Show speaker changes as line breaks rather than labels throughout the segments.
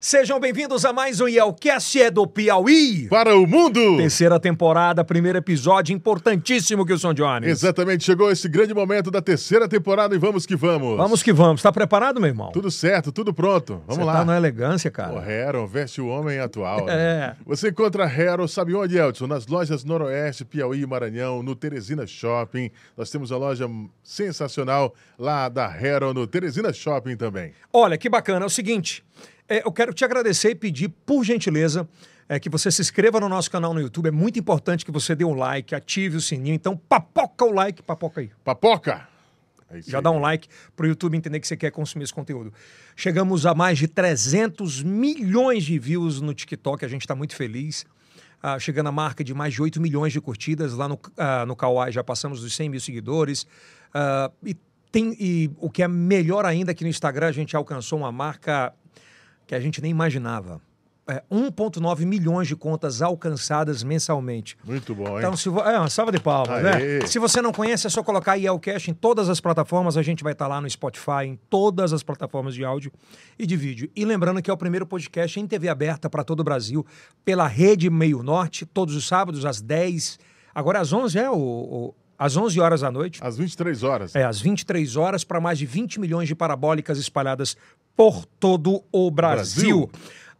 Sejam bem-vindos a mais um Yelcast é do Piauí.
Para o mundo!
Terceira temporada, primeiro episódio importantíssimo que o Son Jones.
Exatamente, chegou esse grande momento da terceira temporada e vamos que vamos.
Vamos que vamos. Tá preparado, meu irmão?
Tudo certo, tudo pronto. Vamos
Você
lá.
tá na elegância, cara.
O Hero veste o homem atual. né?
É.
Você encontra a Hero, sabe onde, Elton? Nas lojas Noroeste, Piauí e Maranhão, no Teresina Shopping. Nós temos a loja sensacional lá da Hero no Teresina Shopping também.
Olha, que bacana. É o seguinte, é, eu quero te agradecer e pedir, por gentileza, é, que você se inscreva no nosso canal no YouTube. É muito importante que você dê um like, ative o sininho. Então, papoca o like, papoca aí.
Papoca! É
Já
aí.
dá um like para o YouTube entender que você quer consumir esse conteúdo. Chegamos a mais de 300 milhões de views no TikTok, a gente está muito feliz. Ah, chegando a marca de mais de 8 milhões de curtidas. Lá no, ah, no Kawaii já passamos dos 100 mil seguidores. Ah, e, tem, e o que é melhor ainda, que no Instagram a gente alcançou uma marca que a gente nem imaginava. É, 1,9 milhões de contas alcançadas mensalmente.
Muito bom, hein?
Então, se vo... é uma salva de palmas,
Aê.
né? Se você não conhece, é só colocar Yelcast em todas as plataformas. A gente vai estar lá no Spotify, em todas as plataformas de áudio e de vídeo. E lembrando que é o primeiro podcast em TV aberta para todo o Brasil, pela Rede Meio Norte, todos os sábados, às 10. Agora às 11 é o. o- às 11 horas da noite.
Às 23 horas.
É, às 23 horas, para mais de 20 milhões de parabólicas espalhadas por todo o Brasil.
Brasil.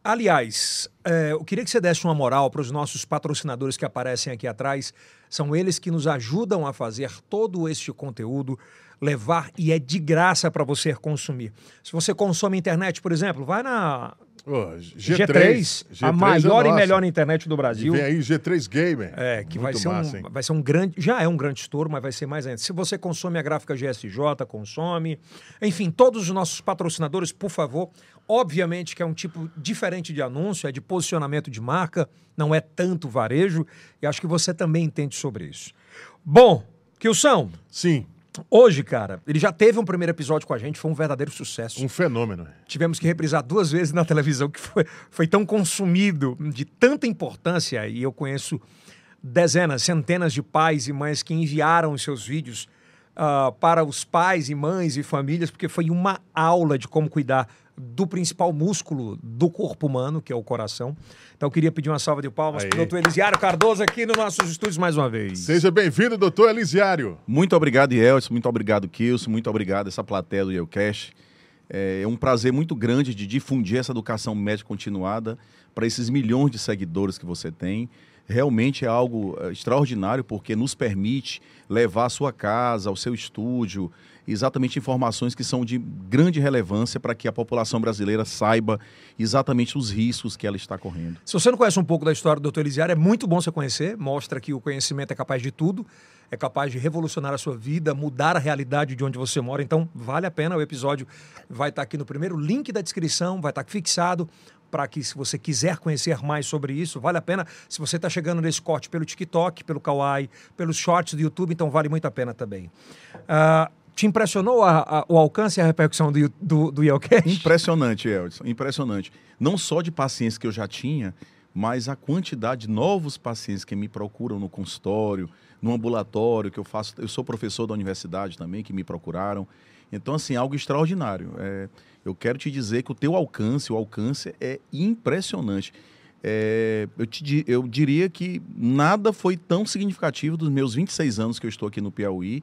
Aliás, é, eu queria que você desse uma moral para os nossos patrocinadores que aparecem aqui atrás. São eles que nos ajudam a fazer todo este conteúdo, levar e é de graça para você consumir. Se você consome internet, por exemplo, vai na
Ô,
G3, a
é
maior e
nossa.
melhor internet do
E
Brasil.
vem aí G3 Gamer.
É, que vai ser,
massa,
um,
hein?
vai ser um grande. Já é um grande estouro, mas vai ser mais ainda. Se você consome a gráfica GSJ, consome. Enfim, todos os nossos patrocinadores, por favor. Obviamente que é um tipo diferente de anúncio, é de posicionamento de marca, não é tanto varejo, e acho que você também entende sobre isso. Bom, Kilson,
Sim,
hoje, cara, ele já teve um primeiro episódio com a gente, foi um verdadeiro sucesso
um fenômeno.
tivemos que reprisar duas vezes na televisão, que foi, foi tão consumido, de tanta importância, e eu conheço dezenas, centenas de pais e mães que enviaram os seus vídeos ah, para os pais e mães e famílias, porque foi uma aula de como cuidar do principal músculo do corpo humano, que é o coração. Então, eu queria pedir uma salva de palmas para o doutor Elisiário Cardoso aqui nos nossos estúdios mais uma vez.
Seja bem-vindo, doutor Elisiário.
Muito obrigado, Elson. Muito obrigado, Kilson. Muito obrigado, essa plateia do Yelcast. É um prazer muito grande de difundir essa educação médica continuada para esses milhões de seguidores que você tem. Realmente é algo eh, extraordinário porque nos permite levar à sua casa, ao seu estúdio, exatamente informações que são de grande relevância para que a população brasileira saiba exatamente os riscos que ela está correndo.
Se você não conhece um pouco da história do doutor Elisiário, é muito bom você conhecer. Mostra que o conhecimento é capaz de tudo, é capaz de revolucionar a sua vida, mudar a realidade de onde você mora. Então, vale a pena. O episódio vai estar aqui no primeiro link da descrição, vai estar fixado para que, se você quiser conhecer mais sobre isso, vale a pena. Se você está chegando nesse corte pelo TikTok, pelo Kawaii, pelos shorts do YouTube, então vale muito a pena também. Ah, te impressionou a- a- o alcance e a repercussão do, do, do Yelcast?
Impressionante, Elson, impressionante. Não só de pacientes que eu já tinha, mas a quantidade de novos pacientes que me procuram no consultório, no ambulatório, que eu faço. Eu sou professor da universidade também, que me procuraram. Então, assim, algo extraordinário. É, eu quero te dizer que o teu alcance, o alcance é impressionante. É, eu, te eu diria que nada foi tão significativo dos meus 26 anos que eu estou aqui no Piauí,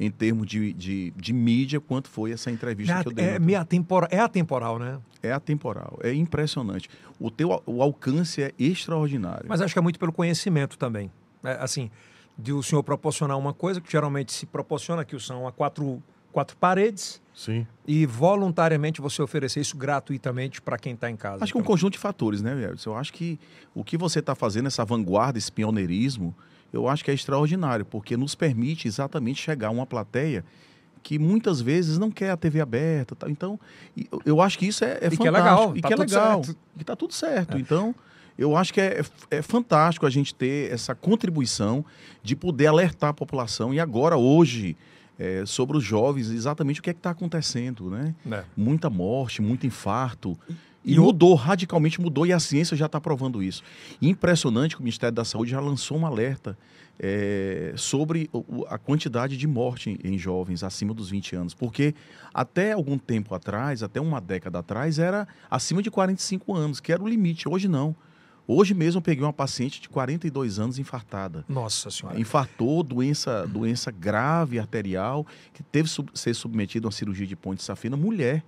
em termos de, de, de mídia, quanto foi essa entrevista que eu dei.
É, meio atempora- é atemporal, né?
é atemporal, é impressionante. O teu o alcance é extraordinário.
Mas acho que é muito pelo conhecimento também. É, assim, de o senhor proporcionar uma coisa que geralmente se proporciona, que são a quatro, quatro paredes,
Sim.
e voluntariamente você oferecer isso gratuitamente para quem está em casa.
acho que é um
Então,
conjunto de fatores, né, Elson? Eu acho que o que você está fazendo, essa vanguarda, esse pioneirismo, eu acho que é extraordinário, porque nos permite exatamente chegar a uma plateia que muitas vezes não quer a TV aberta. Tal. Então, eu- acho que isso é, é
E
fantástico.
que é legal,
E
tá
que é legal.
certo.
E está tudo certo. Então, eu acho que é, é fantástico a gente ter essa contribuição de poder alertar a população. E agora, hoje, é, sobre os jovens, exatamente o que é está acontecendo, né?
né?
Muita morte, muito infarto. E,
E o-
mudou, radicalmente mudou, e a ciência já está provando isso. Impressionante que o Ministério da Saúde já lançou um alerta eh, sobre o- a quantidade de morte em, em jovens acima dos 20 anos. Porque até algum tempo atrás, até uma década atrás, era acima de 45 anos, que era o limite. Hoje não. Hoje mesmo eu peguei uma paciente de 42 anos infartada.
Nossa senhora.
Infartou, doença, doença grave arterial, que teve que sub- ser submetida a uma cirurgia de ponte de safena, mulher.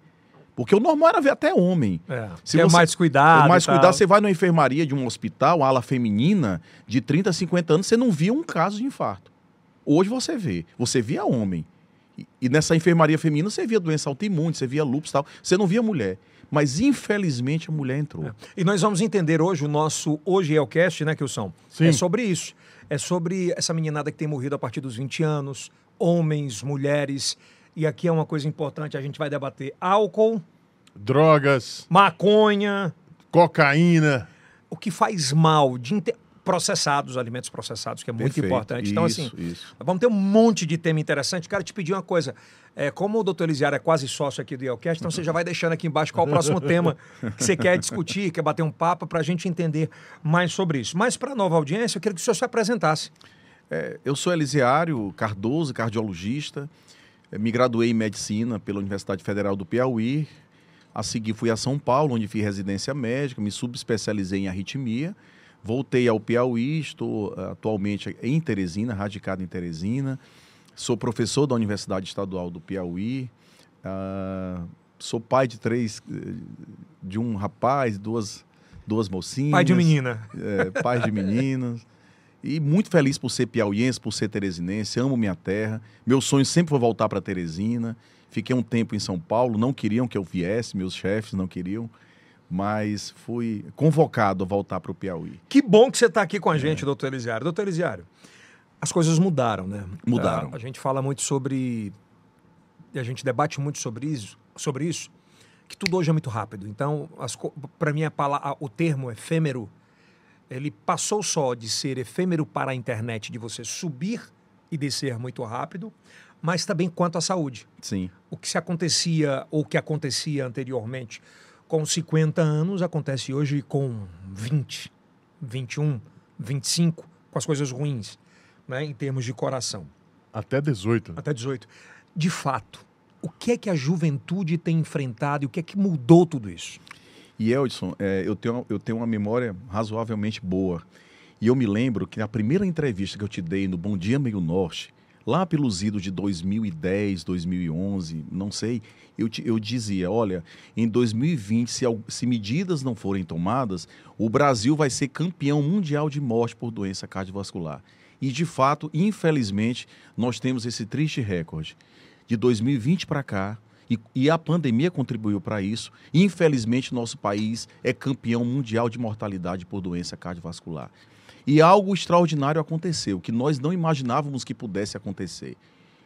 Porque o normal era ver até homem.
É.
Se
Quer
você-
mais cuidado.
mais
e tal.
cuidado, você vai numa enfermaria de um hospital, ala feminina, de 30 a 50 anos, você não via um caso de infarto. Hoje você vê. Você via homem. E, e nessa enfermaria feminina você via doença autoimune, você via lúpus e tal. Você não via mulher. Mas infelizmente a mulher entrou.
E nós vamos entender hoje o nosso Hoje é o Cast, né, Kilson?
Sim.
É sobre isso. É sobre essa meninada que tem morrido a partir dos 20 anos, homens, mulheres. E aqui é uma coisa importante, a gente vai debater álcool,
Drogas,
maconha,
cocaína.
o que faz mal de inte- processados, alimentos processados, que é muito
Perfeito.
importante. Então,
Isso,
assim,
isso.
vamos ter um monte de tema interessante. Quero te pedir uma coisa. É, como o doutor Elisiário é quase sócio aqui do Yelcast, então você já vai deixando aqui embaixo qual o próximo tema que você quer discutir, quer bater um papo para a gente entender mais sobre isso. Mas para a nova audiência, eu queria que o senhor se apresentasse.
É, eu sou Elisiário Cardoso, cardiologista. É, Me graduei em medicina pela Universidade Federal do Piauí. A seguir fui a São Paulo, onde fiz residência médica, me subespecializei em arritmia. Voltei ao Piauí, estou ah, atualmente em Teresina, radicado em Teresina. Sou professor da Universidade Estadual do Piauí. Ah, sou pai de três, eh, de um rapaz, duas, duas mocinhas.
Pai de menina.
É, pai de meninas. E muito feliz por ser piauiense, por ser teresinense, amo minha terra. Meu sonho sempre foi voltar para Teresina. Fiquei um tempo em São Paulo, não queriam que eu viesse, meus chefes não queriam, mas fui convocado a voltar para o Piauí.
Que bom que você está aqui com
É.
a gente, doutor Elisiário. Doutor Elisiário, as coisas mudaram, né?
Mudaram.
A, a gente fala muito sobre. E a gente debate muito sobre isso, sobre isso que tudo hoje é muito rápido. Então, para mim, o termo efêmero, ele passou só de ser efêmero para a internet, de você subir e descer muito rápido, mas também quanto à saúde
Sim,
o que se acontecia ou que acontecia anteriormente com 50 anos acontece hoje com 20, 21, 25, com as coisas ruins, né, em termos de coração,
Até 18.
até 18. De fato, o que é que a juventude tem enfrentado e o que é que mudou tudo isso?
E Eldson, é, eu, tenho, eu tenho uma memória razoavelmente boa. E eu me lembro que na primeira entrevista que eu te dei no Bom Dia Meio Norte, lá pelos idos de 2010, 2011, não sei, eu, eu dizia: olha, em 2020, se, se medidas não forem tomadas, o Brasil vai ser campeão mundial de morte por doença cardiovascular. E, de fato, infelizmente, nós temos esse triste recorde. De 2020 para cá, e, e a pandemia contribuiu para isso. Infelizmente, nosso país é campeão mundial de mortalidade por doença cardiovascular. E algo extraordinário aconteceu, que nós não imaginávamos que pudesse acontecer.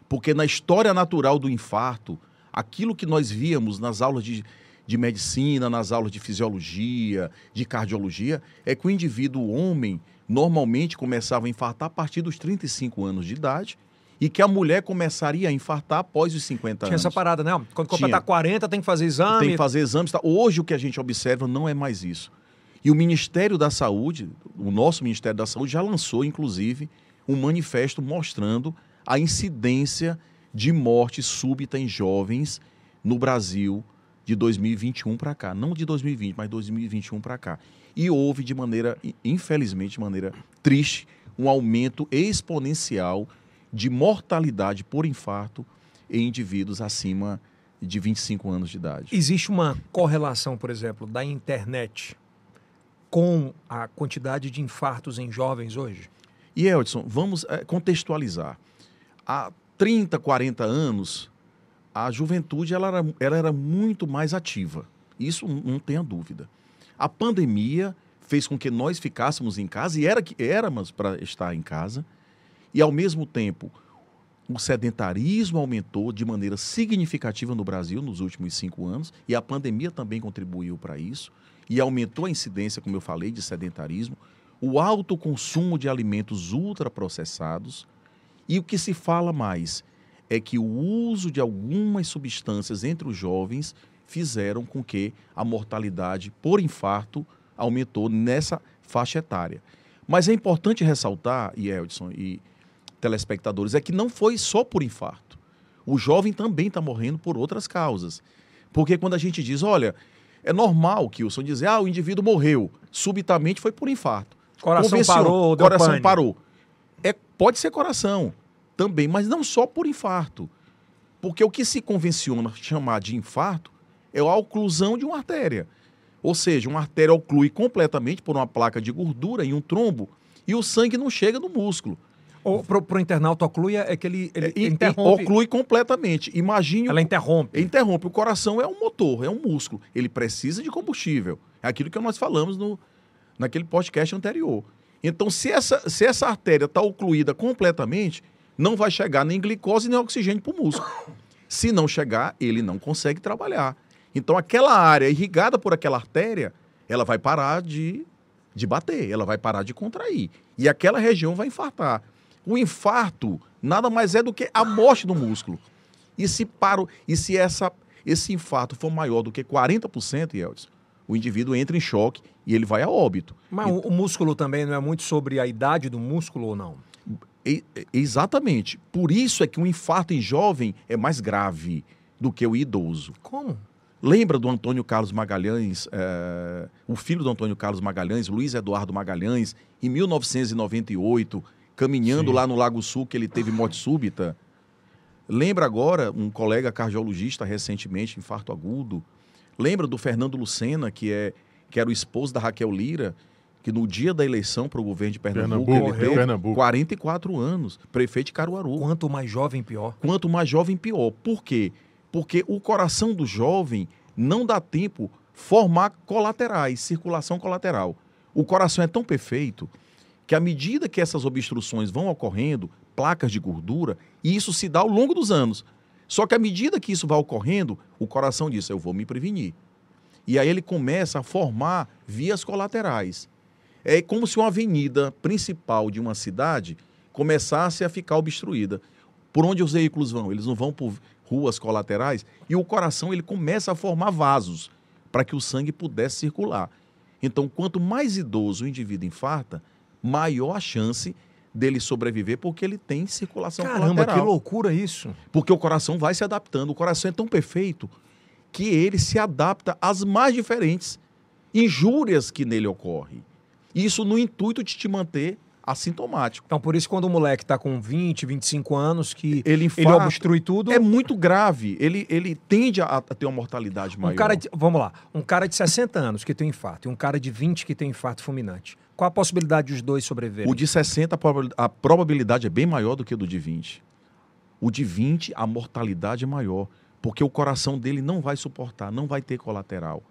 Porque na história natural do infarto, aquilo que nós víamos nas aulas de, de medicina, nas aulas de fisiologia, de cardiologia, é que o indivíduo homem normalmente começava a infartar a partir dos 35 anos de idade e que a mulher começaria a infartar após os 50
Tinha
anos.
essa parada, né? Quando
Tinha.
completar 40 tem que fazer exame.
Tem que fazer exames. Tá? Hoje o que a gente observa não é mais isso. E o Ministério da Saúde, o nosso Ministério da Saúde, já lançou, inclusive, um manifesto mostrando a incidência de morte súbita em jovens no Brasil de 2021 para cá. Não de 2020, mas 2021 para cá. E houve de maneira, infelizmente, de maneira triste, um aumento exponencial de mortalidade por infarto em indivíduos acima de 25 anos de idade.
Existe uma correlação, por exemplo, da internet com a quantidade de infartos em jovens hoje?
E Eldson, vamos eh, contextualizar. Há 30, 40 anos, a juventude ela era, ela era muito mais ativa. Isso não tenha dúvida. A pandemia fez com que nós ficássemos em casa, e era que éramos para estar em casa, e ao mesmo tempo o sedentarismo aumentou de maneira significativa no Brasil nos últimos cinco anos, e a pandemia também contribuiu para isso, e aumentou a incidência, como eu falei, de sedentarismo, o alto consumo de alimentos ultraprocessados, e o que se fala mais é que o uso de algumas substâncias entre os jovens fizeram com que a mortalidade por infarto aumentou nessa faixa etária. Mas é importante ressaltar, e Eldson e telespectadores, é que não foi só por infarto. O jovem também está morrendo por outras causas. Porque quando a gente diz, olha, é normal, Kilson, dizer, ah, o indivíduo morreu, subitamente foi por infarto.
Coração parou,
coração
pane.
parou. É, pode ser coração também, mas não só por infarto. Porque o que se convenciona chamar de infarto é a oclusão de uma artéria. Ou seja, uma artéria oclui completamente por uma placa de gordura e um trombo e o sangue não chega no músculo.
Ou pro, pro internauta oclui é que ele, ele
e
interrompe.
oclui completamente. Imagine o
Ela interrompe.
Interrompe. O coração é um motor, é um músculo. Ele precisa de combustível. É aquilo que nós falamos no, naquele podcast anterior. Então, se essa, se essa artéria está ocluída completamente, não vai chegar nem glicose nem oxigênio para o músculo. Se não chegar, ele não consegue trabalhar. Então, aquela área irrigada por aquela artéria, ela vai parar de, de bater, ela vai parar de contrair. E aquela região vai infartar. O infarto nada mais é do que a morte do músculo. E se, para, o- e se essa, esse infarto for maior do que 40%, Yeldson, o indivíduo entra em choque e ele vai a óbito.
Mas o, o músculo também não é muito sobre a idade do músculo ou não?
E- exatamente. Por isso é que um infarto em jovem é mais grave do que o idoso.
Como?
Lembra do Antônio Carlos Magalhães, eh, o filho do Antônio Carlos Magalhães, Luiz Eduardo Magalhães, em 1998, caminhando
Sim.
lá no Lago Sul, que ele teve morte súbita? Lembra agora um colega cardiologista recentemente, infarto agudo? Lembra do Fernando Lucena, que, é, que era o esposo da Raquel Lira, que no dia da eleição para o governo de Pernambuco,
Pernambuco,
ele teve
Pernambuco.
44 anos, prefeito de Caruaru
Quanto mais jovem, pior.
quanto mais jovem, pior. Por quê? Porque o coração do jovem não dá tempo formar colaterais, circulação colateral. O coração é tão perfeito que à medida que essas obstruções vão ocorrendo, placas de gordura, e isso se dá ao longo dos anos. Só que à medida que isso vai ocorrendo, o coração diz: eu vou me prevenir. E aí ele começa a formar vias colaterais. É como se uma avenida principal de uma cidade começasse a ficar obstruída. Por onde os veículos vão? Eles não vão por ruas colaterais e o coração ele começa a formar vasos para que o sangue pudesse circular. Então, quanto mais idoso o indivíduo infarta, maior a chance dele sobreviver porque ele tem circulação
Caramba,
colateral.
que loucura isso.
Porque o coração vai se adaptando. O coração é tão perfeito que ele se adapta às mais diferentes injúrias que nele ocorrem. Isso no intuito de te manter assintomático.
Então, por isso, quando o moleque tá com 20, 25 anos, que
Ele
ele
infarta.
obstrui tudo.
É muito grave. Ele, ele tende a, a ter uma mortalidade maior.
Um cara de, vamos lá, um cara de 60 anos que tem infarto e um cara de 20 que tem infarto fulminante. Qual a possibilidade dos dois sobreviverem?
O de 60, a proba- a probabilidade é bem maior do que o do de 20. O de 20, a mortalidade é maior. Porque o coração dele não vai suportar, não vai ter colateral.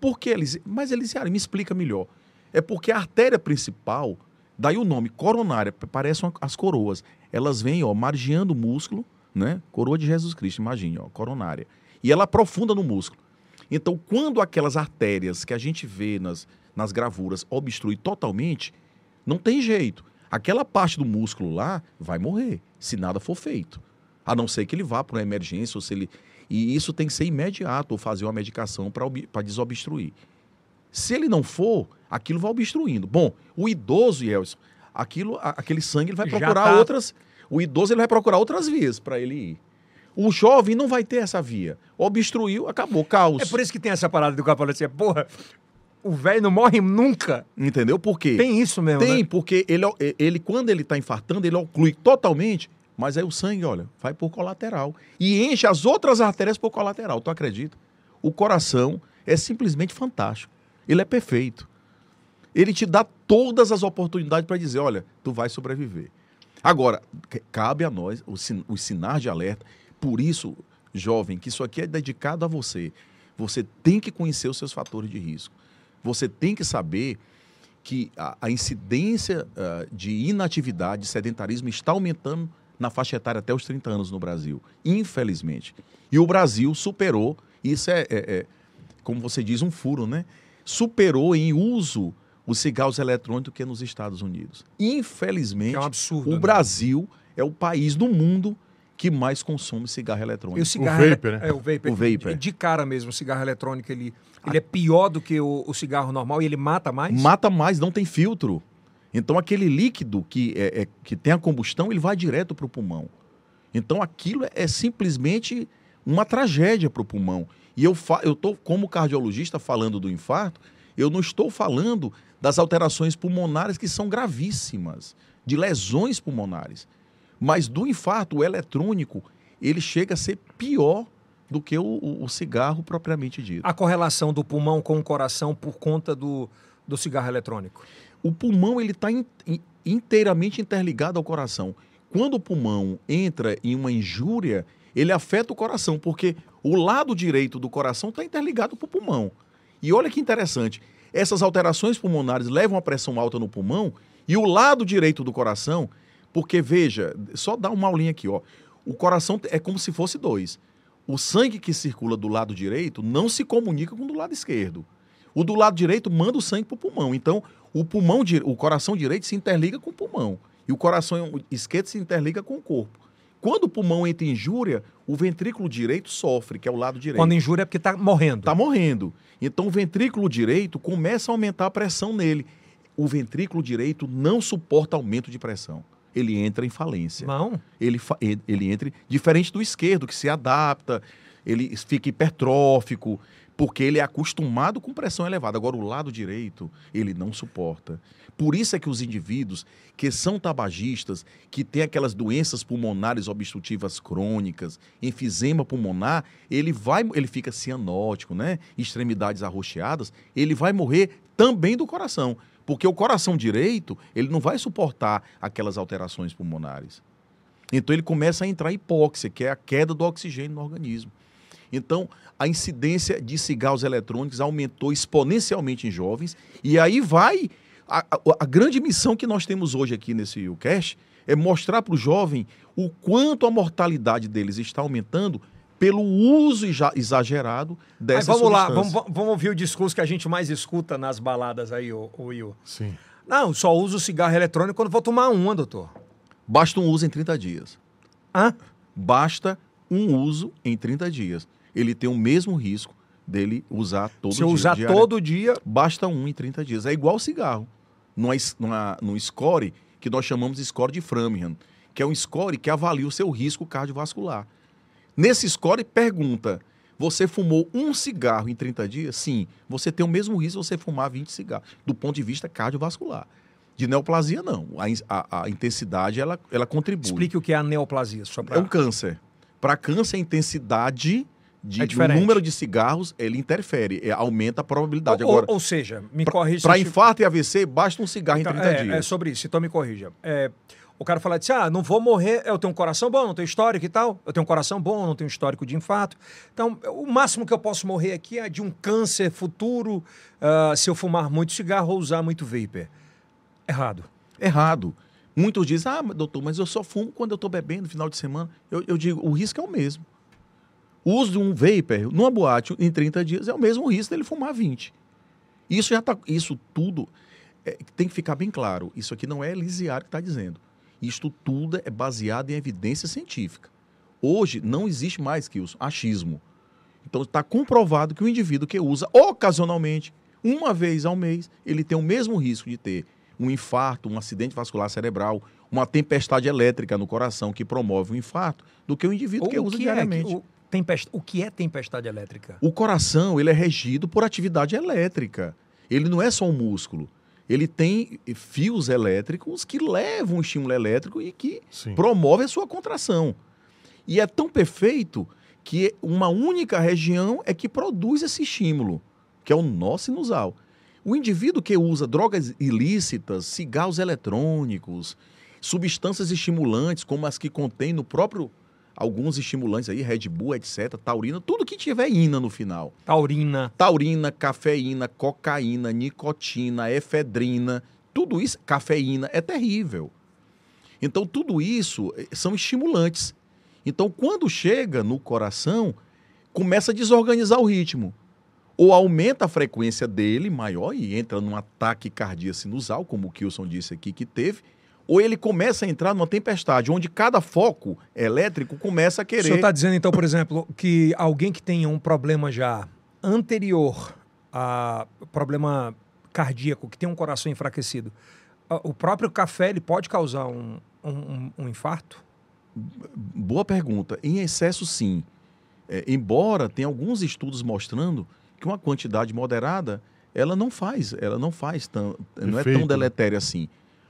Por que, Elise... Mas, Elisiário, me explica melhor. É porque a artéria principal, daí o nome coronária, parecem as coroas. Elas vêm, ó, margeando o músculo, né? Coroa de Jesus Cristo, imagine, ó, coronária. E ela aprofunda no músculo. Então, quando aquelas artérias que a gente vê nas, nas gravuras obstrui totalmente, não tem jeito. Aquela parte do músculo lá vai morrer, se nada for feito. A não ser que ele vá para uma emergência, ou se ele. E isso tem que ser imediato, ou fazer uma medicação para desobstruir. Se ele não for, aquilo vai obstruindo. Bom, o idoso, Yelson, aquilo, aquele sangue ele vai procurar
tá-
outras. O idoso ele vai procurar outras vias para ele ir. O jovem não vai ter essa via. Obstruiu, acabou, caos.
É por isso que tem essa parada do cara falando assim, porra, o velho não morre nunca.
Entendeu? Por quê?
Tem isso mesmo,
Tem,
né?
porque ele, ele, quando ele está infartando, ele oclui totalmente, mas aí o sangue, olha, vai por colateral. E enche as outras artérias por colateral. Tu acredita? O coração é simplesmente fantástico. Ele é perfeito. Ele te dá todas as oportunidades para dizer, olha, tu vai sobreviver. Agora, cabe a nós os sinais de alerta. Por isso, jovem, que isso aqui é dedicado a você. Você tem que conhecer os seus fatores de risco. Você tem que saber que a, a incidência ah, de inatividade, de sedentarismo está aumentando na faixa etária até os 30 anos no Brasil, infelizmente. E o Brasil superou, isso é, é- é, como você diz, um furo, né? Superou em uso os cigarros eletrônicos que é nos Estados Unidos. Infelizmente,
é um absurdo.
o
né?
Brasil é o país do mundo que mais consome cigarro
E
eletrônico.
o cigarro
O vapor, né?
É, o vapor.
O vapor.
De, de cara mesmo, o cigarro eletrônico, ele, ele é pior do que o, o cigarro normal e ele mata mais?
Mata mais, não tem filtro. Então aquele líquido que, é, é- que tem a combustão, ele vai direto para o pulmão. Então aquilo é, é simplesmente uma tragédia para o pulmão. E eu fa eu tô como cardiologista falando do infarto, eu não estou falando das alterações pulmonares que são gravíssimas, de lesões pulmonares. Mas do infarto, o eletrônico, ele chega a ser pior do que o, o- cigarro propriamente dito.
A correlação do pulmão com o coração por conta do, do cigarro eletrônico.
o pulmão ele está inteiramente interligado ao coração. Quando o pulmão entra em uma injúria, ele afeta o coração, porque o lado direito do coração está interligado para o pulmão. E olha que interessante, essas alterações pulmonares levam a pressão alta no pulmão e o lado direito do coração, porque veja, só dá uma aulinha aqui, ó. O coração é como se fosse dois. O sangue que circula do lado direito não se comunica com o do lado esquerdo. O do lado direito manda o sangue para o pulmão. Então, o pulmão, o coração direito se interliga com o pulmão e o coração esquerdo se interliga com o corpo. Quando o pulmão entra em injúria, o ventrículo direito sofre, que é o lado direito.
Quando injúria é porque está morrendo.
Está morrendo. Então o ventrículo direito começa a aumentar a pressão nele. O ventrículo direito não suporta aumento de pressão. Ele entra em falência
Não.
ele, ele entre diferente do esquerdo, que se adapta, ele fica hipertrófico, porque ele é acostumado com pressão elevada. Agora, o lado direito, ele não suporta. Por isso é que os indivíduos que são tabagistas, que têm aquelas doenças pulmonares obstrutivas crônicas, enfisema pulmonar, ele vai, ele fica cianótico, né? Extremidades arroxeadas, ele vai morrer também do coração. Porque o coração direito, ele não vai suportar aquelas alterações pulmonares. Então ele começa a entrar hipóxia, que é a queda do oxigênio no organismo. Então, a incidência de cigarros eletrônicos aumentou exponencialmente em jovens, e aí vai a, a- a grande missão que nós temos hoje aqui nesse UCAST é mostrar para o jovem o quanto a mortalidade deles está aumentando pelo uso exa- exagerado
Aí
dessas
vamos lá,
substâncias.
vamos, vamos ouvir o discurso que a gente mais escuta nas baladas aí, ô Will.
Sim.
Não, só uso cigarro eletrônico quando vou tomar uma, doutor.
Basta um uso em 30 dias.
Hã?
Basta um uso em 30 dias. Ele tem o mesmo risco dele usar todo
Se
dia.
usar
diária-
todo dia,
Basta um em 30 dias. É igual cigarro. Numa, numa, num score que nós chamamos de score de Framingham, que é um score que avalia o seu risco cardiovascular. Nesse score, pergunta: você fumou um cigarro em 30 dias? Sim. Você tem o mesmo risco se você fumar 20 cigarros, do ponto de vista cardiovascular. De neoplasia, não. A, a- a intensidade, ela, ela contribui.
explique o que é a neoplasia, só pra...
É um câncer. Para câncer, a intensidade de,
É
do número de cigarros, ele interfere, é, aumenta a probabilidade.
ou,
Agora,
ou seja, me corrija
para infarto e AVC, basta um cigarro
Então,
em 30
é,
dias.
é sobre isso, então me corrija. É, o cara fala assim: ah, não vou morrer, eu tenho um coração bom, não tenho histórico e tal. Eu tenho um coração bom, não tenho histórico de infarto. Então, o máximo que eu posso morrer aqui é de um câncer futuro ah, se eu fumar muito cigarro ou usar muito vapor. Errado.
Errado. Muitos dizem, ah, doutor, mas eu só fumo quando eu estou bebendo no final de semana. Eu, eu digo, o risco é o mesmo. O uso de um vapor numa boate em 30 dias é o mesmo risco dele fumar 20. Isso já tá, isso tudo é, tem que ficar bem claro. Isso aqui não é lisiário que está dizendo. Isto tudo é baseado em evidência científica. Hoje não existe mais que isso, achismo. Então está comprovado que o indivíduo que usa ocasionalmente, uma vez ao mês, ele tem o mesmo risco de ter um infarto, um acidente vascular cerebral, uma tempestade elétrica no coração que promove um infarto, do que o indivíduo que
o,
usa
que é,
diariamente.
o, tempest... o que é tempestade elétrica?
O coração, ele é regido por atividade elétrica. Ele não é só um músculo. Ele tem fios elétricos que levam o estímulo elétrico e que
Sim.
promove a sua contração. E é tão perfeito que uma única região é que produz esse estímulo, que é o nó sinusal. O indivíduo que usa drogas ilícitas, cigarros eletrônicos, substâncias estimulantes, como as que contém no próprio alguns estimulantes aí, Red Bull, etc., taurina, tudo que tiver ina no final.
Taurina.
Taurina, cafeína, cocaína, nicotina, efedrina, tudo isso, cafeína, é terrível. Então, tudo isso eh, são estimulantes. Então, quando chega no coração, começa a desorganizar o ritmo. Ou aumenta a frequência dele maior e entra num ataque cardíaco sinusal, como o Kilson disse aqui que teve, ou ele começa a entrar numa tempestade, onde cada foco elétrico começa a
O
querer.
senhor está dizendo, então, por exemplo, que alguém que tenha um problema já anterior a problema cardíaco, que tem um coração enfraquecido, o próprio café ele pode causar um, um- um- infarto?
Boa pergunta. Em excesso, sim. É, embora tenha alguns estudos mostrando que uma quantidade moderada ela não faz, ela não faz tão, não é tão deletéria assim.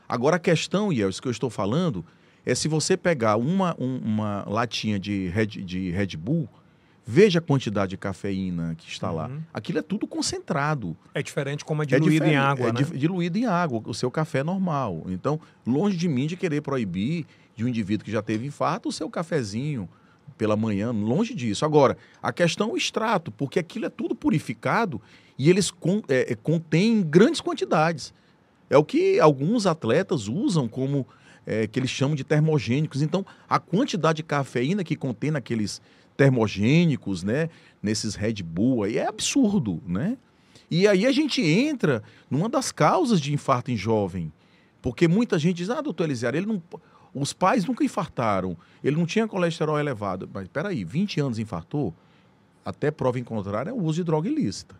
Agora a questão, e é isso que eu estou falando, é se você pegar uma, um- uma latinha de Red, de Red Bull, veja a quantidade de cafeína que está lá.
Uhum.
Aquilo é tudo concentrado.
É diferente como é
É
diluído em
diferente,
água,
é
né?
di- diluído em água, o seu café é normal. Então, longe de mim de querer proibir de um indivíduo que já teve infarto o seu cafezinho pela manhã, longe disso. Agora, a questão é o extrato, porque aquilo é tudo purificado e eles con- é, é, contêm grandes quantidades. É o que alguns atletas usam como é, que eles chamam de termogênicos. Então, a quantidade de cafeína que contém naqueles termogênicos, né, nesses Red Bull aí é absurdo, né? E aí a gente entra numa das causas de infarto em jovem. Porque muita gente diz, ah, doutor Elisiário, ele não, os pais nunca infartaram, ele não tinha colesterol elevado. Mas peraí, 20 anos infartou? Até prova em contrário é o uso de droga ilícita.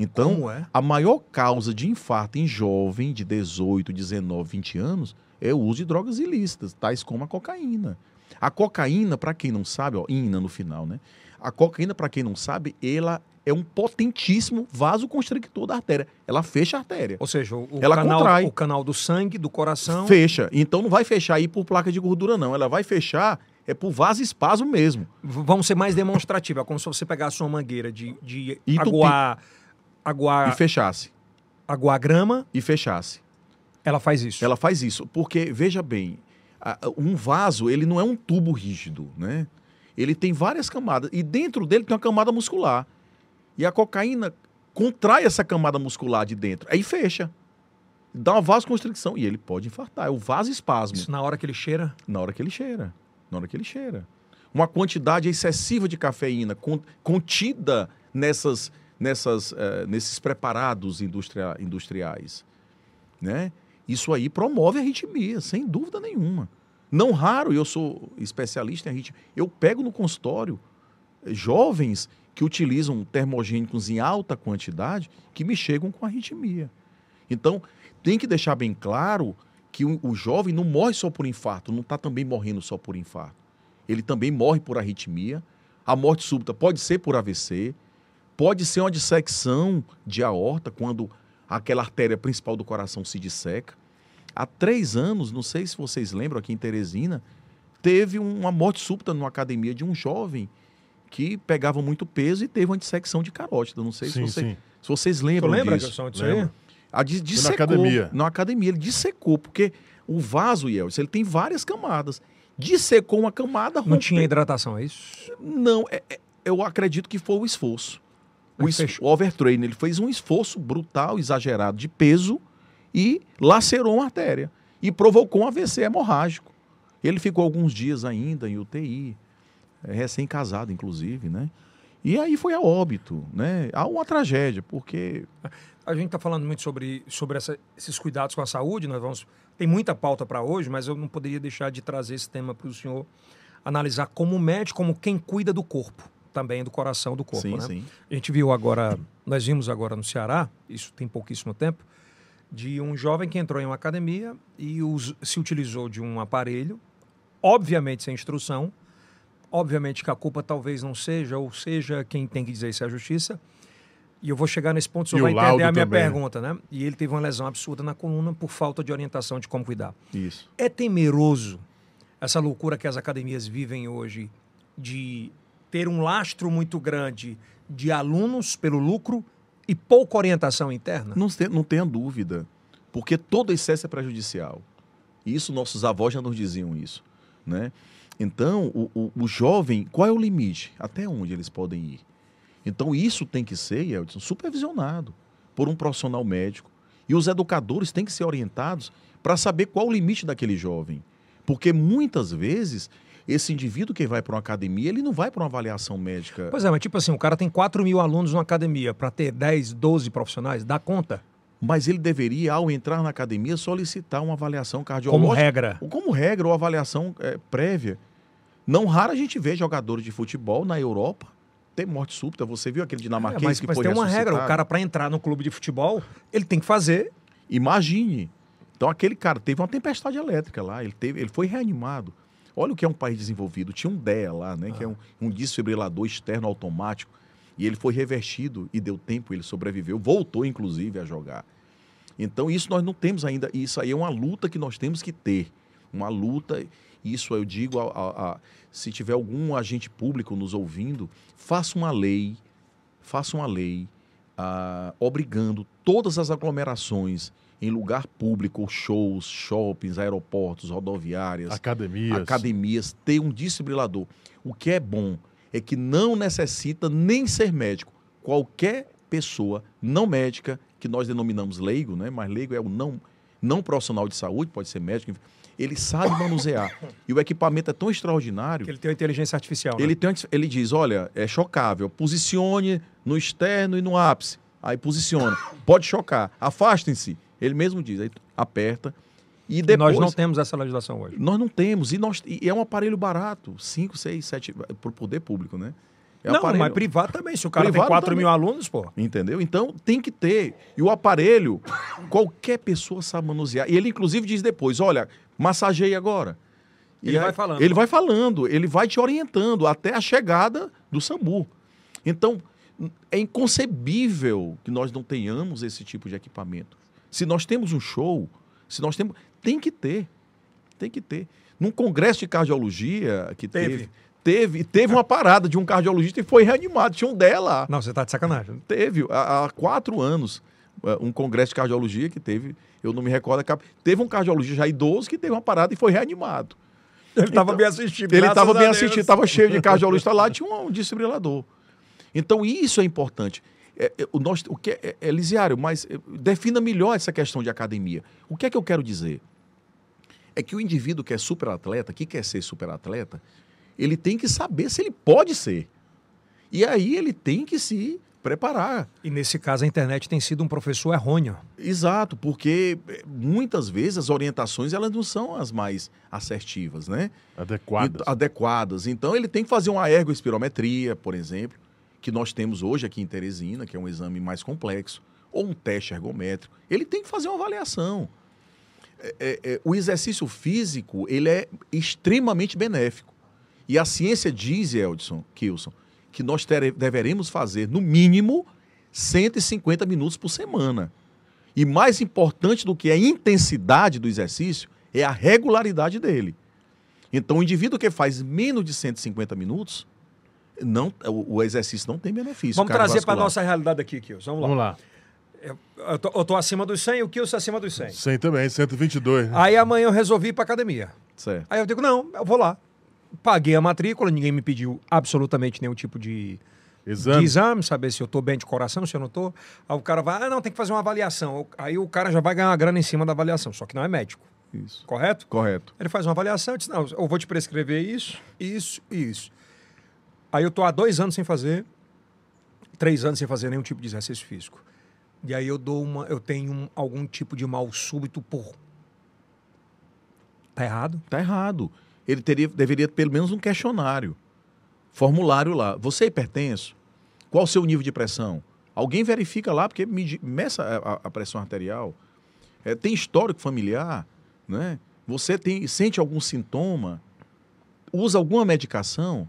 Então,
é?
a maior causa de infarto em jovem de 18, 19, 20 anos é o uso de drogas ilícitas, tais como a cocaína. A cocaína, para quem não sabe, ó, ina no final, né? A cocaína, para quem não sabe, ela é um potentíssimo vasoconstrictor da artéria. Ela fecha a artéria.
Ou seja, o,
Ela
canal,
contrai.
o canal do sangue, do coração.
Fecha. Então não vai fechar aí por placa de gordura, não. Ela vai fechar é por vasoespasmo mesmo.
V- Vamos ser mais demonstrativos. É como se você pegasse uma mangueira de, de aguar, aguar,
E fechasse.
aguar grama,
E fechasse.
ela faz isso.
Ela faz isso, porque, veja bem, um vaso, ele não é um tubo rígido, né? Ele tem várias camadas, e dentro dele tem uma camada muscular. E a cocaína contrai essa camada muscular de dentro, aí fecha. Dá uma vasoconstricção, e ele pode infartar. É o vasoespasmo,
Isso na hora que ele cheira.
na hora que ele cheira. Na hora que ele cheira. Uma quantidade excessiva de cafeína con- contida nessas, nessas, eh, nesses preparados industria- industriais, né? Isso aí promove a arritmia, sem dúvida nenhuma. Não raro, eu sou especialista em arritmia, eu pego no consultório eh, jovens que utilizam termogênicos em alta quantidade que me chegam com arritmia. Então, tem que deixar bem claro que o, o jovem não morre só por infarto, não está também morrendo só por infarto. Ele também morre por arritmia. A morte súbita pode ser por AVC, pode ser uma dissecção de aorta, quando aquela artéria principal do coração se disseca. Há três anos, não sei se vocês lembram, aqui em Teresina, teve uma morte súbita numa academia de um jovem que pegava muito peso e teve uma dissecção de carótida. Não sei
Sim,
se, você- se vocês lembram
lembra,
disso.
Gerson, disso aí?
Lembro.
A de, dissecou,
academia.
Na academia, ele dissecou, porque o vaso, Yeltsin, ele tem várias camadas. Dissecou uma camada,
Não
rompeu.
tinha hidratação, é isso?
Não, é- é- eu acredito que foi o esforço. O, es- o overtrain, ele fez um esforço brutal, exagerado de peso e lacerou uma artéria. E provocou um AVC hemorrágico. Ele ficou alguns dias ainda em UTI, é, recém-casado, inclusive, né? E aí foi a óbito, né? Há uma tragédia, porque
A gente está falando muito sobre, sobre essa- esses cuidados com a saúde. Nós vamos tem muita pauta para hoje, mas eu não poderia deixar de trazer esse tema para o senhor analisar como médico, como quem cuida do corpo, também do coração do corpo.
sim,
né?
sim.
A gente viu agora, nós vimos agora no Ceará, isso tem pouquíssimo tempo, de um jovem que entrou em uma academia e us- se utilizou de um aparelho, obviamente sem instrução, obviamente que a culpa talvez não seja, ou seja, quem tem que dizer isso é a justiça. E eu vou chegar nesse ponto, o senhor
E
vai entender a minha
também.
pergunta, né? E ele teve uma lesão absurda na coluna por falta de orientação de como cuidar.
Isso.
É temeroso essa loucura que as academias vivem hoje de ter um lastro muito grande de alunos pelo lucro e pouca orientação interna?
Não, não tenha dúvida, porque todo excesso é prejudicial. Isso nossos avós já nos diziam isso, né? Então, o, o- o jovem, qual é o limite? Até onde eles podem ir? Então, isso tem que ser, Yeldson, supervisionado por um profissional médico. E os educadores têm que ser orientados para saber qual o limite daquele jovem. Porque muitas vezes, esse indivíduo que vai para uma academia, ele não vai para uma avaliação médica.
Pois é, mas tipo assim, o cara tem 4 mil alunos na academia para ter 10, 12 profissionais, dá conta?
Mas ele deveria, ao entrar na academia, solicitar uma avaliação cardiológica.
Como regra.
Como regra, ou avaliação é, prévia. Não raro a gente vê jogadores de futebol na Europa ter morte súbita. Você viu aquele
É,
dinamarquês
mas
que
mas
foi
tem uma regra. O cara, para entrar no clube de futebol, ele tem que fazer.
Imagine. Então aquele cara teve uma tempestade elétrica lá, ele, teve, ele foi reanimado. Olha o que é um país desenvolvido. Tinha um DEA lá, né? Que é um, um desfibrilador externo automático. E ele foi revertido e deu tempo, ele sobreviveu, voltou inclusive a jogar. Então isso nós não temos ainda. Isso aí é uma luta que nós temos que ter. Uma luta. Isso eu digo, a, a- a- se tiver algum agente público nos ouvindo, faça uma lei, faça uma lei ah, obrigando todas as aglomerações em lugar público, shows, shoppings, aeroportos, rodoviárias,
Academias.
academias, ter um desfibrilador. O que é bom é que não necessita nem ser médico. Qualquer pessoa não médica, que nós denominamos leigo, né? mas leigo é o não, não profissional de saúde, pode ser médico, enfim, ele sabe manusear. E o equipamento é tão extraordinário
Que ele tem uma inteligência artificial. né?
ele, tem, ele diz, olha, é chocável, posicione no externo e no ápice. Aí posiciona, pode chocar, afastem-se. Ele mesmo diz, aí aperta. E
E
depois...
nós não temos essa legislação hoje.
Nós não temos, e, nós, e é um aparelho barato, 5, 6, 7, para o poder público, né? É
não,
aparelho-
mas privado também. Se o cara
Privado
tem 4
também.
mil alunos, pô.
Entendeu? Então tem que ter. E o aparelho, qualquer pessoa sabe manusear. E ele, inclusive, diz depois: olha, massageie agora. E
Ele
aí-
vai falando.
Ele vai falando, ele vai te orientando até a chegada do SAMU. Então, é inconcebível que nós não tenhamos esse tipo de equipamento. Se nós temos um show, se nós temos. Tem que ter. Tem que ter. Num congresso de cardiologia que
Teve.
teve. Teve, teve uma parada de um cardiologista e foi reanimado. Tinha um dela.
Não, você tá de sacanagem.
Teve, há, há quatro anos, eh, um congresso de cardiologia que teve, eu não me recordo, teve um cardiologista já idoso que teve uma parada e foi reanimado.
Ele tava
Então,
bem assistido.
Ele estava bem assistido, estava cheio de cardiologista lá, tinha um, um desfibrilador. Então, isso é importante. É, é, o nosso, o que é, é, Elisiário, mas é, defina melhor essa questão de academia. O que é que eu quero dizer? É que o indivíduo que é superatleta, que quer ser superatleta, ele tem que saber se ele pode ser. E aí ele tem que se preparar.
E nesse caso, a internet tem sido um professor errôneo.
Exato, porque eh, muitas vezes as orientações elas não são as mais assertivas, né?
Adequadas.
E- adequadas. Então ele tem que fazer uma ergoespirometria, por exemplo, que nós temos hoje aqui em Teresina, que é um exame mais complexo, ou um teste ergométrico. Ele tem que fazer uma avaliação. É, é, é, o exercício físico ele é extremamente benéfico. E a ciência diz, Eldson, Kilson, que nós tere- deveremos fazer, no mínimo, 150 minutos por semana. E mais importante do que a intensidade do exercício é a regularidade dele. Então, o indivíduo que faz menos de 150 minutos, não, o, o exercício não tem benefício.
Vamos trazer para
cardiovascular.
nossa realidade aqui, Kilson. Vamos lá.
Vamos lá.
Eu tô, eu tô acima dos 100 e o Kilson acima dos 100.
100 também, 122. né?
Aí amanhã eu resolvi ir pra academia.
Certo.
Aí eu digo, não, eu vou lá. Paguei a matrícula, ninguém me pediu absolutamente nenhum tipo de,
Exame.
de exame, saber se eu tô bem de coração, se eu não tô. Aí o cara vai, ah, não, tem que fazer uma avaliação. Aí o cara já vai ganhar uma grana em cima da avaliação, só que não é médico,
Isso.
correto?
Correto.
Ele faz uma avaliação, eu disse, não, eu vou te prescrever isso, isso e isso. Aí eu tô há dois anos sem fazer, três anos sem fazer nenhum tipo de exercício físico. E aí eu dou uma, eu tenho um- algum tipo de mal súbito por. Tá errado?
Tá errado. Ele teria, deveria pelo menos um questionário. Formulário lá. Você é hipertenso? Qual o seu nível de pressão? Alguém verifica lá, porque medi- meça a, a- a pressão arterial. É, tem histórico familiar, né? Você tem, sente algum sintoma? Usa alguma medicação?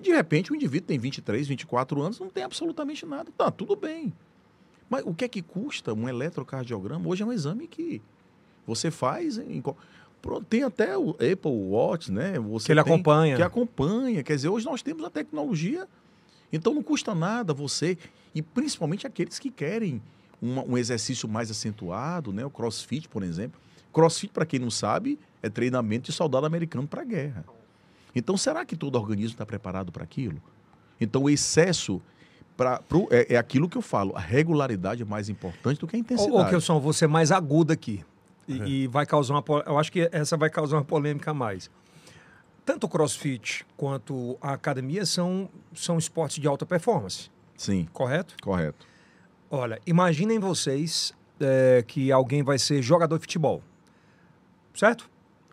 De repente, o indivíduo tem 23, 24 anos, não tem absolutamente nada. Tá, tudo bem. Mas o que é que custa um eletrocardiograma? Hoje é um exame que você faz em, tem até o Apple Watch, né? Você
Que ele
tem-
acompanha.
Que acompanha. Quer dizer, hoje nós temos a tecnologia, então não custa nada você, e principalmente aqueles que querem uma- um exercício mais acentuado, né? O crossfit, por exemplo. Crossfit, para quem não sabe, é treinamento de soldado americano para a guerra. Então, será que todo organismo está preparado para aquilo? Então, o excesso pra, pro- é, é aquilo que eu falo. A regularidade é mais importante do que a intensidade.
Ô, ô Kilson, vou ser mais agudo aqui. E,
É.
e vai causar uma. Eu acho que essa vai causar uma polêmica a mais. Tanto o crossfit quanto a academia são, são esportes de alta performance,
Sim,
correto?
correto.
Olha, imaginem vocês é, que alguém vai ser jogador de futebol, certo?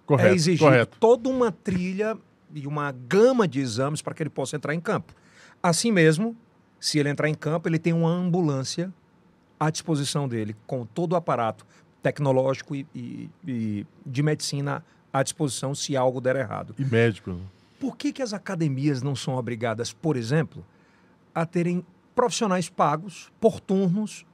Correto,
é exigido
correto.
toda uma trilha e uma gama de exames para que ele possa entrar em campo. Assim mesmo, se ele entrar em campo, ele tem uma ambulância à disposição dele, com todo o aparato tecnológico e, e- e de medicina à disposição se algo der errado.
E médico. né?
Por que, que as academias não são obrigadas, por exemplo, a terem profissionais pagos por turnos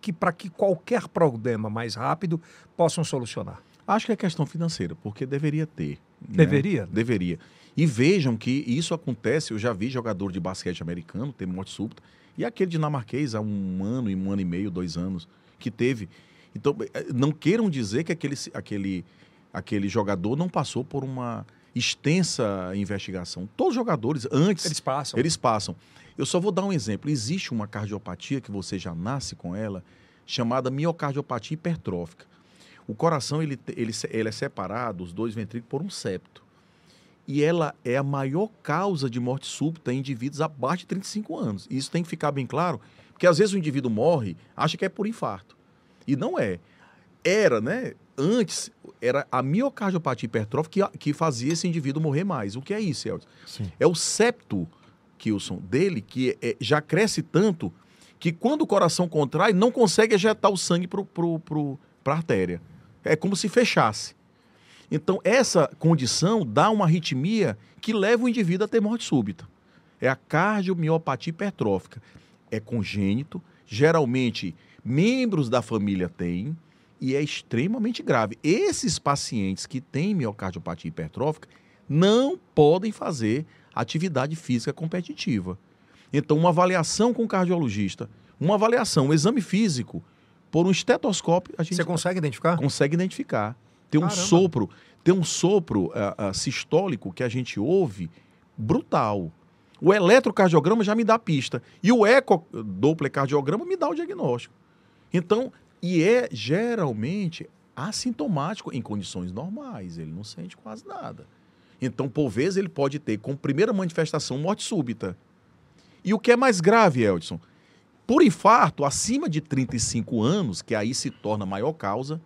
que para que qualquer problema mais rápido possam solucionar?
Acho que é questão financeira, porque deveria ter. Né?
Deveria?
Deveria. E vejam que isso acontece, eu já vi jogador de basquete americano ter morte súbita, e aquele dinamarquês há um ano, e um ano e meio, dois anos, que teve. Então, eh, não queiram dizer que aquele, aquele, aquele jogador não passou por uma extensa investigação. Todos os jogadores, antes,
Eles passam.
eles passam. Eu só vou dar um exemplo. Existe uma cardiopatia que você já nasce com ela, chamada miocardiopatia hipertrófica. O coração ele, ele, ele é separado, os dois ventrículos, por um septo. E ela é a maior causa de morte súbita em indivíduos abaixo de 35 anos. E isso tem que ficar bem claro, porque às vezes o indivíduo morre, acha que é por infarto. E não é. Era, né? Antes, era a miocardiopatia hipertrófica que, que fazia esse indivíduo morrer mais. O que é isso, Elton? É o septo, Kilson, dele, que é- já cresce tanto que quando o coração contrai, não consegue ejetar o sangue para a artéria. É como se fechasse. Então, essa condição dá uma arritmia que leva o indivíduo a ter morte súbita. É a cardiomiopatia hipertrófica. É congênito, geralmente membros da família têm, e é extremamente grave. Esses pacientes que têm miocardiopatia hipertrófica não podem fazer atividade física competitiva. Então, uma avaliação com o cardiologista, uma avaliação, um exame físico, por um estetoscópio, a gente
Você consegue identificar?
consegue identificar. Tem um
Caramba.
sopro, tem um sopro ah, ah, sistólico que a gente ouve brutal. O eletrocardiograma já me dá a pista. E o ecodopplercardiograma me dá o diagnóstico. Então, e é geralmente assintomático em condições normais. Ele não sente quase nada. Então, por vezes, ele pode ter como primeira manifestação morte súbita. E o que é mais grave, Eldson? Por infarto, acima de 35 anos, que aí se torna a maior causa,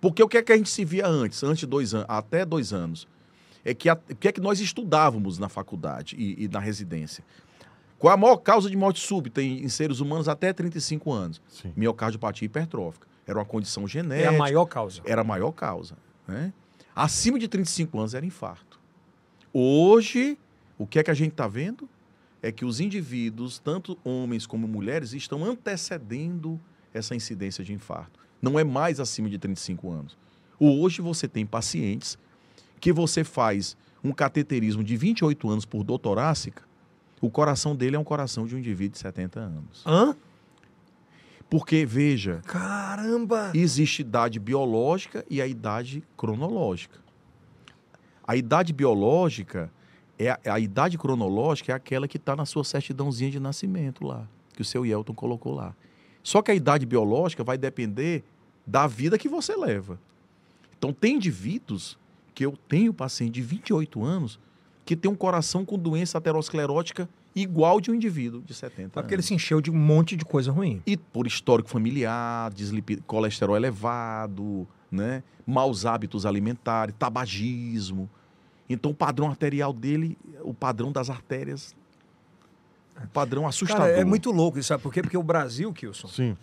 porque o que é que a gente se via antes, antes de dois anos, até dois anos? É que a- o que é que nós estudávamos na faculdade e, e na residência? Qual a maior causa de morte súbita em, em seres humanos até 35 anos?
Sim.
Miocardiopatia hipertrófica. Era uma condição genética.
a maior causa.
Era a maior causa. Né? Acima de 35 anos era infarto. Hoje, o que é que a gente está vendo? É que os indivíduos, tanto homens como mulheres, estão antecedendo essa incidência de infarto. Não é mais acima de 35 anos. Hoje você tem pacientes que você faz um cateterismo de 28 anos por dor torácica, o coração dele é um coração de um indivíduo de 70 anos.
Hã?
Porque, veja,
Caramba!
existe idade biológica e a idade cronológica. A idade biológica é a, a idade cronológica é aquela que está na sua certidãozinha de nascimento lá, que o seu Yelton colocou lá. Só que a idade biológica vai depender da vida que você leva. Então tem indivíduos que eu tenho paciente de 28 anos que tem um coração com doença aterosclerótica igual de um indivíduo de 70
Porque
anos.
ele se encheu de um monte de coisa ruim.
E por histórico familiar, colesterol elevado, né? maus hábitos alimentares, tabagismo. Então o padrão arterial dele, o padrão das artérias, um padrão assustador.
Cara, é muito louco isso, sabe por quê? Porque o Brasil, Kilson,
Sim.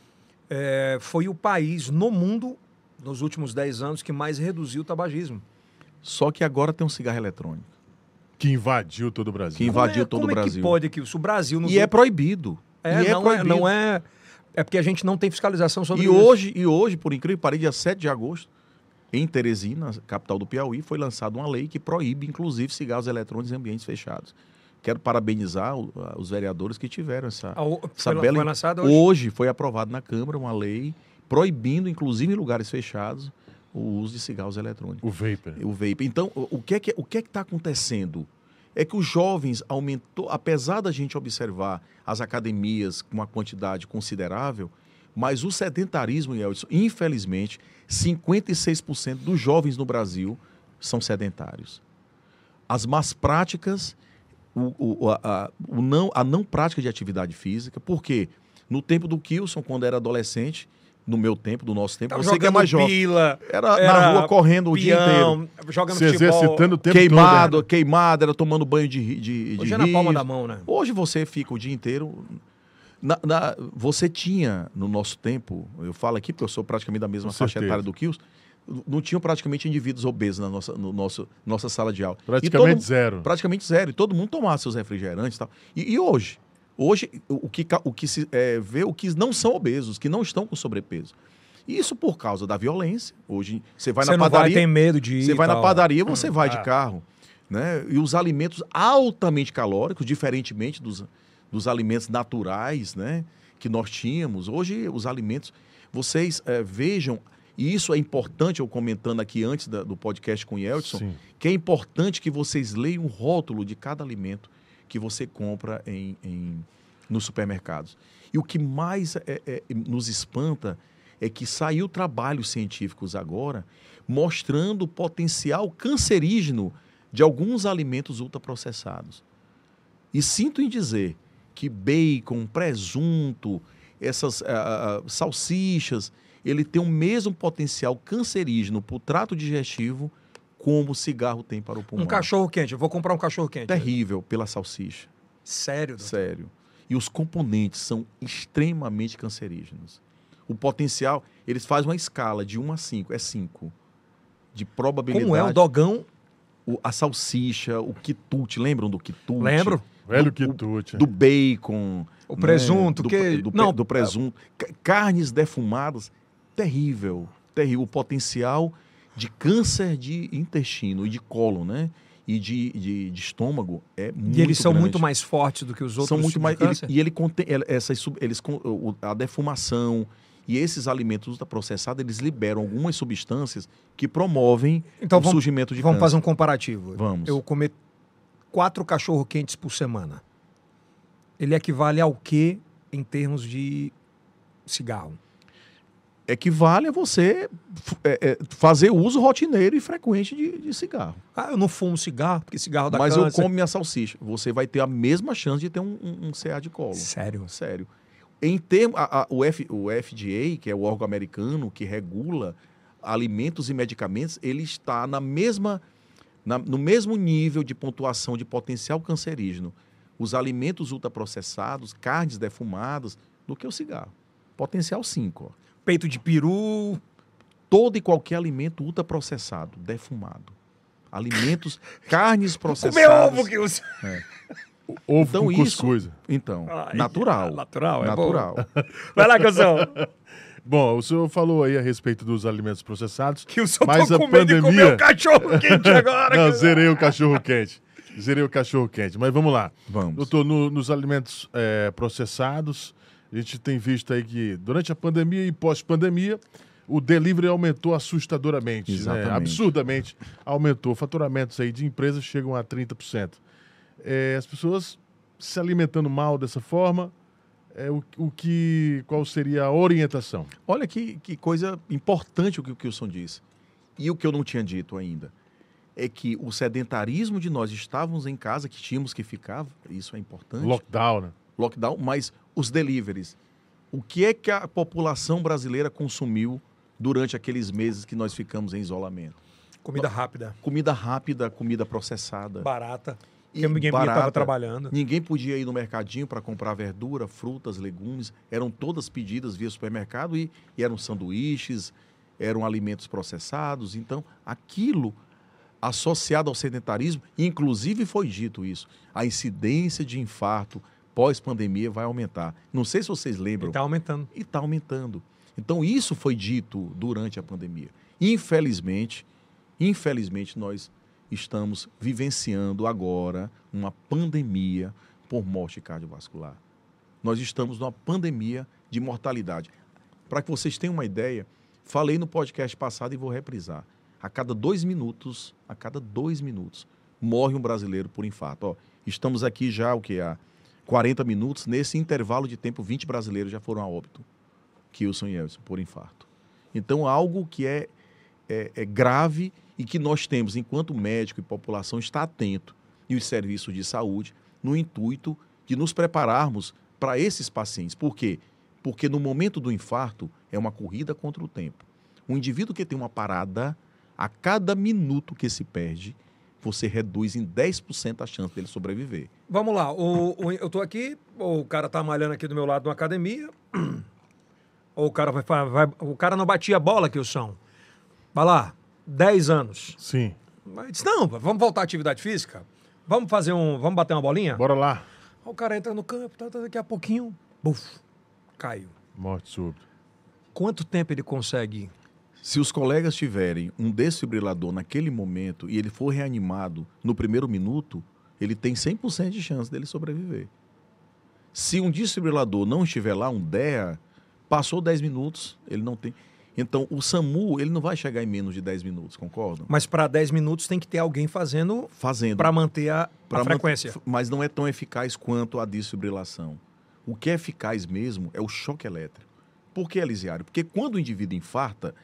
é, foi o país no mundo, nos últimos 10 anos, que mais reduziu o tabagismo.
Só que agora tem um cigarro eletrônico.
Que invadiu todo o Brasil.
Que invadiu
Como é-
todo o
como é
Brasil.
que pode, Kilson? O Brasil... Nos
E é proibido.
É,
e é
não, é,
proibido.
não é. É porque a gente não tem fiscalização sobre
E
isso.
hoje, e hoje, por incrível pareça, dia 7 de agosto, em Teresina, capital do Piauí, foi lançada uma lei que proíbe, inclusive, cigarros eletrônicos em ambientes fechados. Quero parabenizar os vereadores que tiveram essa,
A o-
essa
foi,
bela...
foi hoje.
Hoje foi aprovado na Câmara uma lei proibindo, inclusive em lugares fechados, o uso de cigarros eletrônicos.
O Vapor.
O vape. Então, o que é que o que é que está acontecendo? É que os jovens aumentou, apesar da gente observar as academias com uma quantidade considerável, mas o sedentarismo, Yeltsin, infelizmente, 56% dos jovens no Brasil são sedentários. As más práticas, o, o- a, o não, a não prática de atividade física, porque no tempo do Kilson, quando era adolescente, no meu tempo, do nosso tempo,
Tava
você que é mais jovem.
pila,
Era, na
era
rua correndo o dia inteiro.
jogando
Se
futebol.
exercitando o tempo
Queimado,
todo. né?
queimado, era tomando banho de, de, de
Hoje é na palma da mão, né?
Hoje você fica o dia inteiro. Na- na- você tinha, no nosso tempo, eu falo aqui porque eu sou praticamente da mesma
Com
faixa
certeza.
etária do Kios, não tinham praticamente indivíduos obesos na nossa, no nosso, nossa sala de aula.
Praticamente
todo-
zero.
praticamente zero. E todo mundo tomava seus refrigerantes e tal. E, e hoje? Hoje, o que, o que se é, vê o que não são obesos, que não estão com sobrepeso. E Isso por causa da violência. Hoje, você vai
Você
na padaria.
tem medo de ir
Você vai na
tal.
padaria, você vai
Ah.
de carro. Né? E os alimentos altamente calóricos, diferentemente dos, dos alimentos naturais né? que nós tínhamos. Hoje, os alimentos, vocês eh, vejam, e isso é importante, eu comentando aqui antes da- do podcast com o Yeltsin,
Sim.
que é importante que vocês leiam o rótulo de cada alimento que você compra em, em- nos supermercados. E o que mais é- é- nos espanta é que saiu trabalhos científicos agora mostrando o potencial cancerígeno de alguns alimentos ultraprocessados. E sinto em dizer que bacon, presunto, essas ah, ah, salsichas, ele tem o mesmo potencial cancerígeno para o trato digestivo como o cigarro tem para o pulmão.
Um cachorro quente. Eu vou comprar um cachorro quente.
Terrível pela salsicha.
Sério, doutor?
Sério. E os componentes são extremamente cancerígenos. O potencial, eles fazem uma escala de 1 a 5, é 5. De probabilidade.
Como é o dogão?
o- a salsicha, o quitute, lembram do quitute?
Lembro.
Velho
do-
quitute.
Do bacon.
O
né?
presunto,
do,
que-
do,
não,
do presunto. Ca- Carnes defumadas, terrível. Terrível. O potencial de câncer de intestino e de cólon, né? E de, de, de estômago é muito
E eles são
grande.
muito mais fortes do que os outros
são muito mais ele- e ele contém ele- essas eles a defumação e esses alimentos ultraprocessados eles liberam algumas substâncias que promovem
Então
o
vamos,
surgimento de
vamos
câncer.
fazer um comparativo.
Vamos.
Eu comer quatro cachorro quentes por semana. Ele equivale ao que em termos de cigarro?
equivale a você é, é, fazer uso rotineiro e frequente de, de cigarro.
Ah, eu não fumo cigarro, porque cigarro dá
Mas eu
câncer.
como minha salsicha. Você vai ter a mesma chance de ter um, um, um CA de colo.
Sério?
Sério. Em termos, a- a- o, F, o FDA, que é o órgão americano que regula alimentos e medicamentos, ele está na mesma, na- no mesmo nível de pontuação de potencial cancerígeno. Os alimentos ultraprocessados, carnes defumadas, do que o cigarro. Potencial 5.
Peito de peru.
Todo e qualquer alimento ultraprocessado, defumado. Alimentos, carnes
Comer
processadas.
ovo que os...
Ovo
Então
com
isso-
cuscuz.
Então,
Ai,
natural.
Natural, é bom.
natural.
Vai lá, Guzão.
Bom, o senhor falou aí a respeito dos alimentos processados.
Que o senhor
Mas
tá
a
com medo de comer
pandemia-
o cachorro quente agora.
Não,
Guzão.
zerei o cachorro quente. Zerei o cachorro quente. Mas vamos lá.
Vamos.
Doutor, no- nos alimentos é, processados, a gente tem visto aí que durante a pandemia e pós-pandemia, o delivery aumentou assustadoramente, né?
Exatamente.
absurdamente aumentou. Faturamentos aí de empresas chegam a 30%. É, as pessoas se alimentando mal dessa forma, é, o, o que, qual seria a orientação?
Olha que, que coisa importante o que o Kilson disse. E o que eu não tinha dito ainda. É que o sedentarismo de nós estávamos em casa, que tínhamos que ficar, isso é importante.
Lockdown, né?
lockdown, mas os deliveries. O que é que a população brasileira consumiu durante aqueles meses que nós ficamos em isolamento?
Comida rápida,
Comida rápida, comida processada.
barata.
E
ninguém estava trabalhando.
Ninguém podia ir no mercadinho para comprar verdura, frutas, legumes. Eram todas pedidas via supermercado e, e eram sanduíches, eram alimentos processados. Então, aquilo associado ao sedentarismo, inclusive foi dito isso, a incidência de infarto pós-pandemia vai aumentar. Não sei se vocês lembram,
Está aumentando.
e está aumentando. Então, isso foi dito durante a pandemia. Infelizmente, infelizmente, nós estamos vivenciando agora uma pandemia por morte cardiovascular. Nós estamos numa pandemia de mortalidade. Para que vocês tenham uma ideia, falei no podcast passado e vou reprisar. A cada dois minutos, a cada dois minutos, morre um brasileiro por infarto. Ó, estamos aqui já, o que? Há 40 minutos. Nesse intervalo de tempo, 20 brasileiros já foram a óbito. Kilson e Elson, por infarto. Então, algo que é, é, é grave e que nós temos, enquanto médico e população, estar atento e os serviços de saúde no intuito de nos prepararmos para esses pacientes. Por quê? Porque no momento do infarto é uma corrida contra o tempo. Um indivíduo que tem uma parada, a cada minuto que se perde, você reduz em 10% a chance dele sobreviver.
Vamos lá, o, o- eu tô aqui, o cara tá malhando aqui do meu lado numa academia, ou o cara vai, vai o cara não batia a bola, que o são. Vai lá, 10 anos.
Sim.
Mas disse, não, vamos voltar à atividade física? Vamos fazer um, vamos bater uma bolinha?
Bora lá.
O cara entra no campo, tá, tá, daqui a pouquinho, buf, caiu.
Morte súbita.
Quanto tempo ele consegue?
Se os colegas tiverem um desfibrilador naquele momento e ele for reanimado no primeiro minuto, ele tem 100% de chance dele sobreviver. Se um desfibrilador não estiver lá, um DEA, passou 10 minutos, ele não tem. Então, o SAMU, ele não vai chegar em menos de 10 minutos, concordam?
Mas para 10 minutos tem que ter alguém fazendo
Fazendo.
para manter a, a
Pra man-
frequência.
Mas não é tão eficaz quanto a desfibrilação. O que é eficaz mesmo é o choque elétrico. Por que, Elisiário? Porque quando o indivíduo infarta,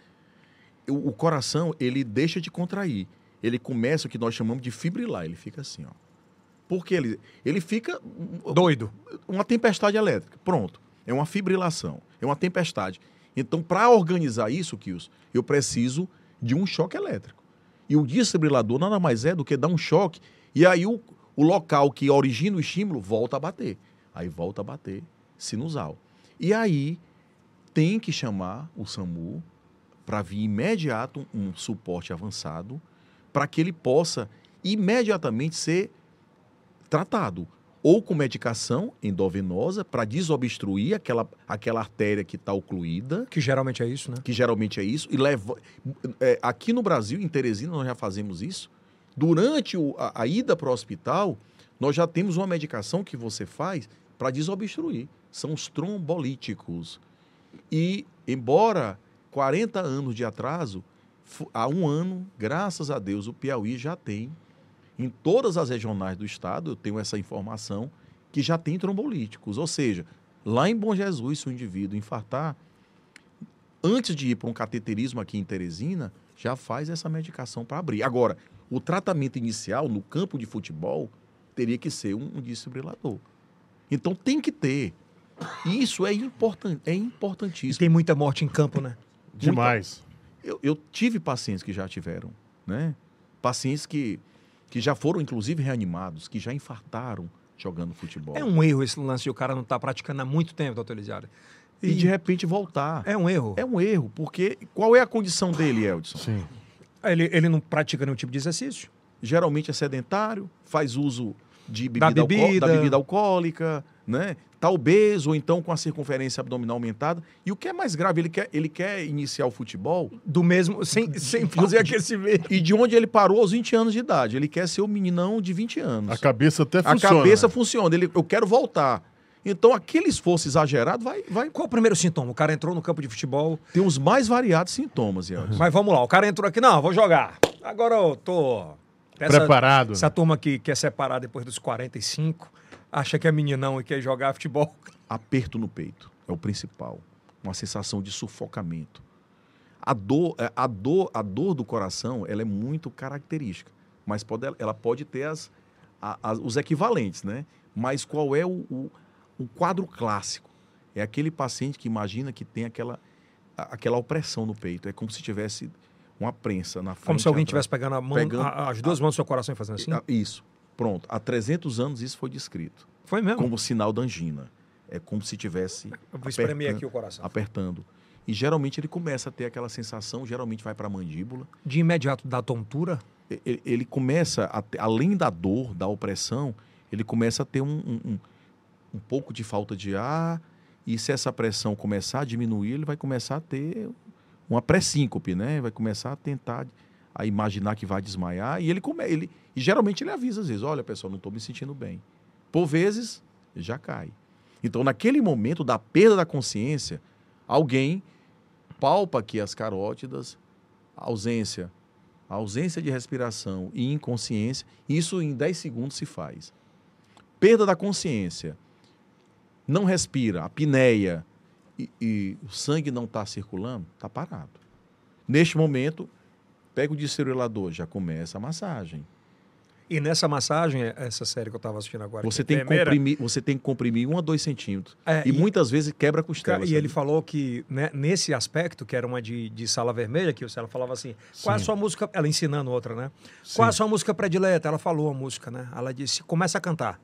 o, o coração ele deixa de contrair. Ele começa o que nós chamamos de fibrilar. Ele fica assim, ó. Porque ele, ele fica
Doido.
uma tempestade elétrica. Pronto. É uma fibrilação. É uma tempestade. Então, para organizar isso, Kios, eu preciso de um choque elétrico. E o desfibrilador nada mais é do que dar um choque. E aí o, o local que origina o estímulo volta a bater. Aí volta a bater sinusal. E aí tem que chamar o SAMU para vir imediato um suporte avançado para que ele possa imediatamente ser tratado ou com medicação endovenosa para desobstruir aquela, aquela artéria que está ocluída,
Que geralmente é isso, né?
que geralmente é isso, e leva. é, aqui no Brasil, em Teresina, nós já fazemos isso. Durante o- a, a ida para o hospital, nós já temos uma medicação que você faz para desobstruir. São os trombolíticos. E, embora 40 anos de atraso, há um ano, graças a Deus, o Piauí já tem, em todas as regionais do estado, eu tenho essa informação, que já tem trombolíticos. Ou seja, lá em Bom Jesus, se o indivíduo infartar, antes de ir para um cateterismo aqui em Teresina, já faz essa medicação para abrir. Agora, o tratamento inicial no campo de futebol teria que ser um, um desfibrilador. Então tem que ter. Isso é, importan é
E
importantíssimo.
tem muita morte em campo, né?
Demais.
Eu, eu tive pacientes que já tiveram, né? Pacientes que, que já foram, inclusive, reanimados, que já infartaram jogando futebol.
É um erro esse lance de o cara não estar praticando há muito tempo, doutor Elisiário.
E de repente voltar.
É um erro.
É um erro, porque qual é a condição dele, Eldson?
Sim.
Ele, ele não pratica nenhum tipo de exercício.
geralmente é sedentário, faz uso de
Da
bebida, alco-
bebida.
da bebida alcoólica, né? Tá obeso ou então com a circunferência abdominal aumentada. E o que é mais grave, ele quer, ele quer iniciar o futebol
Do mesmo, sem, sem fazer aquecimento.
e de onde ele parou aos 20 anos de idade. Ele quer ser o meninão de 20 anos.
A cabeça até
A
funciona.
cabeça
né?
funciona, ele, eu quero voltar. Então aquele esforço exagerado vai, vai
Qual o primeiro sintoma? O cara entrou no campo de futebol,
ter os mais variados sintomas, Eldson.
mas vamos lá, o cara entrou aqui, não, vou jogar. Agora eu tô... Essa,
Preparado.
essa turma que quer separar depois dos 45, acha que é meninão e quer jogar futebol.
aperto no peito é o principal, uma sensação de sufocamento. A dor, é, a dor, a dor do coração, ela é muito característica, mas pode, ela pode ter as, a- as- os equivalentes, né? Mas qual é o, o, o quadro clássico? É aquele paciente que imagina que tem aquela, aquela opressão no peito, é como se tivesse uma prensa na frente.
Como se alguém estivesse pegando, a mão,
Pegando-
a- as duas mãos do seu coração e fazendo assim.
Isso, pronto. Há 300 anos isso foi descrito
Foi mesmo.
como sinal da angina. É como se tivesse
Eu vou espremer
apertando-
aqui o coração.
apertando. E geralmente ele começa a ter aquela sensação, geralmente vai para a mandíbula.
De imediato dá tontura.
E- e- Ele começa, a ter- além da dor, da opressão, ele começa a ter um, um- um pouco de falta de ar. E se essa pressão começar a diminuir, ele vai começar a ter uma pré-síncope, né? Vai começar a tentar a imaginar que vai desmaiar. E ele come, ele E geralmente ele avisa às vezes: olha, pessoal, não estou me sentindo bem. Por vezes, já cai. Então, naquele momento da perda da consciência, alguém palpa aqui as carótidas, ausência, ausência de respiração e inconsciência. Isso em 10 segundos se faz. Perda da consciência. Não respira, apneia e, e o sangue não está circulando, está parado. Neste momento, pega o desfibrilador, já começa a massagem.
E nessa massagem, essa série que eu estava assistindo agora.
Você tem,
é
que
enfermeira,
comprimir, você tem que comprimir um a dois centímetros.
É,
e,
e-
muitas vezes quebra a costela.
E ele
sabe?
falou que né, nesse aspecto, que era uma de, de sala vermelha, que ela falava assim: qual é a sua música? Ela ensinando outra, né?
Sim.
Qual é a sua música predileta? Ela falou a música, né? Ela disse: começa a cantar.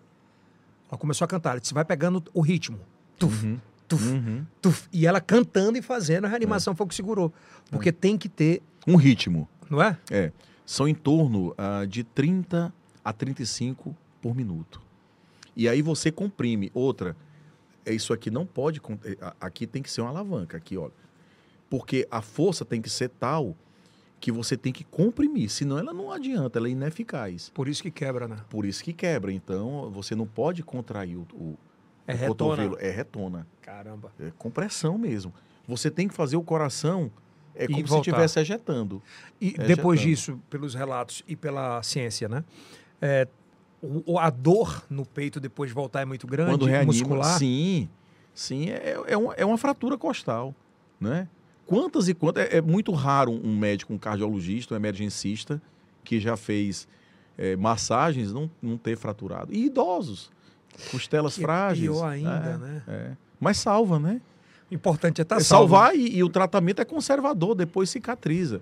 Ela começou a cantar. Ela disse: vai pegando o ritmo. Tuf, tuf,
Uhum.
tuf. E ela cantando e fazendo, a reanimação foi o que segurou. Porque tem que ter,
Um ritmo.
não é?
É. São em torno ah, de 30 a 35 por minuto. E aí você comprime. Outra, é isso aqui não pode. é, Aqui tem que ser uma alavanca. Aqui, olha. Porque a força tem que ser tal que você tem que comprimir. Senão ela não adianta, ela é ineficaz.
Por isso que quebra, né?
Por isso que quebra. Então você não pode contrair o, o,
É
o
retona.
cotovelo. É retona.
Caramba.
É compressão mesmo. Você tem que fazer o coração. É
E
como se
voltar.
estivesse ejetando.
E
É,
depois disso, pelos relatos e pela ciência, né? É, o- o- a dor no peito depois de voltar é muito grande,
Quando reanima,
muscular.
sim, sim, é, é, uma, é uma fratura costal, né? Quantas e quantas, é, é muito raro um médico, um cardiologista, um emergencista que já fez é, massagens não, não ter fraturado. E idosos, costelas
Que é
frágeis.
pior ainda,
é,
né?
é. Mas salva, né?
O importante é estar
é
salvo.
salvar e, e o tratamento é conservador, depois cicatriza.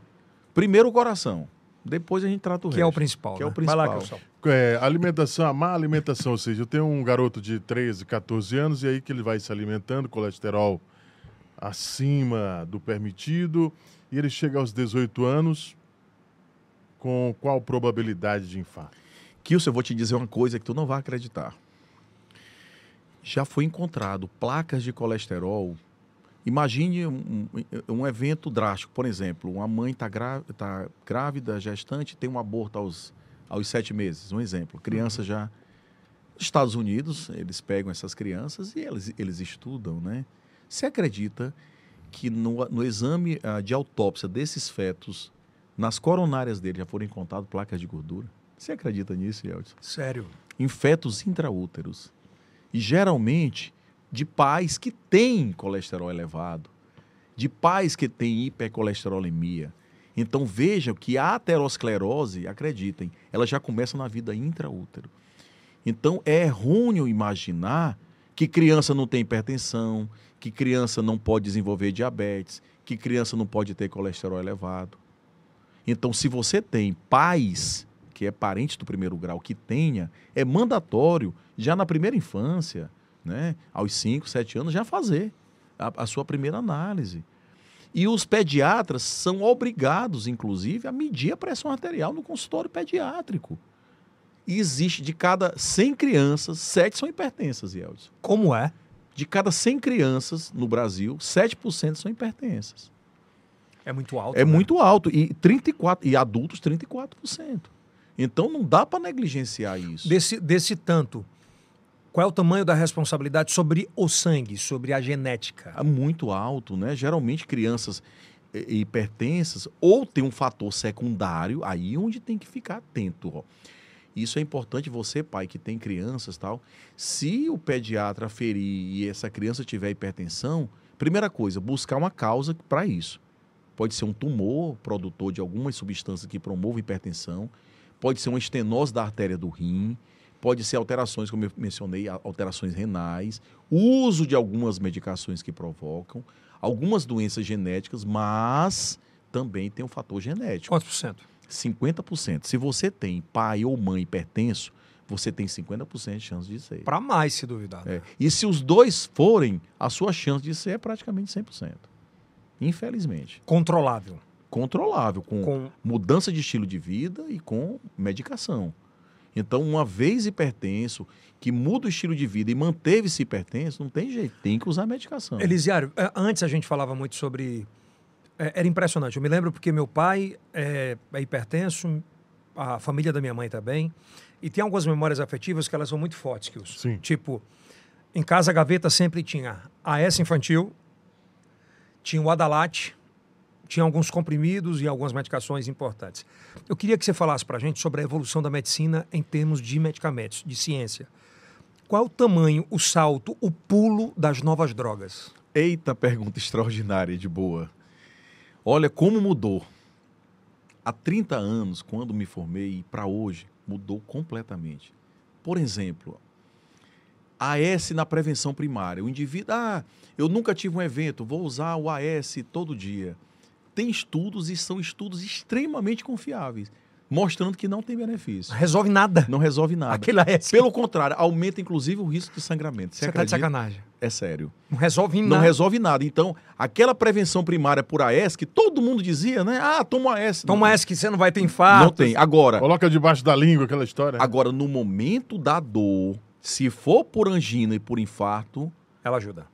Primeiro o coração, depois a gente trata o
Que é o
resto.
principal.
Que é o
né? Vai lá,
principal.
Kilson.
É, alimentação, a má alimentação, ou seja, eu tenho um garoto de 13, 14 anos e aí que ele vai se alimentando, colesterol acima do permitido, e ele chega aos 18 anos com qual probabilidade de infarto?
Kilson, eu vou te dizer uma coisa que tu não vai acreditar. Já foi encontrado placas de colesterol. Imagine um, um- evento drástico, por exemplo, uma mãe está grávida, gestante, tem um aborto aos, aos sete meses, um exemplo. Criança já. Nos Estados Unidos, eles pegam essas crianças e eles, eles estudam, né? Você acredita que no, no exame ah, de autópsia desses fetos, nas coronárias dele já foram encontradas placas de gordura? Você acredita nisso, Yeltsin?
Sério.
Em fetos intraúteros. E geralmente de pais que têm colesterol elevado, de pais que têm hipercolesterolemia. Então vejam que a aterosclerose, acreditem, ela já começa na vida intraútero. Então é errôneo imaginar que criança não tem hipertensão, que criança não pode desenvolver diabetes, que criança não pode ter colesterol elevado. Então, se você tem pais que é parente do primeiro grau que tenha, é mandatório, já na primeira infância, né, aos 5, 7 anos, já fazer a, a sua primeira análise. E os pediatras são obrigados, inclusive, a medir a pressão arterial no consultório pediátrico. E existe de cada 100 crianças, 7 são hipertensas, Yeldson.
Como é?
De cada 100 crianças no Brasil, 7% são hipertensas.
É muito alto.
É
né?
muito alto. E, 34, e adultos, 34%. Então não dá para negligenciar isso.
Desse, desse tanto, qual é o tamanho da responsabilidade sobre o sangue, sobre a genética?
É muito alto, né? Geralmente crianças eh, hipertensas ou tem um fator secundário, aí onde tem que ficar atento, ó. Isso é importante você, pai, que tem crianças tal. Se o pediatra ferir e essa criança tiver hipertensão, primeira coisa, buscar uma causa para isso. Pode ser um tumor produtor de alguma substância que promova hipertensão, pode ser uma estenose da artéria do rim, pode ser alterações, como eu mencionei, alterações renais, uso de algumas medicações que provocam, algumas doenças genéticas, mas também tem um fator genético.
Quantos por cento?
50%. Se você tem pai ou mãe hipertenso, você tem 50% de chance de ser.
Para mais, se duvidar. né?
É. E se os dois forem, a sua chance de ser é praticamente 100%. Infelizmente.
Controlável.
Controlável, com,
Com
mudança de estilo de vida e com medicação. Então, uma vez hipertenso, que muda o estilo de vida e manteve-se hipertenso, não tem jeito, tem que usar medicação.
Elisiário, eh, antes a gente falava muito sobre. eh, Era impressionante. Eu me lembro porque meu pai é, é hipertenso, a família da minha mãe também. E tem algumas memórias afetivas que elas são muito fortes, Kilson.
Sim.
Tipo, em casa a gaveta sempre tinha AS infantil, tinha o Adalate, tinha alguns comprimidos e algumas medicações importantes. Eu queria que você falasse para a gente sobre a evolução da medicina em termos de medicamentos, de ciência. Qual o tamanho, o salto, o pulo das novas drogas?
Eita pergunta extraordinária de boa. Olha como mudou. há 30 anos, quando me formei, para hoje, mudou completamente. Por exemplo, AS na prevenção primária. O indivíduo, ah, eu nunca tive um evento, vou usar o AS todo dia. Tem estudos e são estudos extremamente confiáveis, mostrando que não tem benefício.
Resolve nada.
Não resolve nada.
Aquele AS.
Pelo contrário, aumenta inclusive o risco de sangramento.
Você tá de sacanagem.
É sério.
Não resolve
Não
nada.
resolve nada. Então, aquela prevenção primária por AS, que todo mundo dizia, né? Ah, toma AS.
Toma
não,
essa que você não vai ter infarto.
Não tem. Agora,
Coloca debaixo da língua aquela história.
agora, no momento da dor, se for por angina e por infarto,
Ela ajuda.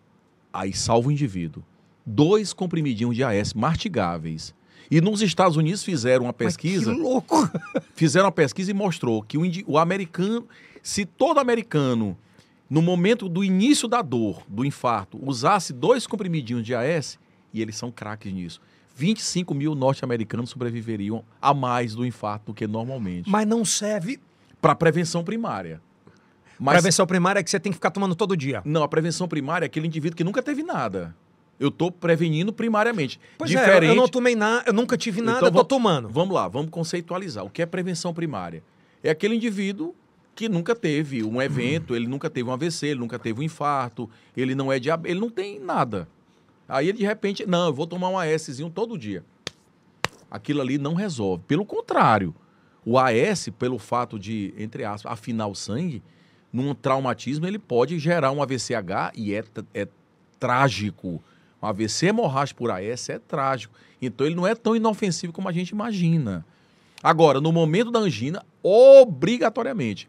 aí salva o indivíduo. Dois comprimidinhos de AS mastigáveis. E nos Estados Unidos fizeram uma pesquisa.
Mas que louco.
fizeram uma pesquisa e mostrou que o, o americano, se todo americano, no momento do início da dor, do infarto, usasse dois comprimidinhos de AS, e eles são craques nisso, 25 mil norte-americanos sobreviveriam a mais do infarto do que normalmente.
Mas não serve.
Para prevenção primária. Mas
Prevenção primária é que você tem que ficar tomando todo dia.
não, a prevenção primária é aquele indivíduo que nunca teve nada. Eu estou prevenindo primariamente.
Pois é,
Diferente.
eu- eu não tomei nada, eu nunca tive nada,
Então
eu tô
vamos-
tomando.
Vamos lá, vamos conceitualizar. O que é prevenção primária? É aquele indivíduo que nunca teve um evento, ele nunca teve um AVC, ele nunca teve um infarto, ele não é diabetes, ele não tem nada. Aí ele de repente, não, eu vou tomar um ASzinho todo dia. Aquilo ali não resolve. Pelo contrário, o AS, pelo fato de, entre aspas, afinar o sangue, num traumatismo, ele pode gerar um AVCH e é, é trágico. Um AVC hemorrágico por AS é trágico. Então ele não é tão inofensivo como a gente imagina. Agora, no momento da angina, obrigatoriamente.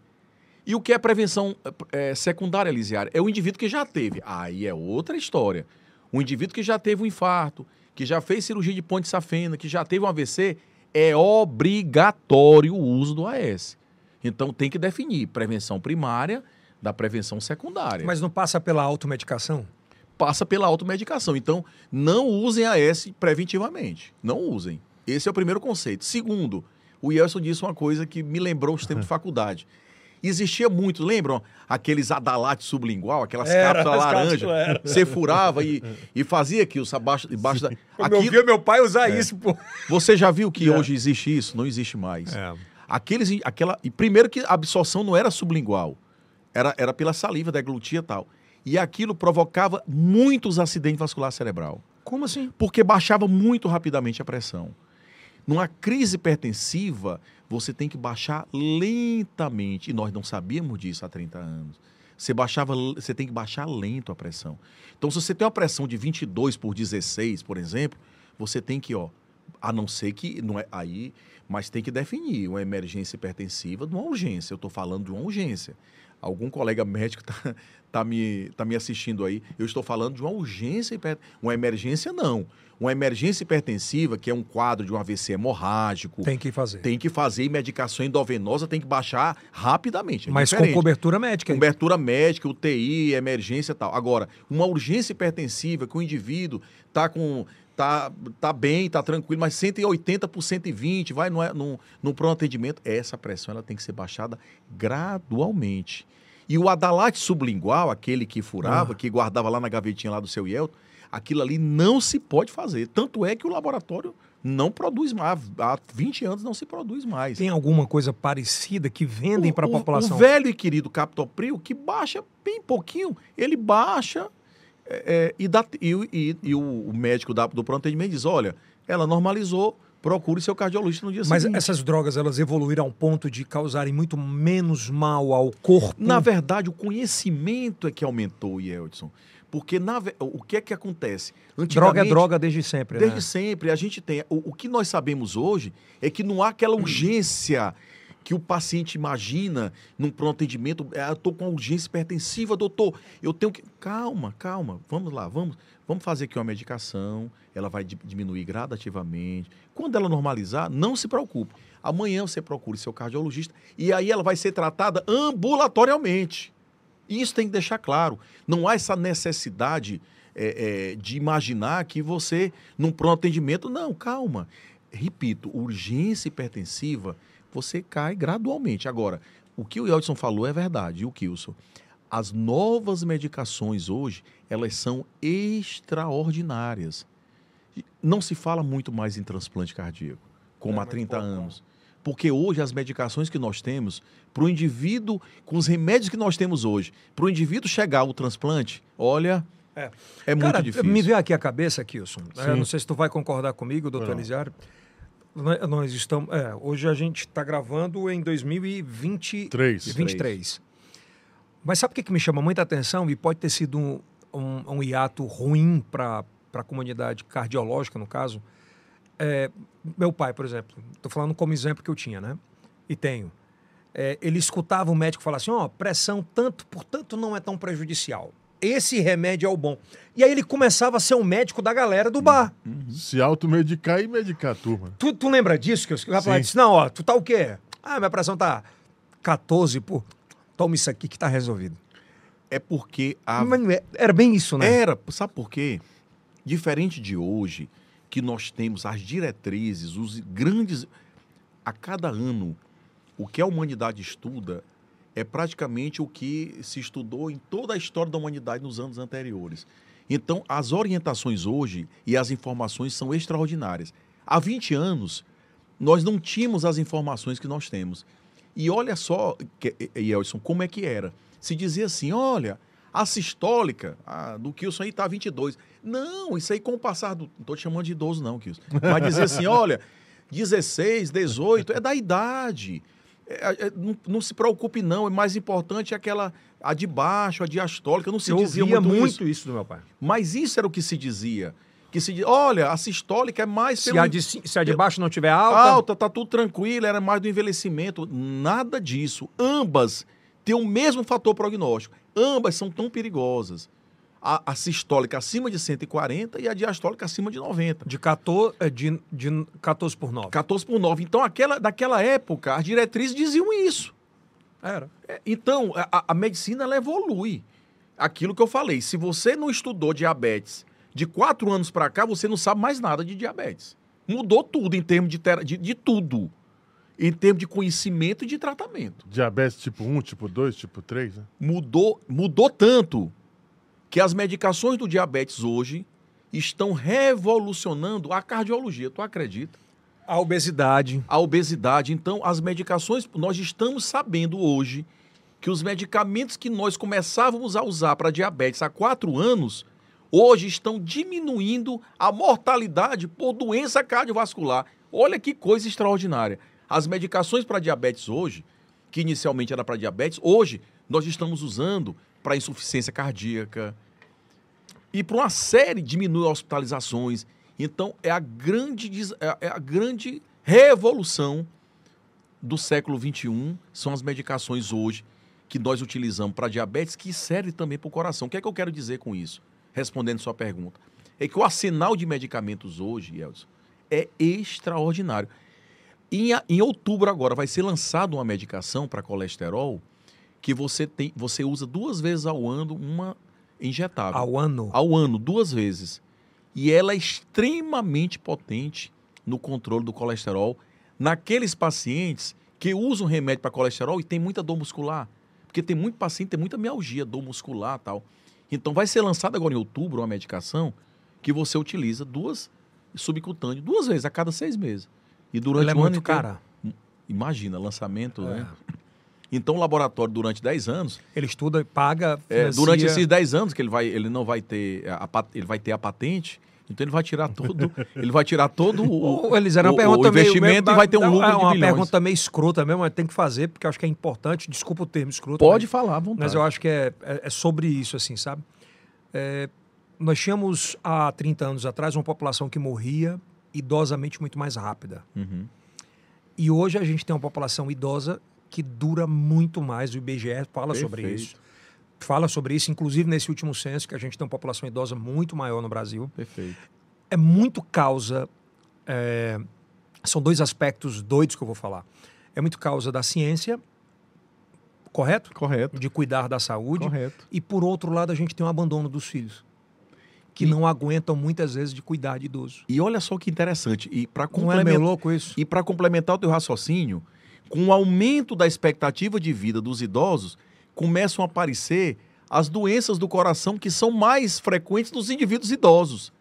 E o que é prevenção eh, secundária, Lisiária? É o indivíduo que já teve. Aí é outra história. O indivíduo que já teve um infarto, que já fez cirurgia de ponte safena, que já teve um AVC, é obrigatório o uso do AS. Então tem que definir prevenção primária da prevenção secundária.
Mas não passa pela automedicação?
Passa pela automedicação. Então, não usem AS preventivamente. Não usem. Esse é o primeiro conceito. Segundo, o Yelson disse uma coisa que me lembrou os tempos de faculdade. Existia muito, lembram? Aqueles adalates sublingual, aquelas
Era,
cápsulas
as
laranja. Você furava e, e fazia aquilo abaixo, debaixo da.
Eu vi meu pai usar isso, pô.
você já viu que
Já.
hoje existe isso? Não existe mais.
É.
Aqueles, aquela, e primeiro que a absorção não era sublingual, era, era pela saliva, deglutia e tal. E aquilo provocava muitos acidentes vascular cerebral,
Como assim?
porque baixava muito rapidamente a pressão. Numa crise hipertensiva, você tem que baixar lentamente, e nós não sabíamos disso há 30 anos. Você, baixava, você tem que baixar lento a pressão. Então, se você tem uma pressão de 22 por 16, por exemplo, você tem que, ó, a não ser que não é aí, mas tem que definir uma emergência hipertensiva de uma urgência. Eu estou falando de uma urgência. Algum colega médico está tá me, tá me assistindo aí. Eu estou falando de uma urgência, hiper... uma emergência não. Uma emergência hipertensiva, que é um quadro de um AVC hemorrágico, tem,
Tem que fazer.
que fazer e medicação endovenosa tem que baixar rapidamente. É
Mas com
diferente.
cobertura médica. hein?
Cobertura médica, UTI, emergência e tal. Agora, uma urgência hipertensiva que o indivíduo tá com tá, tá bem, tá tranquilo, mas 180 por 120, vai no, no, no pronto atendimento, essa pressão ela tem que ser baixada gradualmente. E o adalate sublingual, aquele que furava,
Ah.
que guardava lá na gavetinha lá do seu Yelto, aquilo ali não se pode fazer. Tanto é que o laboratório não produz mais. Há 20 anos não se produz mais.
Tem alguma coisa parecida que vendem para a população?
O velho e querido captopril, que baixa bem pouquinho, ele baixa é, é, e, dá, e, e- e o, médico da- do pronto atendimento diz, olha, ela normalizou, procure seu cardiologista no dia
Mas
seguinte.
essas drogas, elas evoluíram ao ponto de causarem muito menos mal ao corpo?
Na verdade, o conhecimento é que aumentou, Yeldson. Porque na o que é que acontece?
droga é droga desde sempre,
Desde
né?
sempre, a gente tem. O, o que nós sabemos hoje é que não há aquela urgência que o paciente imagina num pronto atendimento. "Ah, eu estou com urgência hipertensiva, doutor. Eu tenho que. Calma, calma. Vamos lá, vamos, vamos fazer aqui uma medicação. Ela vai di- diminuir gradativamente. Quando ela normalizar, não se preocupe. Amanhã você procure seu cardiologista e aí ela vai ser tratada ambulatorialmente. Isso tem que deixar claro. Não há essa necessidade é, é, de imaginar que você, num pronto atendimento, não, calma. Repito, urgência hipertensiva, você cai gradualmente. Agora, o que o Eldson falou é verdade, e o Kilson. As novas medicações hoje, elas são extraordinárias. Não se fala muito mais em transplante cardíaco. como
É
há
muito
30
pouco,
anos. Porque hoje as medicações que nós temos, para o indivíduo, com os remédios que nós temos hoje, para o indivíduo chegar ao transplante, olha,
É.
é muito
Cara,
difícil.
me veio aqui a cabeça, Kilson. É, não sei se tu vai concordar comigo, doutor
Não.
Elisiário. Nós- Nós estamos. é, hoje a gente está gravando em 2023.
Três.
23. Mas sabe o que, que me chama muita atenção? E pode ter sido um, um, um hiato ruim para a comunidade cardiológica, no caso. É, meu pai, por exemplo, estou falando como exemplo que eu tinha, né? E tenho. É, ele escutava o médico falar assim: ó, pressão tanto, portanto, não é tão prejudicial. Esse remédio é o bom. E aí ele começava a ser o médico da galera do bar.
Se automedicar e medicar a turma.
Tu, tu lembra disso? Que ela
Sim.
disse, não, ó, tu tá o quê? Ah, minha pressão tá 14, pô. Toma isso aqui que tá resolvido.
É porque a
Mas é- era bem isso, né?
Era, sabe por quê? Diferente de hoje, que nós temos as diretrizes, os grandes. A cada ano, o que a humanidade estuda é praticamente o que se estudou em toda a história da humanidade nos anos anteriores. Então, as orientações hoje e as informações são extraordinárias. Há 20 anos, nós não tínhamos as informações que nós temos. E olha só, Elson, como é que era? Se dizia assim, olha, a sistólica a, do Kilson aí tá 22. Não, isso aí com o passar do... Não tô te chamando de idoso não, Kilson. Mas dizer assim, olha, 16, 18, é da idade. É, é, não, não se preocupe não, é mais importante aquela... A de baixo, a diastólica, não se
eu
dizia muito,
muito,
isso.
isso. do meu pai.
Mas isso era o que se dizia. Que se diz, olha, a sistólica é mais
Se
pelo-
a, de, se a de baixo não tiver alta,
alta, tá tudo tranquilo, era mais do envelhecimento. Nada disso. Ambas têm o mesmo fator prognóstico. Ambas são tão perigosas. A, a sistólica acima de 140 e a diastólica acima de 90.
de 14, é, de, de 14 por 9.
14 por 9. Então, aquela, naquela época, as diretrizes diziam isso.
Era.
É, Então, a, a medicina ela evolui. Aquilo que eu falei, se você não estudou diabetes de quatro anos para cá, você não sabe mais nada de diabetes. Mudou tudo em termos de, tera- de, de tudo. Em termos de conhecimento e de tratamento.
Diabetes tipo 1, tipo 2, tipo 3, né?
Mudou, mudou tanto que as medicações do diabetes hoje estão revolucionando a cardiologia. Tu acredita?
A obesidade.
a obesidade. Então, as medicações, nós estamos sabendo hoje que os medicamentos que nós começávamos a usar para diabetes há quatro anos, hoje estão diminuindo a mortalidade por doença cardiovascular. Olha que coisa extraordinária. As medicações para diabetes hoje, que inicialmente era para diabetes, hoje nós estamos usando para insuficiência cardíaca e para uma série diminui hospitalizações. Então é a grande é é a grande revolução do século XXI são as medicações hoje que nós utilizamos para diabetes que serve também para o coração. O que é que eu quero dizer com isso? Respondendo sua pergunta, é que o arsenal de medicamentos hoje, Elson, é extraordinário. Em, em outubro agora vai ser lançada uma medicação para colesterol que você tem, você usa duas vezes ao ano uma injetável
Ao ano.
ao ano, duas vezes. E ela é extremamente potente no controle do colesterol naqueles pacientes que usam remédio para colesterol e tem muita dor muscular. Porque tem muito paciente, tem muita mialgia, dor muscular tal. Então vai ser lançada agora em outubro uma medicação que você utiliza duas subcutâneo, duas vezes a cada seis meses. E durante
Ela é
o ano
muito cara.
Imagina, lançamento, né?
É.
Então o laboratório durante 10 anos
Ele estuda, paga,
é, durante esses 10 anos que ele vai, ele não vai ter a, ele vai ter a patente, então ele vai tirar todo, ele vai tirar todo o,
Ô, Elis, era uma
o-
pergunta
o investimento
meio,
e vai ter um
é
lucro de
uma pergunta meio escrota mesmo, mas tem que fazer, porque eu acho que é importante. Desculpa o termo escroto.
Pode
mas-
falar, à vontade.
Mas eu acho que é, é, é sobre isso, assim, sabe? É, nós tínhamos, há 30 anos atrás, uma população que morria idosamente muito mais rápida.
Uhum.
E hoje a gente tem uma população idosa que dura muito mais. O IBGE fala sobre
Perfeito.
isso. Fala sobre isso, inclusive nesse último censo, que a gente tem uma população idosa muito maior no Brasil.
Perfeito.
É muito causa. é, são dois aspectos doidos que eu vou falar. É muito causa da ciência, correto?
Correto.
De cuidar da saúde.
Correto.
E por outro lado, a gente tem o abandono dos filhos, que
E-
não aguentam muitas vezes de cuidar de idoso.
E olha só que interessante, e para
é
complementar
louco isso?
e para complementar o teu raciocínio, com o aumento da expectativa de vida dos idosos, começam a aparecer as doenças do coração que são mais frequentes nos indivíduos idosos.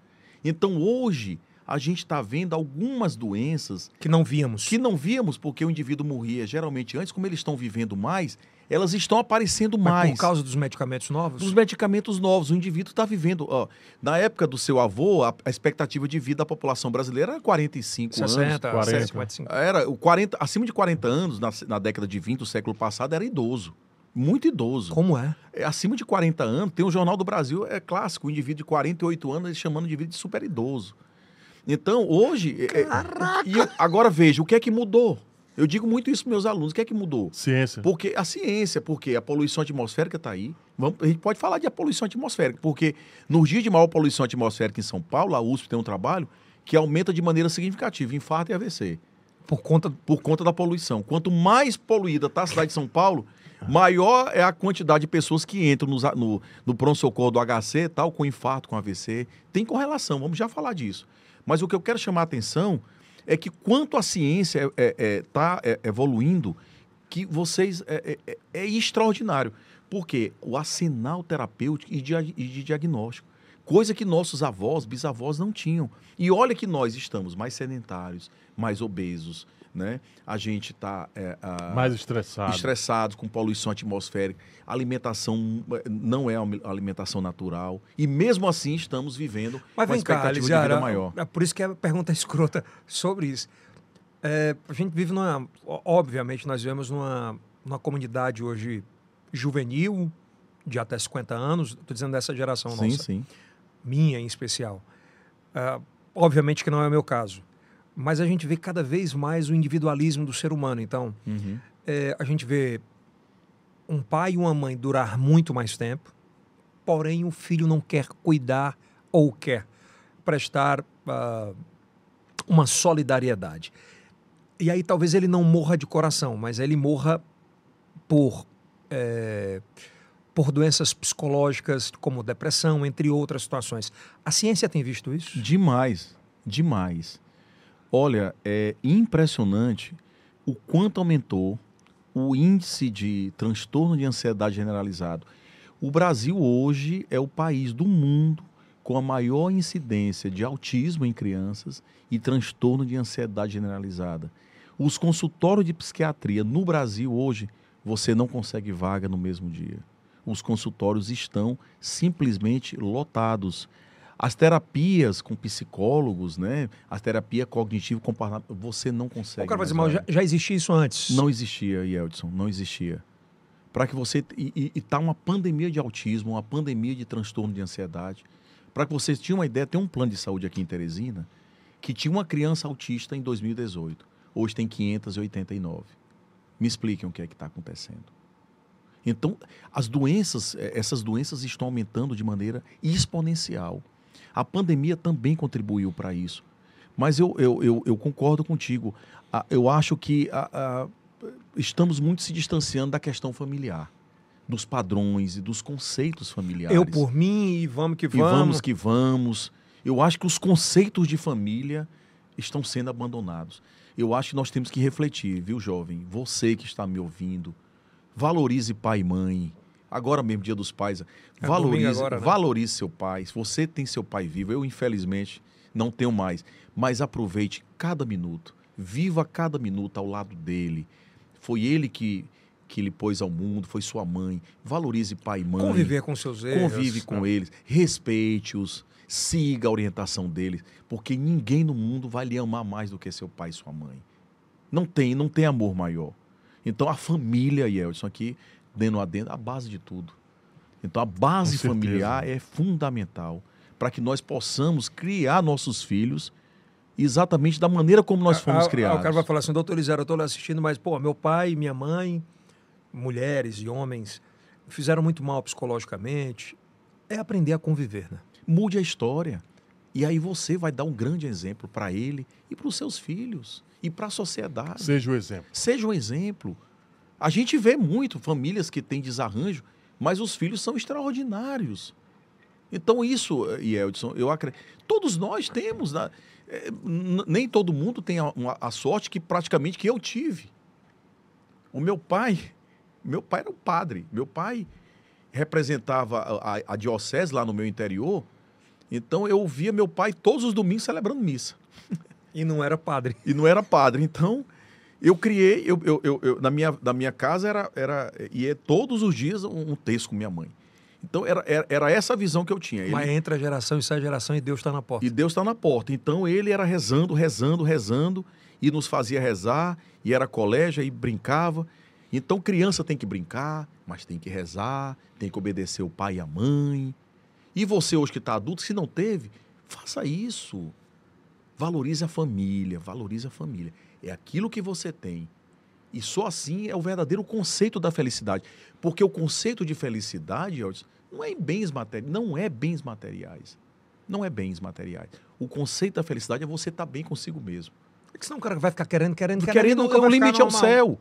Então, hoje, a gente está vendo algumas doenças
Que não víamos.
que não víamos porque o indivíduo morria geralmente antes, como eles estão vivendo mais, elas estão aparecendo
Mas
mais.
por causa dos medicamentos novos?
dos medicamentos novos. O indivíduo está vivendo. Ó, na época do seu avô, a, a expectativa de vida da população brasileira era 45
60,
anos.
40.
55.
Era o 40, acima de 40 anos, na, na década de 20 do século passado, era idoso. Muito idoso.
Como é?
É, acima de 40 anos, tem o Jornal do Brasil, é clássico, o indivíduo de 48 anos, eles chamando o indivíduo de super idoso. Então, hoje. é- é- e eu- agora veja, o que é que mudou? Eu digo muito isso para meus alunos, o que é que mudou?
Ciência.
Porque a ciência, porque a poluição atmosférica está aí. Vamos, a gente pode falar de poluição atmosférica, porque nos dias de maior poluição atmosférica em São Paulo, a USP tem um trabalho que aumenta de maneira significativa infarto e AVC,
Por conta.
por conta da poluição. Quanto mais poluída está a cidade de São Paulo, maior é a quantidade de pessoas que entram nos a- no, no pronto-socorro do HC, tal, com infarto, com AVC. Tem correlação, vamos já falar disso. Mas o que eu quero chamar a atenção é que quanto a ciência está é, é, tá, é, evoluindo, que vocês é, é- é- é extraordinário. Porque o arsenal terapêutico e de, e de diagnóstico. Coisa que nossos avós, bisavós não tinham. E olha que nós estamos mais sedentários, mais obesos, né? A gente está
Mais estressado.
estressados com poluição atmosférica. A alimentação eh, não é alimentação natural. E mesmo assim estamos vivendo
Mas
uma
vem cá,
expectativa de vida maior.
é por isso que a pergunta é escrota sobre isso. É, a gente vive numa. Obviamente, nós vivemos numa, numa comunidade hoje juvenil, de até 50 anos. Estou dizendo dessa geração
Sim,
nossa.
sim.
minha em especial. Ah, obviamente que não é o meu caso, mas a gente vê cada vez mais o individualismo do ser humano. Então,
Uhum.
é, a gente vê um pai e uma mãe durar muito mais tempo, porém o filho não quer cuidar ou quer prestar ah, uma solidariedade. E aí talvez ele não morra de coração, mas ele morra por é, por doenças psicológicas como depressão, entre outras situações. A ciência tem visto isso?
Demais, demais. Olha, é impressionante o quanto aumentou o índice de transtorno de ansiedade generalizado. O Brasil hoje é o país do mundo com a maior incidência de autismo em crianças e transtorno de ansiedade generalizada. Os consultórios de psiquiatria no Brasil hoje, você não consegue vaga no mesmo dia. Os consultórios estão simplesmente lotados. As terapias com psicólogos, né? A terapia cognitivo comportamental, você não consegue.
O cara vai dizer, mas já, já existia isso antes.
Não existia, Yeldson, não existia. Para que você. E está uma pandemia de autismo, uma pandemia de transtorno de ansiedade. Para que vocês tenham uma ideia, tem um plano de saúde aqui em Teresina que tinha uma criança autista em 2018. Hoje tem 589. Me expliquem o que é que está acontecendo. Então, as doenças, eh, essas doenças estão aumentando de maneira exponencial. A pandemia também contribuiu para isso. Mas eu, eu, eu, eu concordo contigo. Ah, Eu acho que ah, ah, estamos muito se distanciando da questão familiar, dos padrões e dos conceitos familiares.
Eu por mim e vamos que
E
vamos.
vamos que vamos. Eu acho que os conceitos de família estão sendo abandonados. Eu acho que nós temos que refletir, viu, jovem? Você que está me ouvindo, valorize pai e mãe. Agora mesmo, dia dos pais,
É
valorize,
agora, né?
valorize seu pai. Se você tem seu pai vivo, eu infelizmente não tenho mais, mas aproveite cada minuto. Viva cada minuto ao lado dele. Foi ele que que lhe pôs ao mundo, foi sua mãe. Valorize pai e mãe.
Conviver com seus erros.
Convive com eles, respeite-os, siga a orientação deles, porque ninguém no mundo vai lhe amar mais do que seu pai e sua mãe. Não tem, não tem amor maior. Então a família, Yeldson, aqui, dentro adentro, a base de tudo. Então a base familiar é fundamental para que nós possamos criar nossos filhos exatamente da maneira como nós fomos
Ah, ah,
criados.
O cara vai falar assim, doutor Lisera, eu estou assistindo, mas, pô, meu pai, minha mãe, mulheres e homens, fizeram muito mal psicologicamente. É aprender a conviver, né?
Mude a história. E aí você vai dar um grande exemplo para ele e para os seus filhos e para a sociedade.
Seja o exemplo.
Seja um exemplo. A gente vê muito famílias que têm desarranjo, mas os filhos são extraordinários. Então, isso, Yeldson, eu acredito. Todos nós temos. né? É, Nem todo mundo tem a, a sorte que praticamente que eu tive. O meu pai, meu pai era um padre. Meu pai representava a, a- a diocese lá no meu interior Então eu via meu pai todos os domingos celebrando missa.
E não era padre.
E não era padre. Então eu criei, eu, eu, eu, eu- na, minha, na minha casa era, era ia todos os dias um, um texto com minha mãe. Então era, era, era essa a visão que eu tinha. Ele-
Mas entra a geração e sai a geração e Deus está na porta.
e Deus está na porta. Então ele era rezando, rezando, rezando e nos fazia rezar. E era colégio e brincava. Então criança tem que brincar, mas tem que rezar, tem que obedecer o pai e a mãe. E você hoje que está adulto, se não teve, faça isso. Valorize a família, valorize a família. É aquilo que você tem. E só assim é o verdadeiro conceito da felicidade. Porque o conceito de felicidade, não é em bens materiais, não é bens materiais. Não é bens materiais. O conceito da felicidade é você estar bem consigo mesmo.
É que senão o cara vai ficar querendo, querendo, querendo.
Querendo,
nunca
o limite é o céu.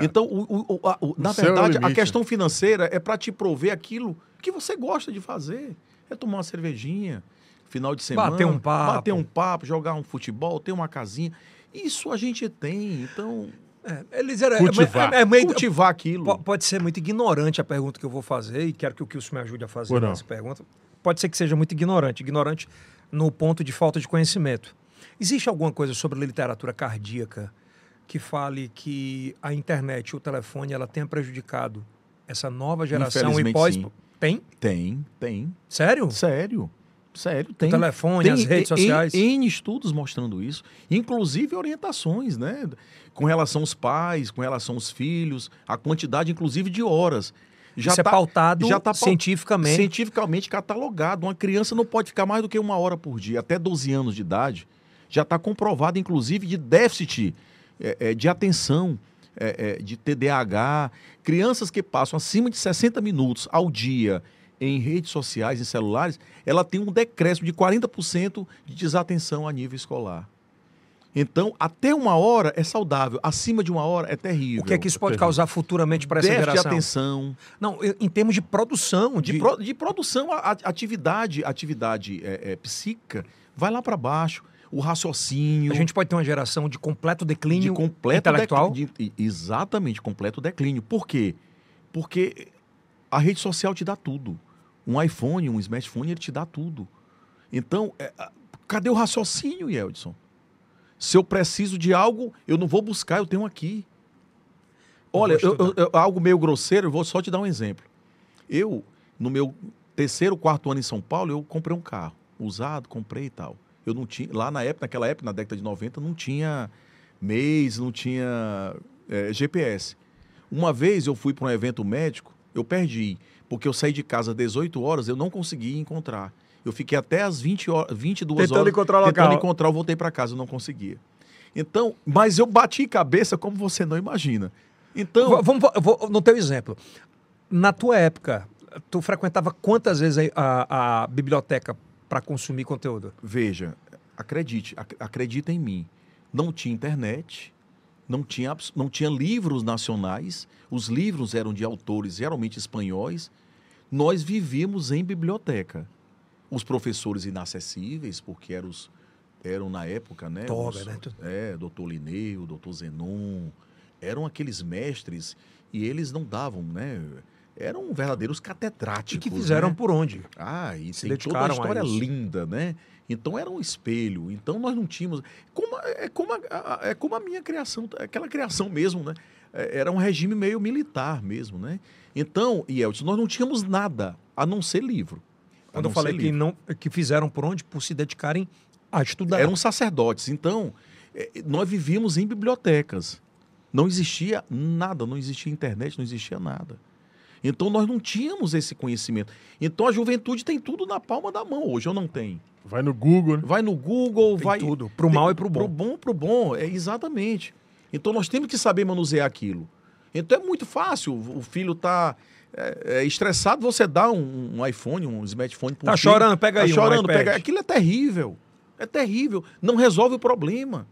Então, o- o- o- a- o- na
é o
verdade, a
limite.
questão financeira é para te prover aquilo que você gosta de fazer. É tomar uma cervejinha, final de semana.
Bater um papo.
Bater um papo, jogar um futebol, ter uma casinha. Isso a gente tem. Então,
É, eles eram,
Cultivar.
É, é, meio-
cultivar aquilo.
po- pode ser muito ignorante a pergunta que eu vou fazer e quero que o Kilson me ajude a fazer essa pergunta. Pode ser que seja muito ignorante. Ignorante no ponto de falta de conhecimento. Existe alguma coisa sobre literatura cardíaca que fale que a internet, o telefone, ela tenha prejudicado essa nova geração e
Infelizmente,
pós...
sim.
Tem?
Tem, tem.
Sério?
Sério. Sério, tem.
telefone,
tem
as redes sociais.
N estudos mostrando isso, inclusive orientações, né? Com relação aos pais, com relação aos filhos, a quantidade, inclusive, de horas. Já
Isso é
tá-
pautado
já tá
cientificamente.
cientificamente catalogado. Uma criança não pode ficar mais do que uma hora por dia, até 12 anos de idade. Já está comprovado, inclusive, de déficit é, é, de atenção, é, é, de TDAH. Crianças que passam acima de 60 minutos ao dia em redes sociais, em celulares, ela tem um decréscimo de 40% de desatenção a nível escolar. Então, até uma hora é saudável, acima de uma hora é terrível.
O que é que isso pode
terrível.
causar futuramente para essa
Déficit de
geração?
atenção,
Não, em termos de produção, de,
de, pro- de produção, a, a- atividade, atividade é, é, psíquica, vai lá para baixo. O raciocínio.
a gente pode ter uma geração de completo declínio
de completo
intelectual.
declínio. de- exatamente, completo declínio. Por quê? Porque a rede social te dá tudo. Um iPhone, um smartphone, ele te dá tudo. Então, é, cadê o raciocínio, Yeldson? Se eu preciso de algo, eu não vou buscar, eu tenho aqui. Olha, eu- eu- eu- algo meio grosseiro, eu vou só te dar um exemplo. Eu, no meu terceiro, quarto ano em São Paulo, eu comprei um carro usado, comprei e tal. Eu não tinha, lá na época, naquela época, na década de 90, não tinha mês, não tinha eh, GPS. Uma vez eu fui para um evento médico, eu perdi, porque eu saí de casa às 18 horas, eu não consegui encontrar. Eu fiquei até às 20 horas, 22
Tentando
horas
encontrar o
tentando
local.
encontrar, eu voltei para casa, eu não conseguia. Então, mas eu bati cabeça como você não imagina. Então,
Vamos vou, no teu exemplo. Na tua época, tu frequentava quantas vezes a, a biblioteca para consumir conteúdo?
Veja, acredite, ac- acredita em mim. Não tinha internet, não tinha, não tinha livros nacionais, os livros eram de autores geralmente espanhóis. Nós vivíamos em biblioteca. Os professores inacessíveis, porque eram, os, eram na época, né?
Toga,
os-
né?
É, doutor Linneu, doutor Zenon, eram aqueles mestres e eles não davam, né? Eram verdadeiros catedráticos.
E que fizeram
né?
por onde?
Ah, e
Se
tem toda a
dedicaram a
história linda, né? Então era um espelho. Então nós não tínhamos. Como, é, como a- é como a minha criação, aquela criação mesmo, né? É, Era um regime meio militar mesmo, né? Então, Yeltsin, nós não tínhamos nada a não ser livro.
Quando eu falei que, não, que fizeram por onde? Por se dedicarem a estudar.
Eram sacerdotes. Então, é, nós vivíamos em bibliotecas. Não existia nada, não existia internet, não existia nada. Então nós não tínhamos esse conhecimento. Então a juventude tem tudo na palma da mão. Hoje eu não tenho.
Vai no Google, né?
Vai no Google,
Tem
vai.
tudo, pro mal e pro bom.
Pro bom, pro bom, é exatamente. Então nós temos que saber manusear aquilo. Então é muito fácil. O filho tá é, é, estressado, você dá um, um iPhone, um smartphone para
Tá chorando, pega aí
Tá
um
chorando,
iPad.
pega. Aquilo é terrível. É terrível. Não resolve o problema.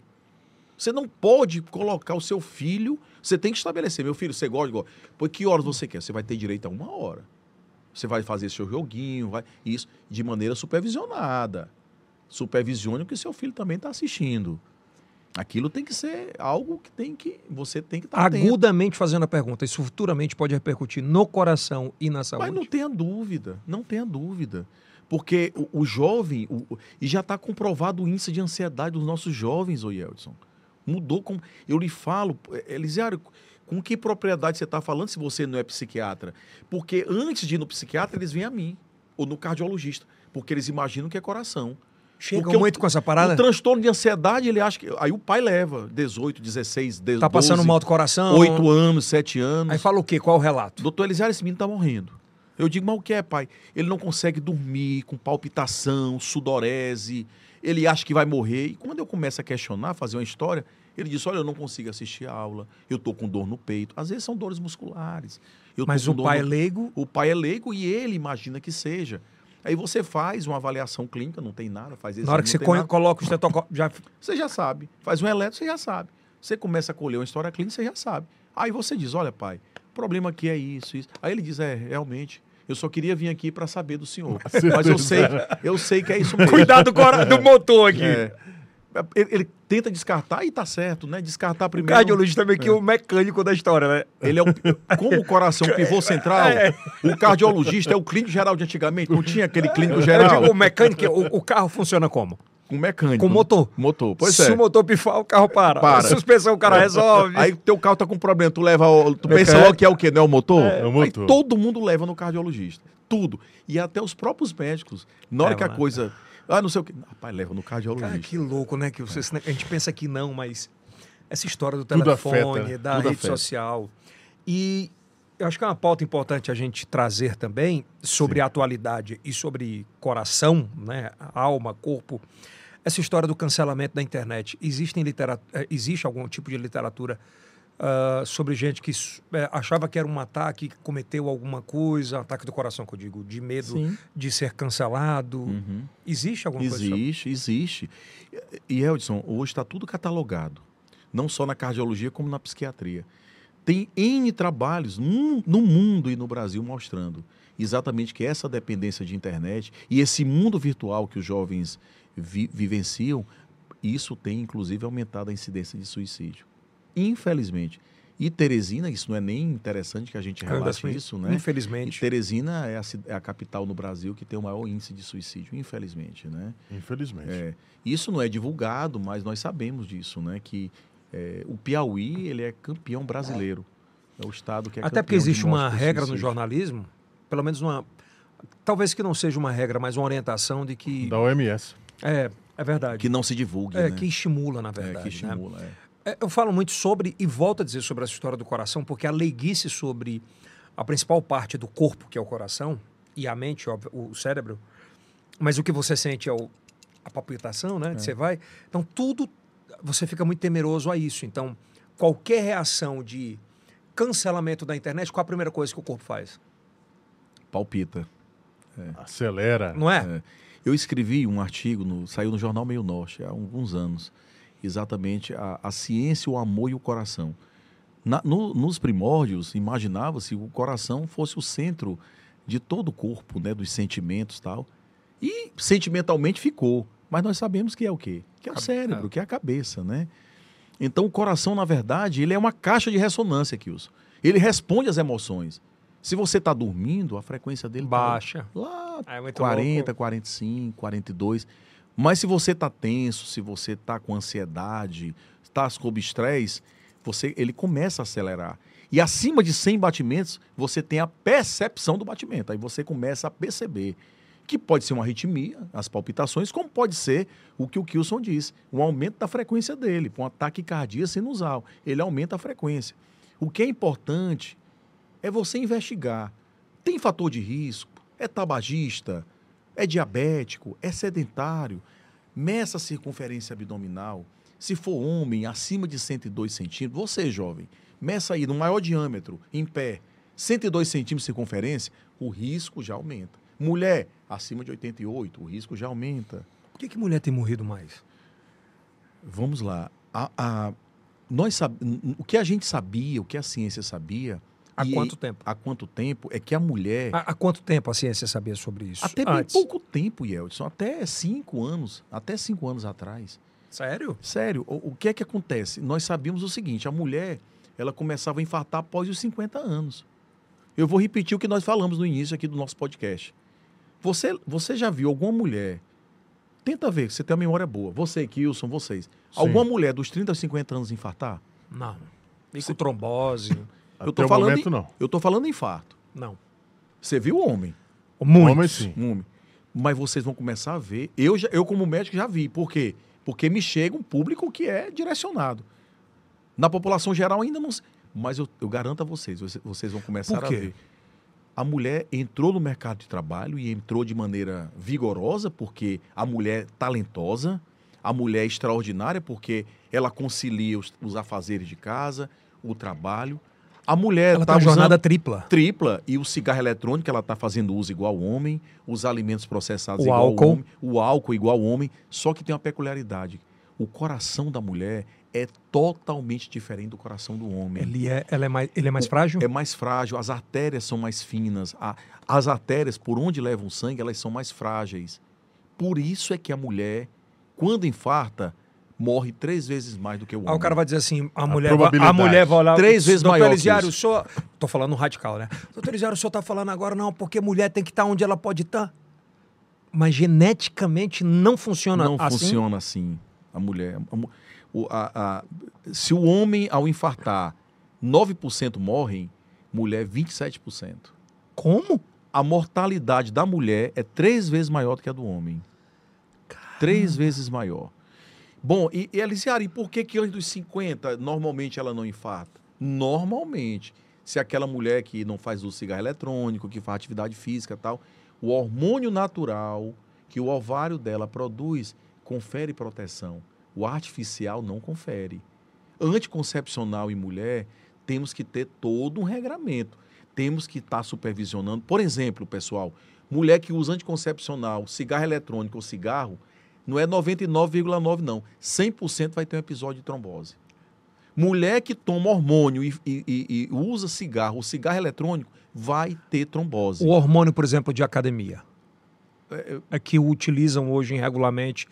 Você não pode colocar o seu filho. Você tem que estabelecer. Meu filho, você gosta de. go- Por que horas você quer? Você vai ter direito a uma hora. Você vai fazer seu joguinho, vai. Isso de maneira supervisionada. Supervisione o que seu filho também está assistindo. Aquilo tem que ser algo que tem que. Você tem que estar atento.
Agudamente fazendo a pergunta, isso futuramente pode repercutir no coração e na saúde?
Mas não tenha dúvida, não tenha dúvida. Porque o, o jovem, o- o- e já está comprovado o índice de ansiedade dos nossos jovens, ô Yeldson. Mudou com. Eu lhe falo, eh, Elisiário, com que propriedade você está falando se você não é psiquiatra? Porque antes de ir no psiquiatra, eles vêm a mim, ou no cardiologista, porque eles imaginam que é coração.
Chegam
Porque o-
muito com essa parada?
O transtorno de ansiedade, ele acha que. Aí o pai leva 18, 16, 12,
Tá passando mal do coração?
8 anos, 7 anos.
Aí fala o quê? Qual o relato?
Doutor Elisiário, esse menino tá morrendo. Eu digo, mas o que é, pai? Ele não consegue dormir, com palpitação, sudorese, ele acha que vai morrer. E quando eu começo a questionar, fazer uma história, ele diz: Olha, eu não consigo assistir a aula, eu tô com dor no peito. Às vezes são dores musculares. Eu
Mas o pai é
no-
leigo.
O pai é leigo e ele imagina que seja. Aí você faz uma avaliação clínica, não tem nada, faz
Na hora que você
exame,
coloca o estetoscópio, já
Você já sabe. Faz um eletro, você já sabe. Você começa a colher uma história clínica, você já sabe. Aí você diz, olha, pai, o problema aqui é isso, isso. Aí ele diz, é, realmente, eu só queria vir aqui para saber do senhor. Mas eu sei, eu sei que é isso mesmo.
Cuidado do, do motor aqui.
É. Ele, ele tenta descartar e tá certo, né? Descartar
O
primeiro.
cardiologista também que é o mecânico da história, né?
Ele é o, como o coração pivô central, o cardiologista é o clínico geral de antigamente, não tinha aquele clínico
Eu
geral
digo, o mecânico, o, o carro funciona como?
com mecânico.
Com motor.
Motor, pois
Se
é.
o motor pifar, o carro para.
Para.
A suspensão o cara resolve.
Aí teu carro tá com problema, tu leva, o- tu pensa
Mecânico.
logo que é o quê? Não é o motor?
É o motor.
Aí todo mundo leva no cardiologista. Tudo. E até os próprios médicos. Na hora
É,
que a
mano.
coisa. Ah, não sei o quê. Rapaz, leva no cardiologista.
Cara, que louco, né? Que você, a gente pensa que não, mas essa história do telefone,
afeta,
da rede
afeta.
social. E eu acho que é uma pauta importante a gente trazer também sobre a atualidade e sobre coração, né? Alma, corpo. Essa história do cancelamento da internet. Existem litera- eh, existe algum tipo de literatura ah, sobre gente que eh, achava que era um ataque, que cometeu alguma coisa, ataque do coração, que eu digo, de medo
Sim.
de ser cancelado.
Uhum.
Existe alguma coisa sobre
Existe, existe. E, Eldson, hoje está tudo catalogado. Não só na cardiologia, como na psiquiatria. Tem N trabalhos no, no mundo e no Brasil mostrando exatamente que essa dependência de internet e esse mundo virtual que os jovens vi- vivenciam, isso tem inclusive aumentado a incidência de suicídio. Infelizmente. E Teresina, isso não é nem interessante que a gente
Ainda
relate isso, né? E
Infelizmente.
Teresina é a, é a capital no Brasil que tem o maior índice de suicídio, infelizmente, né?
Infelizmente.
É, isso não é divulgado, mas nós sabemos disso, né? Que é, o Piauí ele é campeão brasileiro. É o estado que é
Até porque existe uma regra no jornalismo, pelo menos uma. Talvez que não seja uma regra, mas uma orientação de que.
Da OMS.
É, é verdade.
Que não se divulgue,
é,
né?
que estimula, na
É,
verdade.
que
né?
estimula, é.
É, Eu falo muito sobre, e volto a dizer sobre essa história do coração, porque a leiguice sobre a principal parte do corpo, que é o coração, e a mente, óbvio, o cérebro, mas o que você sente é o, a palpitação, né? que Você vai. Então, tudo. Você fica muito temeroso a isso. Então, qualquer reação de cancelamento da internet, qual a primeira coisa que o corpo faz?
Palpita.
Acelera.
Não é?
É. Eu escrevi um artigo, no- saiu no Jornal Meio Norte há alguns anos, exatamente a, a ciência, o amor e o coração. Na- no- nos primórdios, imaginava-se o coração fosse o centro de todo o corpo, né, dos sentimentos e tal. E sentimentalmente ficou. Mas nós sabemos que é o quê? Que é o cérebro,
é.
que é a cabeça, né? Então o coração, na verdade, ele é uma caixa de ressonância, Kilson. Ele responde às emoções. Se você está dormindo, a frequência dele tá
Baixa.
lá
É muito
40,
louco.
45, 42. Mas se você está tenso, se você está com ansiedade, está sob estresse, você, ele começa a acelerar. E acima de 100 batimentos, você tem a percepção do batimento. Aí você começa a perceber que pode ser uma arritmia, as palpitações, como pode ser o que o Kilson disse, um aumento da frequência dele, com um ataque cardíaco sinusal. Ele aumenta a frequência. O que é importante é você investigar. Tem fator de risco? É tabagista? É diabético? É sedentário? Meça a circunferência abdominal. Se for homem, acima de 102 centímetros, você, jovem, meça aí no maior diâmetro, em pé, 102 centímetros de circunferência, o risco já aumenta. Mulher, acima de 88, o risco já aumenta.
Por que, que mulher tem morrido mais?
Vamos lá. A- a- nós sab... O que a gente sabia, o que a ciência sabia,
Há
e
quanto tempo?
há quanto tempo, é que a mulher.
Há, há quanto tempo a ciência sabia sobre isso?
Até pouco tempo, Yeldson. Até cinco anos. Até cinco anos atrás.
Sério?
Sério, o, o que é que acontece? Nós sabíamos o seguinte: a mulher ela começava a infartar após os 50 anos. Eu vou repetir o que nós falamos no início aqui do nosso podcast. Você, você já viu alguma mulher? Tenta ver, você tem uma memória boa. Você, Kilson, vocês. Alguma mulher dos 30 a 50 anos infartar?
Não. E com trombose?
Eu
Até
tô
o
falando
momento,
em-
não.
Eu tô falando em infarto.
Não.
Você viu o homem?
Muito.
Homem, sim.
Um homem. Mas vocês vão começar a ver. Eu, já- eu como médico, já vi. Por quê? Porque me chega um público que é direcionado. Na população geral ainda não. Mas eu, eu garanto a vocês, você- vocês vão começar
Por
a ver. A mulher entrou no mercado de trabalho e entrou de maneira vigorosa, porque a mulher é talentosa, a mulher é extraordinária, porque ela concilia os, os afazeres de casa, o trabalho. A mulher
Ela
tá
tá jornada tripla.
tripla e o cigarro eletrônico ela está fazendo uso igual ao homem, os alimentos processados
O
igual
álcool.
ao homem, o álcool igual ao homem, só que tem uma peculiaridade. O coração da mulher é totalmente diferente do coração do homem.
Ele é, ela é mais, ele é mais frágil?
É mais frágil, as artérias são mais finas, a- as artérias por onde levam o sangue, elas são mais frágeis. Por isso é que a mulher, quando infarta, morre três vezes mais do que o homem.
Aí o cara vai dizer assim, a, mulher, vai, a mulher vai olhar...
Três vezes
Doutor
maior
Elisiário, o senhor... Tô falando radical, né? Doutor Elisiário, o senhor tá falando agora, não, porque mulher tem que estar onde ela pode estar. Mas geneticamente não funciona
não
assim?
funciona assim. A mulher. a a- a- se o homem, ao infartar, 9% morrem, mulher 27%.
Como?
A mortalidade da mulher é três vezes maior do que a do homem. Três vezes maior. Bom, e, e por que, que antes dos 50 normalmente ela não infarta? Normalmente. Se aquela mulher que não faz de cigarro eletrônico, que faz atividade física tal, o hormônio natural que o ovário dela produz confere proteção. O artificial não confere. Anticoncepcional em mulher, temos que ter todo um regramento. Temos que estar supervisionando. Por exemplo, pessoal, mulher que usa anticoncepcional, cigarro eletrônico ou cigarro, não é 99,9 não. 100% vai ter um episódio de trombose. Mulher que toma hormônio e, e- e- usa cigarro, cigarro eletrônico, vai ter trombose.
O hormônio, por exemplo, de academia,
É,
é que utilizam hoje regularmente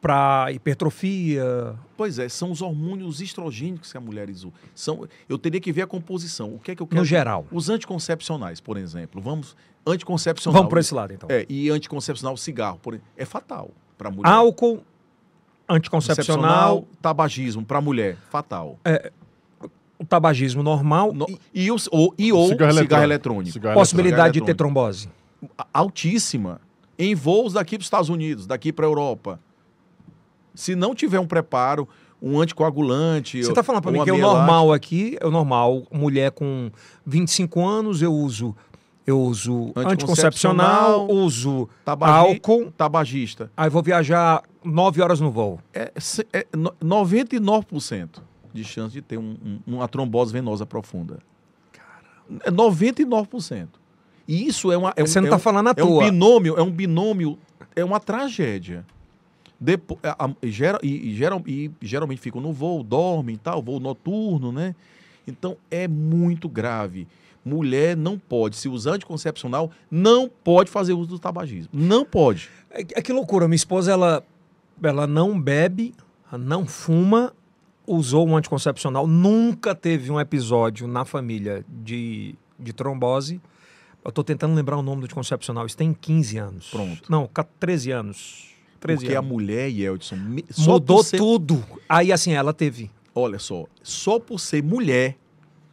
para hipertrofia.
Pois é, são os hormônios estrogênicos que a mulher usa. São, eu teria que ver a composição. O que é que eu quero?
No geral.
Os anticoncepcionais, por exemplo. Vamos. Anticoncepcional.
Vamos por esse lado, então.
É, e anticoncepcional, cigarro, por, é fatal para mulher.
Álcool, anticoncepcional,
tabagismo para mulher, fatal.
o tabagismo normal,
No-
e
e, os, ou, e ou cigarro,
Cigarro
eletrônico.
eletrônico. Cigarro
possibilidade de ter
eletrônico.
trombose.
Altíssima. Em voos daqui para os Estados Unidos, daqui para a Europa. Se não tiver um preparo, um anticoagulante.
Você está falando para mim que é o normal aqui, é o normal, mulher com 25 anos, eu uso eu uso anticoncepcional,
Anticoncepcional,
uso
Tabagi-
álcool,
Tabagista.
aí vou viajar 9 horas no voo.
É, é no- 99% de chance de ter um- um- uma trombose venosa profunda. É 99%. E isso é uma. É um,
Você não
é
tá
um-
falando à
é um
toa.
binômio, é um binômio, é uma tragédia. Depo, a- a- e, gera- e- e geral- e geralmente ficam no voo, dormem e tal, voo noturno, né? Então é muito grave. Mulher não pode, se usar anticoncepcional, não pode fazer uso do tabagismo. Não pode.
É, que- é que loucura, minha esposa ela ela não bebe, não fuma, usou um anticoncepcional, nunca teve um episódio na família de, de trombose. Eu tô tentando lembrar o nome do anticoncepcional, isso tem 15 anos.
Pronto.
Não, ca- 13 anos. 13
Porque a
anos.
mulher, Yeldson, me- só
Mudou
ser-
tudo. Aí, assim, ela teve.
Olha só, só por ser mulher,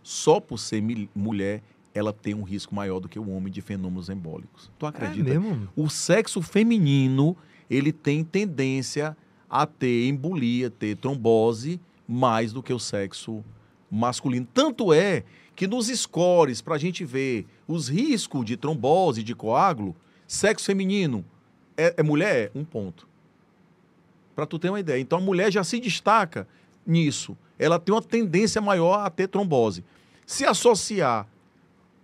só por ser mulher, ela tem um risco maior do que o homem de fenômenos embólicos. Tu acredita?
É mesmo?
O sexo feminino, ele tem tendência a ter embolia, ter trombose, mais do que o sexo masculino. Tanto é que nos scores, para a gente ver os riscos de trombose, de coágulo, sexo feminino é, é mulher? Um ponto. Para tu ter uma ideia. Então a mulher já se destaca nisso. Ela tem uma tendência maior a ter trombose. Se associar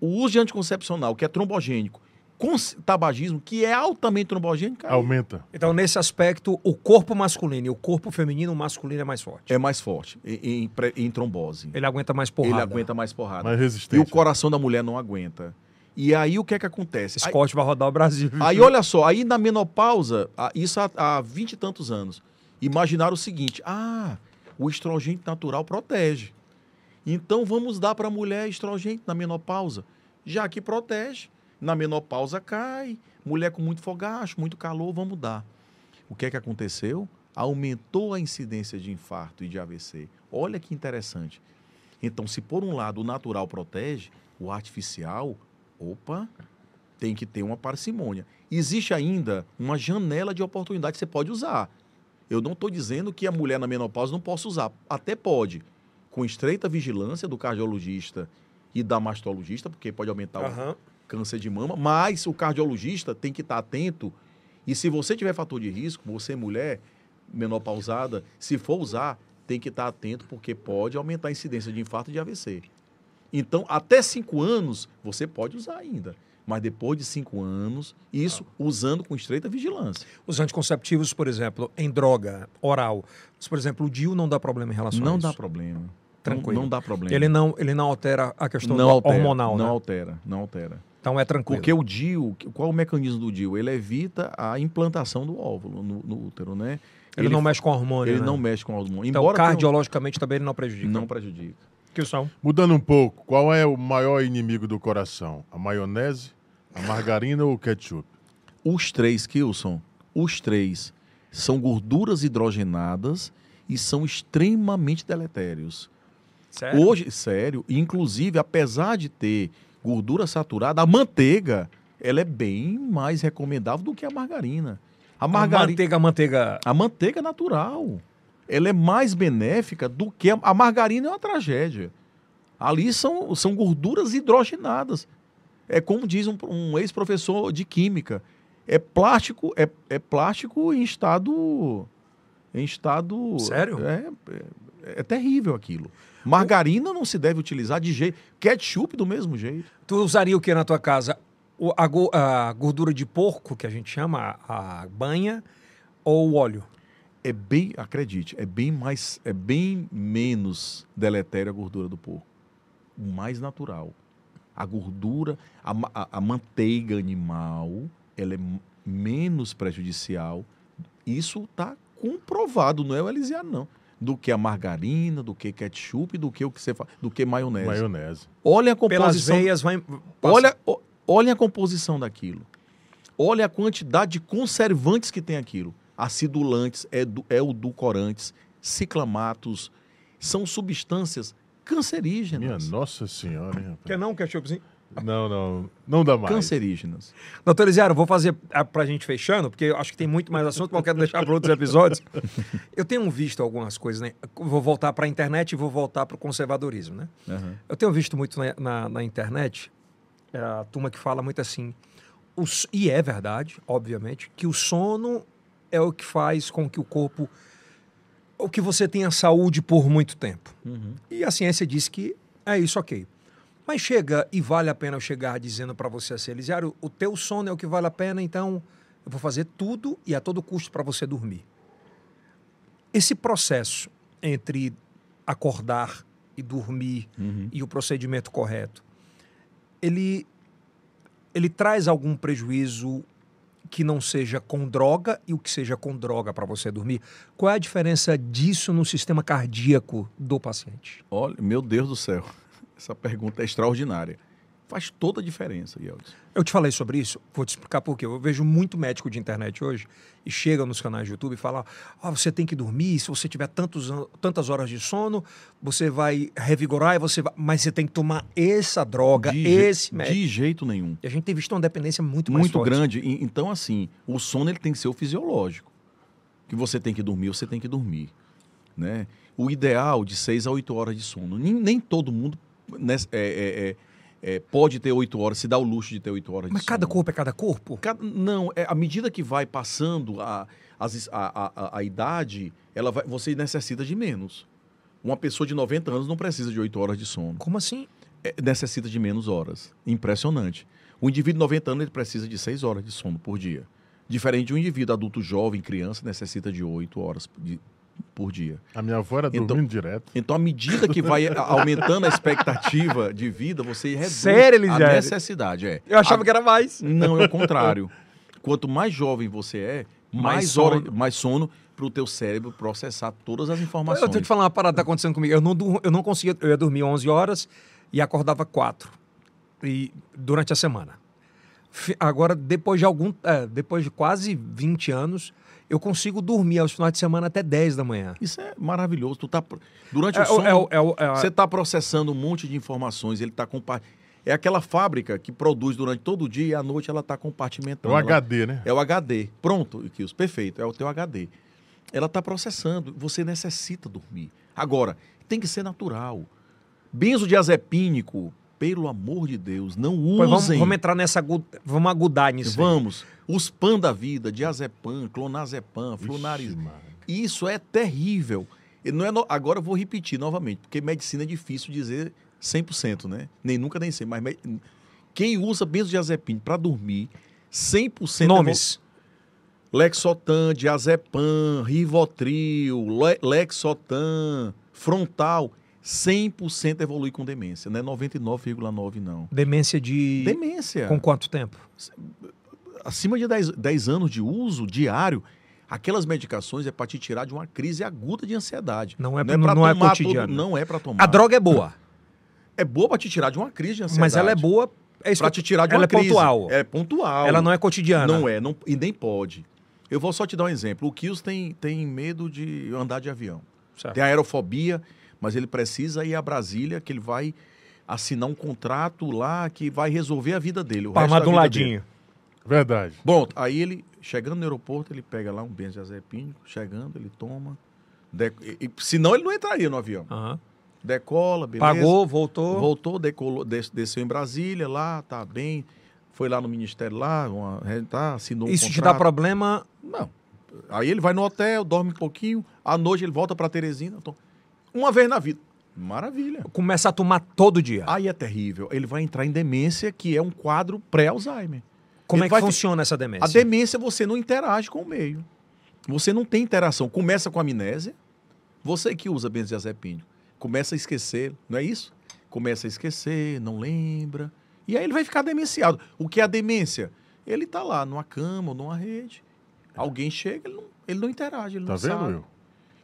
o uso de anticoncepcional, que é trombogênico, com tabagismo, que é altamente trombogênico, aí
Aumenta.
Então, nesse aspecto, o corpo masculino e o corpo feminino, o masculino é mais forte.
é mais forte em, em em trombose.
Ele aguenta mais porrada.
Ele aguenta mais porrada.
Mais
E
resistente.
o coração da mulher não aguenta. E aí o que é que acontece? Aí-
Scott vai rodar o Brasil.
Aí olha só, aí na menopausa, isso há- 20 e tantos anos, imaginaram o seguinte: ah, o estrogênio natural protege. Então vamos dar para a mulher estrogênio na menopausa, já que protege. Na menopausa cai. Mulher com muito fogacho, muito calor, vamos mudar. O que é que aconteceu? Aumentou a incidência de infarto e de AVC. Olha que interessante. Então, se por um lado o natural protege, o artificial, opa, tem que ter uma parcimônia. Existe ainda uma janela de oportunidade que você pode usar. Eu não estou dizendo que a mulher na menopausa não possa usar. Até pode, com estreita vigilância do cardiologista e da mastologista, porque pode aumentar
Aham.
o câncer de mama, mas o cardiologista tem que estar atento. E se você tiver fator de risco, você mulher menopausada, se for usar, tem que estar atento, porque pode aumentar a incidência de infarto e de AVC. Então, até cinco anos, você pode usar ainda. Mas depois de cinco anos, isso usando com estreita vigilância.
Os anticonceptivos, por exemplo, em droga oral. Mas, por exemplo, o DIU não dá problema em relação a
Não
isso.
dá problema.
Tranquilo.
Não, não dá problema.
Ele não, ele não altera a questão
não altera,
hormonal,
não
né?
altera, não altera.
Então é tranquilo.
Porque o DIU, qual é o mecanismo do DIU? Ele evita a implantação do óvulo no, no útero, né?
ele, não mexe com hormônio,
ele
né?
não mexe com o hormônio.
Então,
Embora
cardiologicamente também ele não prejudica.
não prejudica.
Que são?
Mudando um pouco, qual é o maior inimigo do coração? A maionese, a margarina ou o ketchup?
Os três, Kilson, os três são gorduras hidrogenadas e são extremamente deletérios.
Sério?
Hoje, sério, inclusive, apesar de ter gordura saturada, a manteiga, ela é bem mais recomendável do que a margarina. A
A
margarina,
manteiga, a manteiga...
a manteiga natural, ela é mais benéfica do que a, a margarina é uma tragédia. Ali são, são gorduras hidrogenadas. É como diz um, um ex-professor de química, é plástico, é, é plástico em estado em estado
Sério?
É, é, é terrível aquilo. Margarina não se deve utilizar de jeito. Ketchup do mesmo jeito.
Tu usaria o que na tua casa? O- a, a gordura de porco, que a gente chama, a, a banha, ou o óleo?
É bem, acredite, é bem mais, é bem menos deletério a gordura do porco. O mais natural. A gordura, a, a- a manteiga animal, ela é menos prejudicial. Isso está comprovado, não é o Elisiano, não. Do que a margarina, do que ketchup, do que o que você fala, do que maionese.
Maionese.
Olha a
Pelas
composição.
veias vai...
Olha, olha a composição daquilo. Olha a quantidade de conservantes que tem aquilo. Acidulantes, edu, edulcorantes, ciclamatos. São substâncias
Minha
cancerígenas.
nossa senhora, hein, rapaz?
Quer não, ketchupzinho?
Não, não. Não dá mais.
Cancerígenas.
Doutor Elisiário, vou fazer a- pra gente fechando, porque eu acho que tem muito mais assunto, mas eu quero deixar para outros episódios. Eu tenho visto algumas coisas, né? Vou voltar para a internet e vou voltar para o conservadorismo, né?
Aham.
Eu tenho visto muito na, na- na internet é, a turma que fala muito assim, o s- e é verdade, obviamente, que o sono é o que faz com que o corpo, o que você tenha saúde por muito tempo.
Uhum.
E a ciência diz que é isso, ok. Mas chega e vale a pena eu chegar dizendo para você assim, Elisiário, o teu sono é o que vale a pena, então eu vou fazer tudo e a todo custo para você dormir. Esse processo entre acordar e dormir
Uhum.
e o procedimento correto, ele, ele traz algum prejuízo que não seja com droga e o que seja com droga para você dormir? Qual é a diferença disso no sistema cardíaco do paciente?
Olha, meu Deus do céu. Essa pergunta é extraordinária. Faz toda a diferença, Yeldis.
Eu te falei sobre isso, vou te explicar por quê. Eu vejo muito médico de internet hoje e chega nos canais de YouTube e fala: "Ah, você tem que dormir, se você tiver tantos, an- tantas horas de sono, você vai revigorar e você vai. Mas você tem que tomar essa droga,
De, je-
esse médico.
de jeito nenhum.
E a gente tem visto uma dependência muito, mais
muito
forte.
grande. Então, assim, o sono ele tem que ser o fisiológico. Que você tem que dormir, você tem que dormir. Né? O ideal de 6 a 8 horas de sono. Nem, nem todo mundo é, é, é, é, pode ter 8 horas, se dá o luxo de ter 8 horas
Mas cada
sono.
corpo é cada corpo?
Cada- não, é, à medida que vai passando a, as- a, a, a- idade, ela vai, você necessita de menos. Uma pessoa de 90 anos não precisa de 8 horas de sono.
Como assim?
É, necessita de menos horas. Impressionante. O indivíduo de 90 anos ele precisa de 6 horas de sono por dia. Diferente de um indivíduo adulto jovem, criança, necessita de 8 horas de- por dia.
A minha avó era
Então-
dormindo direto.
Então, à medida que vai a- aumentando a expectativa de vida, você reduz
Sério,
a
Elisele?
necessidade. É.
Eu achava
A-
que era mais.
Não, é o contrário. Quanto mais jovem você é,
Mais
mais,
sono.
hora, mais sono para o teu cérebro processar todas as
Eu
informações.
tenho que falar uma parada que tá acontecendo comigo. Eu não, eu não conseguia. Eu ia dormir 11 horas e acordava 4 e, durante a semana. Agora, depois de algum. é, depois de quase 20 anos, eu consigo dormir aos finais de semana até 10 da manhã.
Isso é maravilhoso. Tu tá, durante
É,
o sono,
é o- é o- é
você está processando um monte de informações, ele está compartilhando. É aquela fábrica que produz durante todo o dia e à noite ela está
É
compartimentando.
o
Ela-
HD, né?
É o HD. Pronto, Kills, perfeito. É o teu HD. Ela está processando. Você necessita dormir. Agora, tem que ser natural. Benzodiazepínico, pelo amor de Deus, não usem.
Pois vamos, vamos entrar nessa. Vamos agudar nisso. aí.
Vamos. Os pan da vida, diazepam, clonazepam, flunariz.
Ixi, Maria.
Isso é terrível. E não é no- Agora eu vou repetir novamente, porque medicina é difícil dizer 100%, né? Nem nunca nem sei, mas me- quem usa benzodiazepina para dormir, 100%
Nomes.
Lexotan, diazepam, Rivotril, Le- Lexotan, Frontal, 100% evolui com demência, não é 99,9 não.
Demência de.
Demência.
Com quanto tempo?
Acima de 10, 10 anos de uso diário, aquelas medicações é para te tirar de uma crise aguda de ansiedade.
Não é
não
pra-
pra
não é
tomar
cotidiano.
todo- não é para tomar.
A droga é boa,
é boa para te tirar de uma crise de ansiedade.
mas ela é boa. É
Para te tirar de
ela
uma
é
crise.
pontual.
É pontual.
Ela não é cotidiana.
Não é, não, e nem pode. Eu vou só te dar um exemplo. O Kills tem, tem medo de andar de avião.
Certo.
Tem aerofobia, mas ele precisa ir a Brasília, que ele vai assinar um contrato lá que vai resolver a vida dele.
Palmar de um ladinho.
dele.
Verdade.
Bom, aí ele, chegando no aeroporto, ele pega lá um benzodiazepínico, chegando, ele toma. de- e- e- senão ele não entraria no avião.
Aham.
Decola, beleza.
Pagou, voltou.
Voltou, decolou, des- desceu em Brasília, lá, tá bem. Foi lá no ministério, lá, uma, tá, assinou um
Isso te
contrato.
dá problema.
Não. Aí ele vai no hotel, dorme um pouquinho, à noite ele volta para Teresina. Então, uma vez na vida. Maravilha.
Começa a tomar todo dia.
Aí é terrível. Ele vai entrar em demência, que é um quadro pré-Alzheimer.
Como
ele
é que funciona essa demência?
A demência você não interage com o meio. Você não tem interação. Começa com amnésia. Você que usa benzodiazepínico, começa a esquecer, não é isso? Começa a esquecer, não lembra. E aí ele vai ficar demenciado. O que é a demência? Ele está lá numa cama ou numa rede. Alguém chega, ele não, ele não interage, ele
Tá
não
vendo,
sabe.
Will?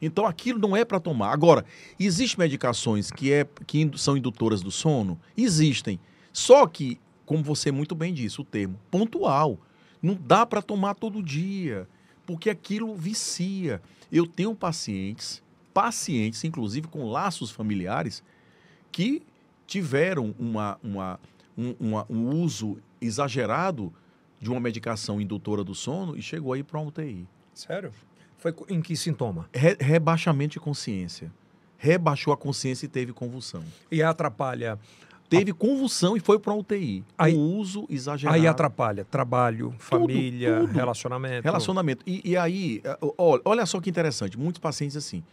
Então aquilo não é para tomar. Agora, existem medicações que, é, que são indutoras do sono? Existem. Só que, como você muito bem disse, o termo pontual. Não dá para tomar todo dia, porque aquilo vicia. Eu tenho pacientes, pacientes, inclusive com laços familiares, que tiveram uma, uma, um, uma- um uso exagerado de uma medicação indutora do sono e chegou aí para uma UTI.
Sério? Foi em que sintoma?
Re- rebaixamento de consciência. Rebaixou a consciência e teve convulsão.
E atrapalha.
Teve convulsão e foi para UTI.
Aí-
o uso exagerado.
Aí atrapalha trabalho, família,
tudo.
relacionamento.
Relacionamento. E, e aí, eh, olha, olha só que interessante. Muitos pacientes assim,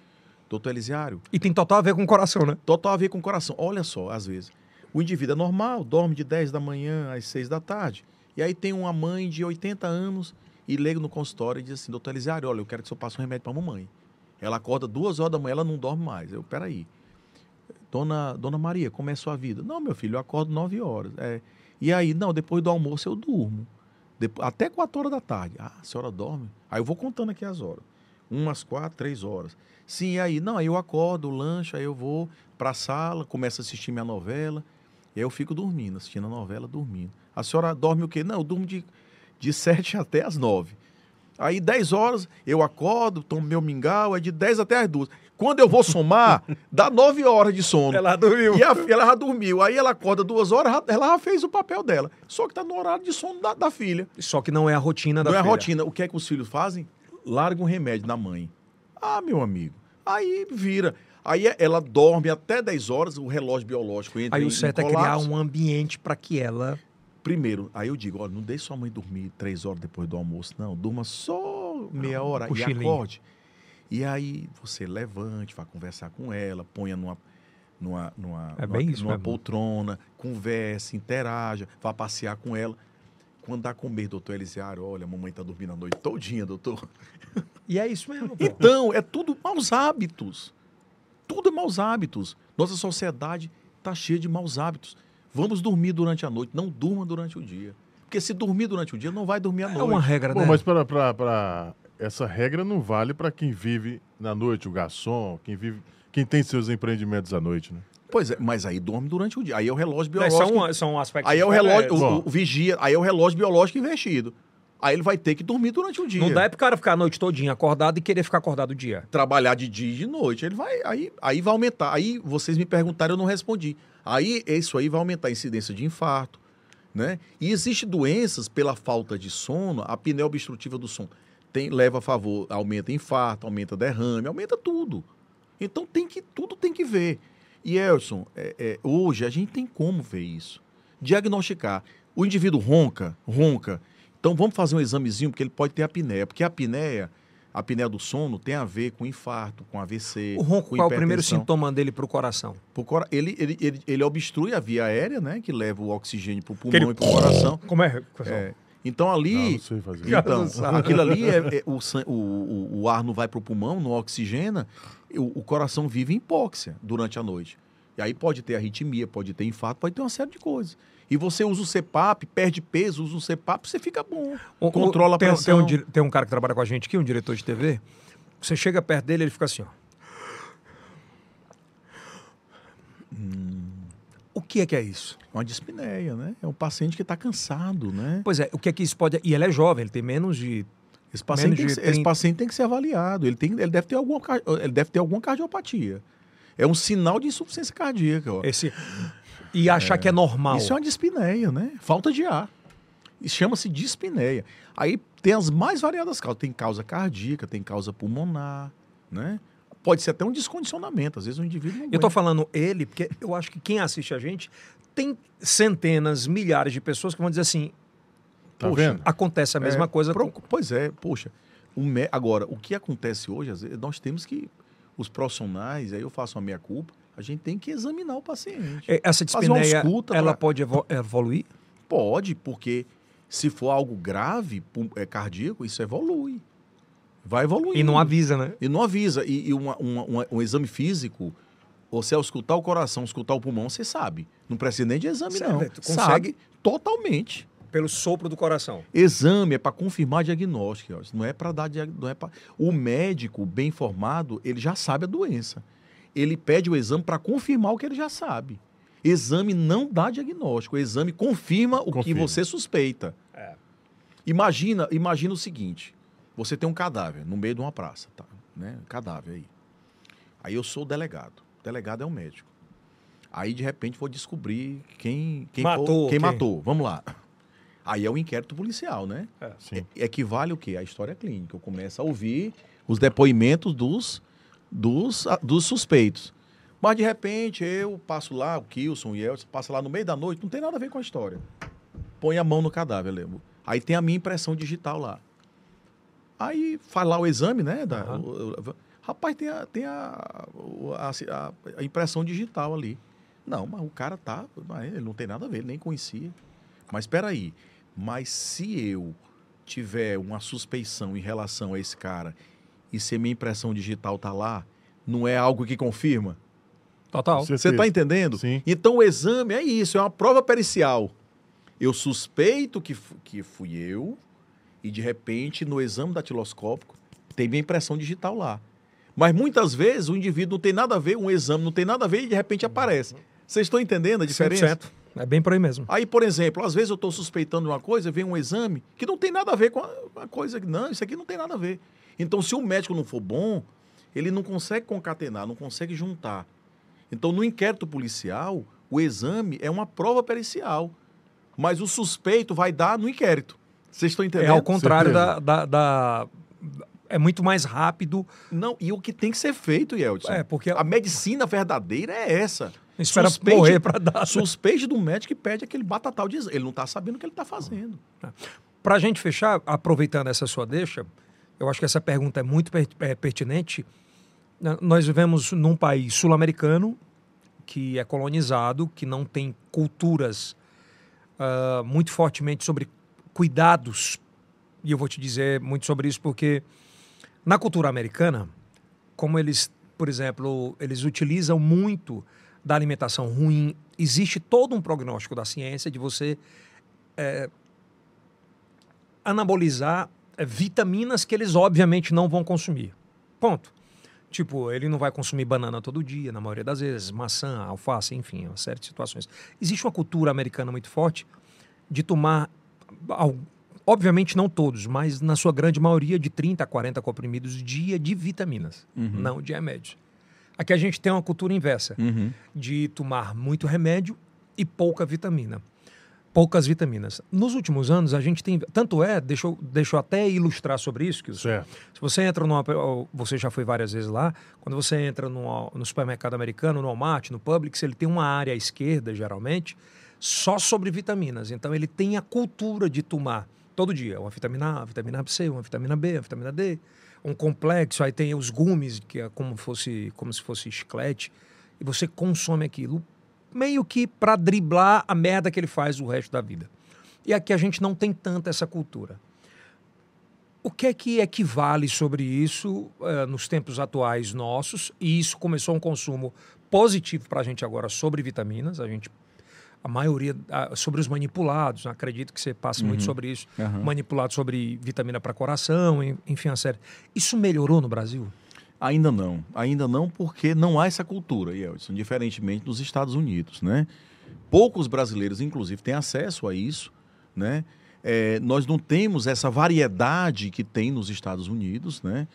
doutor Elisiário,
E tem total a ver com o coração, né?
total a ver com o coração. Olha só, às vezes, o indivíduo é normal, dorme de 10 da manhã às 6 da tarde. E aí tem uma mãe de 80 anos e liga no consultório e diz assim, doutor Elisiário, olha, eu quero que o senhor passe um remédio para a mamãe. Ela acorda duas horas da manhã, ela não dorme mais. Eu, peraí. Dona, Dona Maria, como é a sua vida? Não, meu filho, eu acordo 9 horas. É. E aí, não, depois do almoço eu durmo. Depo- até 4 horas da tarde. Ah, a senhora dorme? Aí eu vou contando aqui as horas. Umas 4, 3 horas. Sim, e aí, não, aí eu acordo, lancho, aí eu vou para a sala, começo a assistir minha novela. E aí eu fico dormindo, assistindo a novela, dormindo. A senhora dorme o quê? Não, eu durmo de, de 7 até as 9. Aí 10 horas eu acordo, tomo meu mingau, é de 10 até as 2. Quando eu vou somar, dá 9 horas de sono.
Ela dormiu.
E a, ela já dormiu. Aí ela acorda duas horas, ela já fez o papel dela. Só que tá no horário de sono da, da filha.
Só que não é a rotina da
Não é a
filha.
rotina. O que é que os filhos fazem? Largam um remédio na mãe. Ah, meu amigo. Aí vira. Aí ela dorme até 10 horas, o relógio biológico entra
Aí o certo é criar um ambiente para que ela.
Primeiro, aí eu digo, olha, não deixe sua mãe dormir três horas depois do almoço, não. Durma só meia hora e
cochilinho.
acorde. E aí você levante, vá conversar com ela, ponha numa, numa, numa,
É
numa,
isso
numa poltrona, converse, interaja, vá passear com ela. Quando dá comer, doutor Elisiário, olha, a mamãe tá dormindo a noite todinha, doutor.
E é isso mesmo. pô.
Então, é tudo maus hábitos. Tudo é maus hábitos. Nossa sociedade está cheia de maus hábitos. Vamos dormir durante a noite, não durma durante o dia. Porque se dormir durante o dia, não vai dormir à
É
noite.
uma regra,
Bom,
né?
mas para, para, para essa regra não vale para quem vive na noite, o garçom, quem vive, quem tem seus empreendimentos à noite, né?
Pois é, mas aí dorme durante o dia. Aí é o relógio
É,
biológico.
são, são aspectos
Aí é o relógio, o, o vigia, aí é o relógio biológico investido. Aí ele vai ter que dormir durante o dia.
Não dá é pro cara ficar a noite todinha acordado e querer ficar acordado o dia.
trabalhar de dia e de noite. Ele vai, aí, aí vai aumentar. Aí vocês me perguntaram, eu não respondi. Aí isso aí vai aumentar a incidência de infarto, né? E existe doenças pela falta de sono, a apneia obstrutiva do sono tem, leva a favor, aumenta infarto, aumenta derrame, aumenta tudo. Então tem que tudo tem que ver. E Elson, é, é, hoje a gente tem como ver isso, diagnosticar. O indivíduo ronca, ronca. Então vamos fazer um examezinho porque ele pode ter apneia, porque a apneia a apneia do sono tem a ver com infarto, com AVC.
O ronco,
com
qual é o primeiro sintoma dele pro coração?
Pro cora- Ele, ele, ele, ele obstrui a via aérea, né? Que leva o oxigênio pro pulmão
Aquele-
e pro coração.
Como é?
É. Então
Não,
ali.
não sei fazer.
Então,
não
aquilo ali é, é- o, o, o, o ar não vai pro pulmão, não oxigena, o, o coração vive em hipóxia durante a noite. E aí pode ter arritmia, pode ter infarto, pode ter uma série de coisas. E você usa o CPAP, perde peso, usa o CPAP, você fica bom.
O- o-
Controla a
tem,
pressão.
Tem um, tem um cara que trabalha com a gente aqui, um diretor de TV. Você chega perto dele, ele fica assim, ó. O que é que é isso?
Uma dispneia, né? É um paciente que está cansado, né?
Pois é, o que é que isso pode... E ele é jovem, ele tem menos de...
Esse paciente, tem
Menos
que,
de
ser- esse
30.
paciente tem que ser avaliado. Ele, tem, ele, deve ter alguma, ele deve ter alguma cardiopatia. É um sinal de insuficiência cardíaca. Ó.
Esse... E achar que é normal.
Isso é uma dispneia, né? Falta de ar. Isso chama-se dispneia. Aí tem as mais variadas causas. Tem causa cardíaca, tem causa pulmonar, né? Pode ser até um descondicionamento. Às vezes o indivíduo não
Eu
aguenta.
falando ele, porque eu acho que quem assiste a gente tem centenas, milhares de pessoas que vão dizer assim,
Tá
Poxa,
vendo?
acontece a mesma
É,
coisa
pro-
com...
Pois é, poxa. O mé- Agora, o que acontece hoje, às vezes, nós temos que. Os profissionais, aí eu faço a minha culpa, a gente tem que examinar o paciente.
É, Essa dispneia, ela
pra-
pode evo- evoluir?
Pode, porque se for algo grave, é, cardíaco, isso evolui. Vai evoluindo.
E não avisa, né?
E não avisa. E, e uma- uma- uma- um exame físico, você ao escutar o coração, escutar o pulmão, você sabe. Não precisa nem de exame,
Certo,
não.
tu consegue-
Sabe totalmente.
Pelo sopro do coração.
Exame é para confirmar diagnóstico, não é para dar diag- não é pra... O médico bem informado, ele já sabe a doença. Ele pede o exame para confirmar o que ele já sabe. Exame não dá diagnóstico, o exame confirma o
Confirma.
que você suspeita.
É.
Imagina, imagina o seguinte: você tem um cadáver no meio de uma praça, tá? Né? Cadáver aí. Aí eu sou o delegado. O delegado é o médico. Aí de repente vou descobrir quem quem
Matou,
for- quem
quem?
matou. Vamos lá. Aí é o inquérito policial, né?
Sim.
É- equivale o quê? A história clínica. Eu começo a ouvir os depoimentos dos, dos, ah, dos suspeitos. Mas de repente eu passo lá, o Kilson e Elson, passa lá no meio da noite, não tem nada a ver com a história. Põe a mão no cadáver, lembro. Aí tem a minha impressão digital lá. Aí faz lá o exame, né? Da,
Aham.
o- o- rapaz, tem, a, tem a, a, a- impressão digital ali. Não, mas o cara tá. Ele não tem nada a ver, ele nem conhecia. Mas espera aí. Mas se eu tiver uma suspeição em relação a esse cara e se a minha impressão digital tá lá, não é algo que confirma?
Total.
Você-
está entendendo?
Sim.
Então o exame é isso, é uma prova pericial. Eu suspeito que, que fui eu e de repente no exame datiloscópico tem minha impressão digital lá. Mas muitas vezes o indivíduo não tem nada a ver, um exame não tem nada a ver e de repente aparece. Vocês estão entendendo a diferença?
100%. É bem por aí mesmo.
Aí, por exemplo, às vezes eu estou suspeitando de uma coisa, vem um exame que não tem nada a ver com a coisa. Não, isso aqui não tem nada a ver. Então, se o médico não for bom, ele não consegue concatenar, não consegue juntar. Então, no inquérito policial, o exame é uma prova pericial. Mas o suspeito vai dar no inquérito. Vocês estão
É
entendendo?
ao contrário da, da, da- É muito mais rápido.
Não, e o que tem que ser feito, Yeldson?
É, porque
A medicina verdadeira é essa.
espera
Suspeite-
morrer para dar.
Suspeite do médico que pede aquele batatal de exame. Ele não está sabendo o que ele está fazendo.
Para a gente fechar, aproveitando essa sua deixa, eu acho que essa pergunta é muito é, pertinente. Nós vivemos num país sul-americano que é colonizado, que não tem culturas ah, muito fortemente sobre cuidados. E eu vou te dizer muito sobre isso porque na cultura americana, como eles, por exemplo, eles utilizam muito da alimentação ruim, existe todo um prognóstico da ciência de você anabolizar eh, vitaminas que eles obviamente não vão consumir. Ponto. Tipo, ele não vai consumir banana todo dia, na maioria das vezes, maçã, alface, enfim, uma série de situações. Existe uma cultura americana muito forte de tomar, obviamente não todos, mas na sua grande maioria, de 30 a 40 comprimidos dia de vitaminas, não de remédios. Aqui a gente tem uma cultura inversa
Uhum.
de tomar muito remédio e pouca vitamina. Poucas vitaminas. Nos últimos anos, a gente tem. Tanto é, deixa eu, deixa eu até ilustrar sobre isso, que se você entra numa. Você já foi várias vezes lá. Quando você entra no, no supermercado americano, no Walmart, no Publix, ele tem uma área à esquerda, geralmente, só sobre vitaminas. Então ele tem a cultura de tomar todo dia uma vitamina A, uma vitamina C, uma vitamina B, uma vitamina D, um complexo. Aí tem os gumes, que é como, fosse, como se fosse chiclete. E você consome aquilo meio que para driblar a merda que ele faz o resto da vida. E aqui a gente não tem tanta essa cultura. O que é que equivale sobre isso eh, nos tempos atuais nossos? E isso começou um consumo positivo para a gente agora sobre vitaminas. A gente, a maioria, sobre os manipulados, acredito que você passe muito sobre isso.
Aham.
Manipulado sobre vitamina para coração, en- enfim, a série. Isso melhorou no Brasil?
Ainda não, ainda não, porque não há essa cultura, Yeltsin, diferentemente dos Estados Unidos, né? Poucos brasileiros, inclusive, têm acesso a isso, né? É, nós não temos essa variedade que tem nos Estados Unidos, né?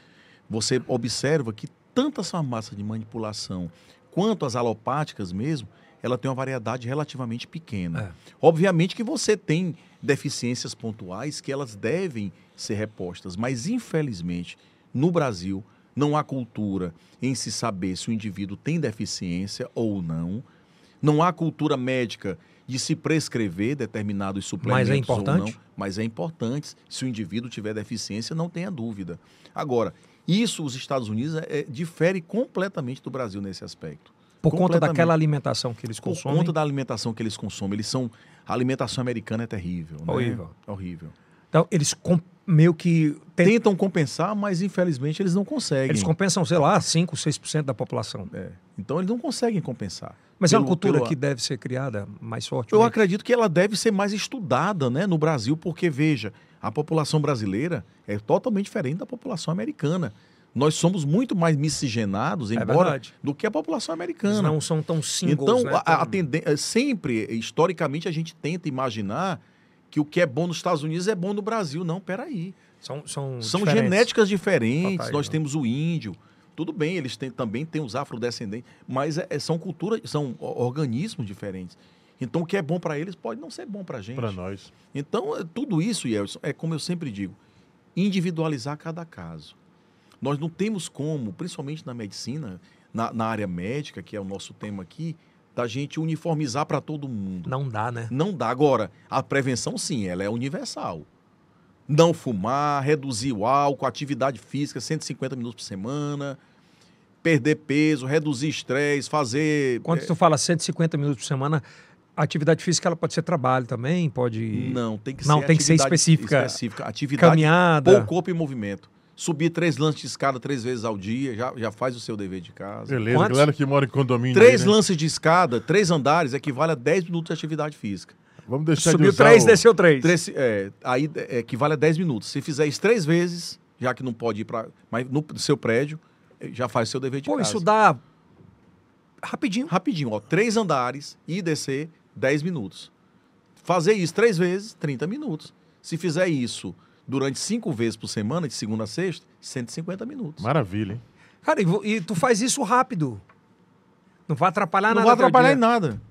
Você observa que tanto as farmácias de manipulação quanto as alopáticas mesmo, ela tem uma variedade relativamente pequena.
É.
Obviamente que você tem deficiências pontuais que elas devem ser repostas, mas infelizmente no Brasil não há cultura em se saber se o indivíduo tem deficiência ou não. Não há cultura médica de se prescrever determinados suplementos ou
importante?
não. Mas é importante. Se o indivíduo tiver deficiência, não tenha dúvida. Agora, isso os Estados Unidos é, é, difere completamente do Brasil nesse aspecto.
Por conta daquela alimentação que eles
Por
consomem?
conta da alimentação que eles consomem. Eles são. A alimentação americana é terrível. né?
Horrível.
Horrível.
Então, eles meio que... tem-
Tentam compensar, mas infelizmente eles não conseguem.
eles compensam, sei lá, 5, 6% da população.
É. Então eles não conseguem compensar.
Mas é uma
Pelo-
cultura
pelo-
que deve ser criada mais forte.
Eu
né?
acredito que ela deve ser mais estudada né, no Brasil, porque, veja, a população brasileira é totalmente diferente da população americana. Nós somos muito mais miscigenados,
É
embora,
verdade.
do que a população
Eles
americana.
não são tão singles,
Então,
né?
a, a tenden- eh, sempre, historicamente, a gente tenta imaginar que o que é bom nos Estados Unidos é bom no Brasil. Não, peraí.
São, são,
São
diferentes.
genéticas diferentes. Nós
né?
temos o índio. Tudo bem, eles têm, também têm os afrodescendentes, mas é- é- são culturas, são organismos diferentes. Então, o que é bom para eles pode não ser bom para a gente.
Para nós.
Então, é- tudo isso, Yelson, é como eu sempre digo, individualizar cada caso. Nós não temos como, principalmente na medicina, na, na área médica, que é o nosso tema aqui, da gente uniformizar para todo mundo.
Não dá, né?
Não dá. Agora, a prevenção, sim, ela é universal. Não fumar, reduzir o álcool, atividade física, 150 minutos por semana, perder peso, reduzir estresse, fazer.
Quando tu fala 150 minutos por semana, atividade física ela pode ser trabalho também, pode
Não, tem que
Não,
ser
tem que ser específica.
específica. Atividade
caminhada.
Pôr o corpo em movimento. Subir três lances de escada três vezes ao dia, já, já faz o seu dever de casa.
Beleza,
Quantos?
galera que mora em condomínio.
Três
aí, né?
lances de escada, três andares, equivale a 10 minutos de atividade física.
Vamos deixar
Subiu
de
3,
o...
desceu 3.
Três, é, aí é, equivale a 10 minutos. Se fizer isso três vezes, já que não pode ir para. Mas no seu prédio, eh, já faz o seu dever de
Pô,
casa.
isso dá rapidinho.
Rapidinho, ó. Três andares, e descer, 10 minutos. Fazer isso três vezes, 30 minutos. Se fizer isso durante cinco vezes por semana, de segunda a sexta, 150 minutos.
Maravilha, hein?
Cara, e, vo- e tu faz isso rápido. Não vai atrapalhar
não
nada.
vai
teu
atrapalhar
dia.
em nada.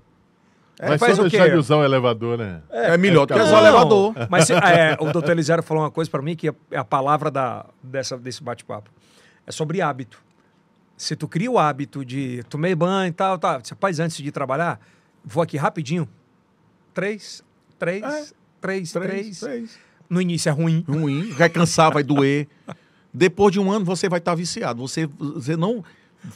É,
Mas
faz
só
o
deixar
quê?
de usar o elevador, né?
É, melhor do que
ficar
usar o
bom.
elevador.
Mas se- é, o doutor Elisério falou uma coisa para mim que é- é a palavra da, dessa, desse bate-papo. É sobre hábito. Se tu cria o hábito de tomei banho e tal, tal. Você faz antes de trabalhar, vou aqui rapidinho. Três, três,
É.
três, três,
três.
No início é ruim.
Ruim, vai cansar, vai doer. Depois de um ano, você vai estar viciado. Você, você não.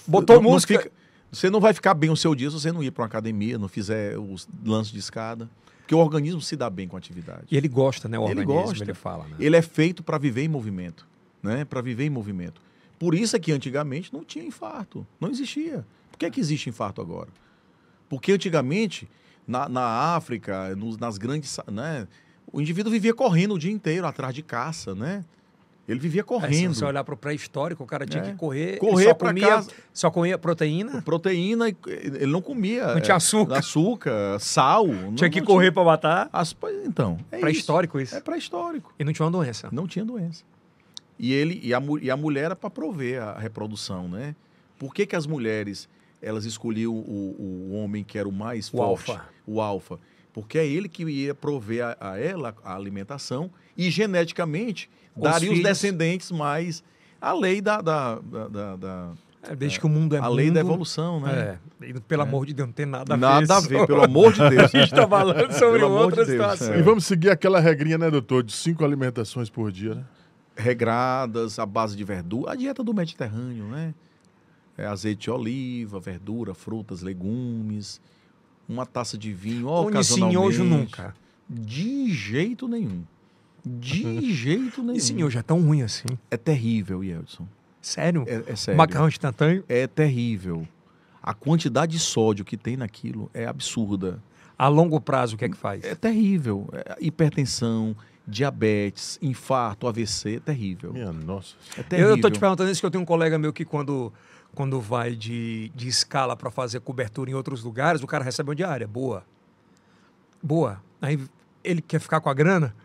Botou
não- não
música.
fica- você não vai ficar bem o seu dia se você não ir para uma academia, não fizer os lances de escada. Porque o organismo se dá bem com a atividade.
E ele gosta, né? O
Ele
organismo,
gosta.
ele fala, né?
Ele é feito para viver em movimento, né? Para viver em movimento. Por isso é que antigamente não tinha infarto, não existia. Por que, que existe infarto agora? Porque antigamente, na, na África, nos- nas grandes, né? O indivíduo vivia correndo o dia inteiro atrás de caça, né? Ele vivia
É, se
correndo.
você olhar para o pré-histórico, o cara tinha
É.
que correr.
Correr
só comia,
casa.
Só comia proteína.
Proteína, ele não comia.
Não tinha
é,
açúcar.
Açúcar, sal. não-
Tinha que
não
correr para matar.
As- então, é
Pré-histórico
isso.
isso.
É pré-histórico.
E não tinha uma doença.
Não tinha doença. E ele e a, e a mulher era para prover a reprodução, né? Por que, que as mulheres elas escolhiam o, o homem que era o mais
O
forte,
alfa.
o alfa? Porque é ele que ia prover a, a ela a alimentação e geneticamente
Os
daria os
filhos.
descendentes mais a lei da, da, da- da- da-
É, desde que o mundo é
a lei
mundo,
da evolução, né?
É. E, pelo amor de Deus, não tem nada a ver.
Nada a ver, pelo amor de Deus.
A gente está falando sobre
Pelo
outra
de Deus,
situação.
é.
E vamos seguir aquela regrinha, né, doutor? De cinco alimentações por dia, né?
regradas, a base de verdura, a dieta do Mediterrâneo, né? É azeite de oliva, verdura, frutas, legumes, uma taça de vinho,
miojo
ocasionalmente.
nunca.
De jeito nenhum. De jeito nenhum.
Esse miojo é tão ruim assim.
É terrível, Yeltsin.
Sério?
É, é sério.
Macarrão instantâneo.
É terrível. A quantidade de sódio que tem naquilo é absurda.
A longo prazo, o que é que faz?
É terrível. É hipertensão, diabetes, infarto, AVC, é terrível.
Minha nossa.
É terrível.
Eu estou te perguntando isso que eu tenho um colega meu que quando, quando vai de, de escala para fazer cobertura em outros lugares, o cara recebe uma diária boa. Boa. Aí ele quer ficar com a grana,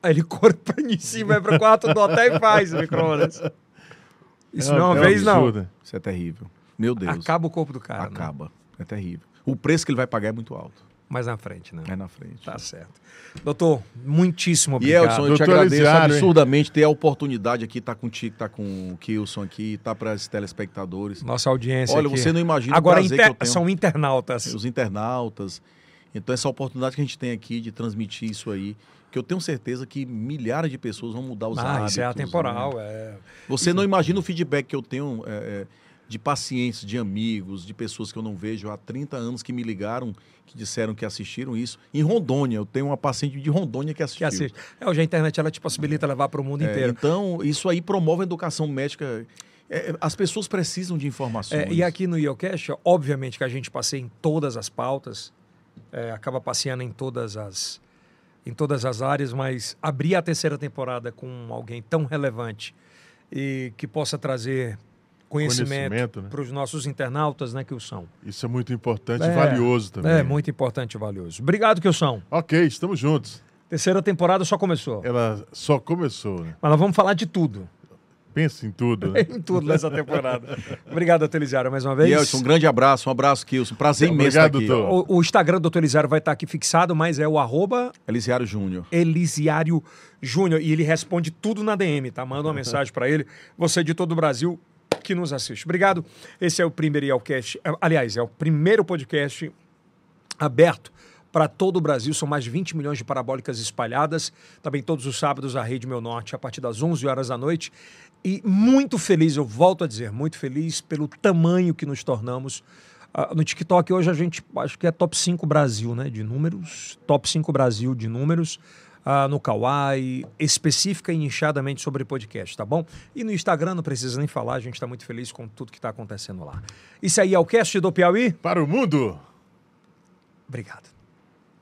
aí ele corre para em cima, vai para o quarto do hotel e faz o micro-ondas. Isso não é uma
um
vez, não.
absurdo, né?
Isso é terrível. Meu Deus.
Acaba o corpo do cara. né?
Acaba. É terrível. O preço que ele vai pagar é muito alto.
Mais na frente, né?
É na frente.
Tá certo. Doutor, muitíssimo
E
obrigado.
Elson, eu te
Doutor
agradeço
Elisiário, hein?
absurdamente ter a oportunidade aqui, estar contigo, estar com o Kilson aqui, estar para os telespectadores.
Nossa audiência
Olha,
aqui.
você não imagina
Agora
o prazer
inter-
que eu tenho.
são internautas.
Os internautas. Então, essa oportunidade que a gente tem aqui de transmitir isso aí, que eu tenho certeza que milhares de pessoas vão mudar os
Ah,
hábitos.
isso é atemporal.
né?
É.
Você não imagina o feedback que eu tenho é, é, de pacientes, de amigos, de pessoas que eu não vejo há 30 anos que me ligaram, que disseram que assistiram isso. Em Rondônia, eu tenho uma paciente de Rondônia que
Que
assistiu.
assiste. É, hoje a internet ela te possibilita levar para o mundo
É,
inteiro.
então, isso aí promove a educação médica. É, as pessoas precisam de informações.
É, e aqui no IELCast, obviamente que a gente passeia em todas as pautas, é, acaba passeando em todas as em todas as áreas, mas abrir a terceira temporada com alguém tão relevante e que possa trazer conhecimento,
Conhecimento, né?
para os nossos internautas, né, Kilson?
Isso é muito importante
É,
e valioso também.
É muito importante e valioso. Obrigado, Kilson.
Ok, estamos juntos.
Terceira temporada só começou.
Ela só começou, né?
Mas nós vamos falar de tudo.
Pensa em tudo, né?
em tudo nessa temporada. Obrigado, Doutor Elisiário, mais uma vez.
Elson, um grande abraço, um abraço, Kilson. Prazer imenso
Obrigado,
estar aqui.
doutor.
O, o Instagram do Doutor Elisiário vai estar aqui fixado, mas é o arroba
Elisiário Júnior.
Elisiário Júnior. E ele responde tudo na DM, tá? Manda uma mensagem para ele. Você de todo o Brasil que nos assiste. Obrigado. Esse é o primeiro Yelcast. Aliás, é o primeiro podcast aberto para todo o Brasil. São mais de 20 milhões de parabólicas espalhadas. Também todos os sábados a Rede Meu Norte, a partir das 11 horas da noite. E muito feliz, eu volto a dizer, muito feliz pelo tamanho que nos tornamos. Ah, no TikTok hoje a gente acho que é top 5 Brasil, né? De números. Top 5 Brasil de números. Ah, no Kawaii, específica e inchadamente sobre podcast, tá bom? E no Instagram não precisa nem falar, a gente está muito feliz com tudo que está acontecendo lá. Isso aí é o cast do Piauí.
Para o mundo!
Obrigado.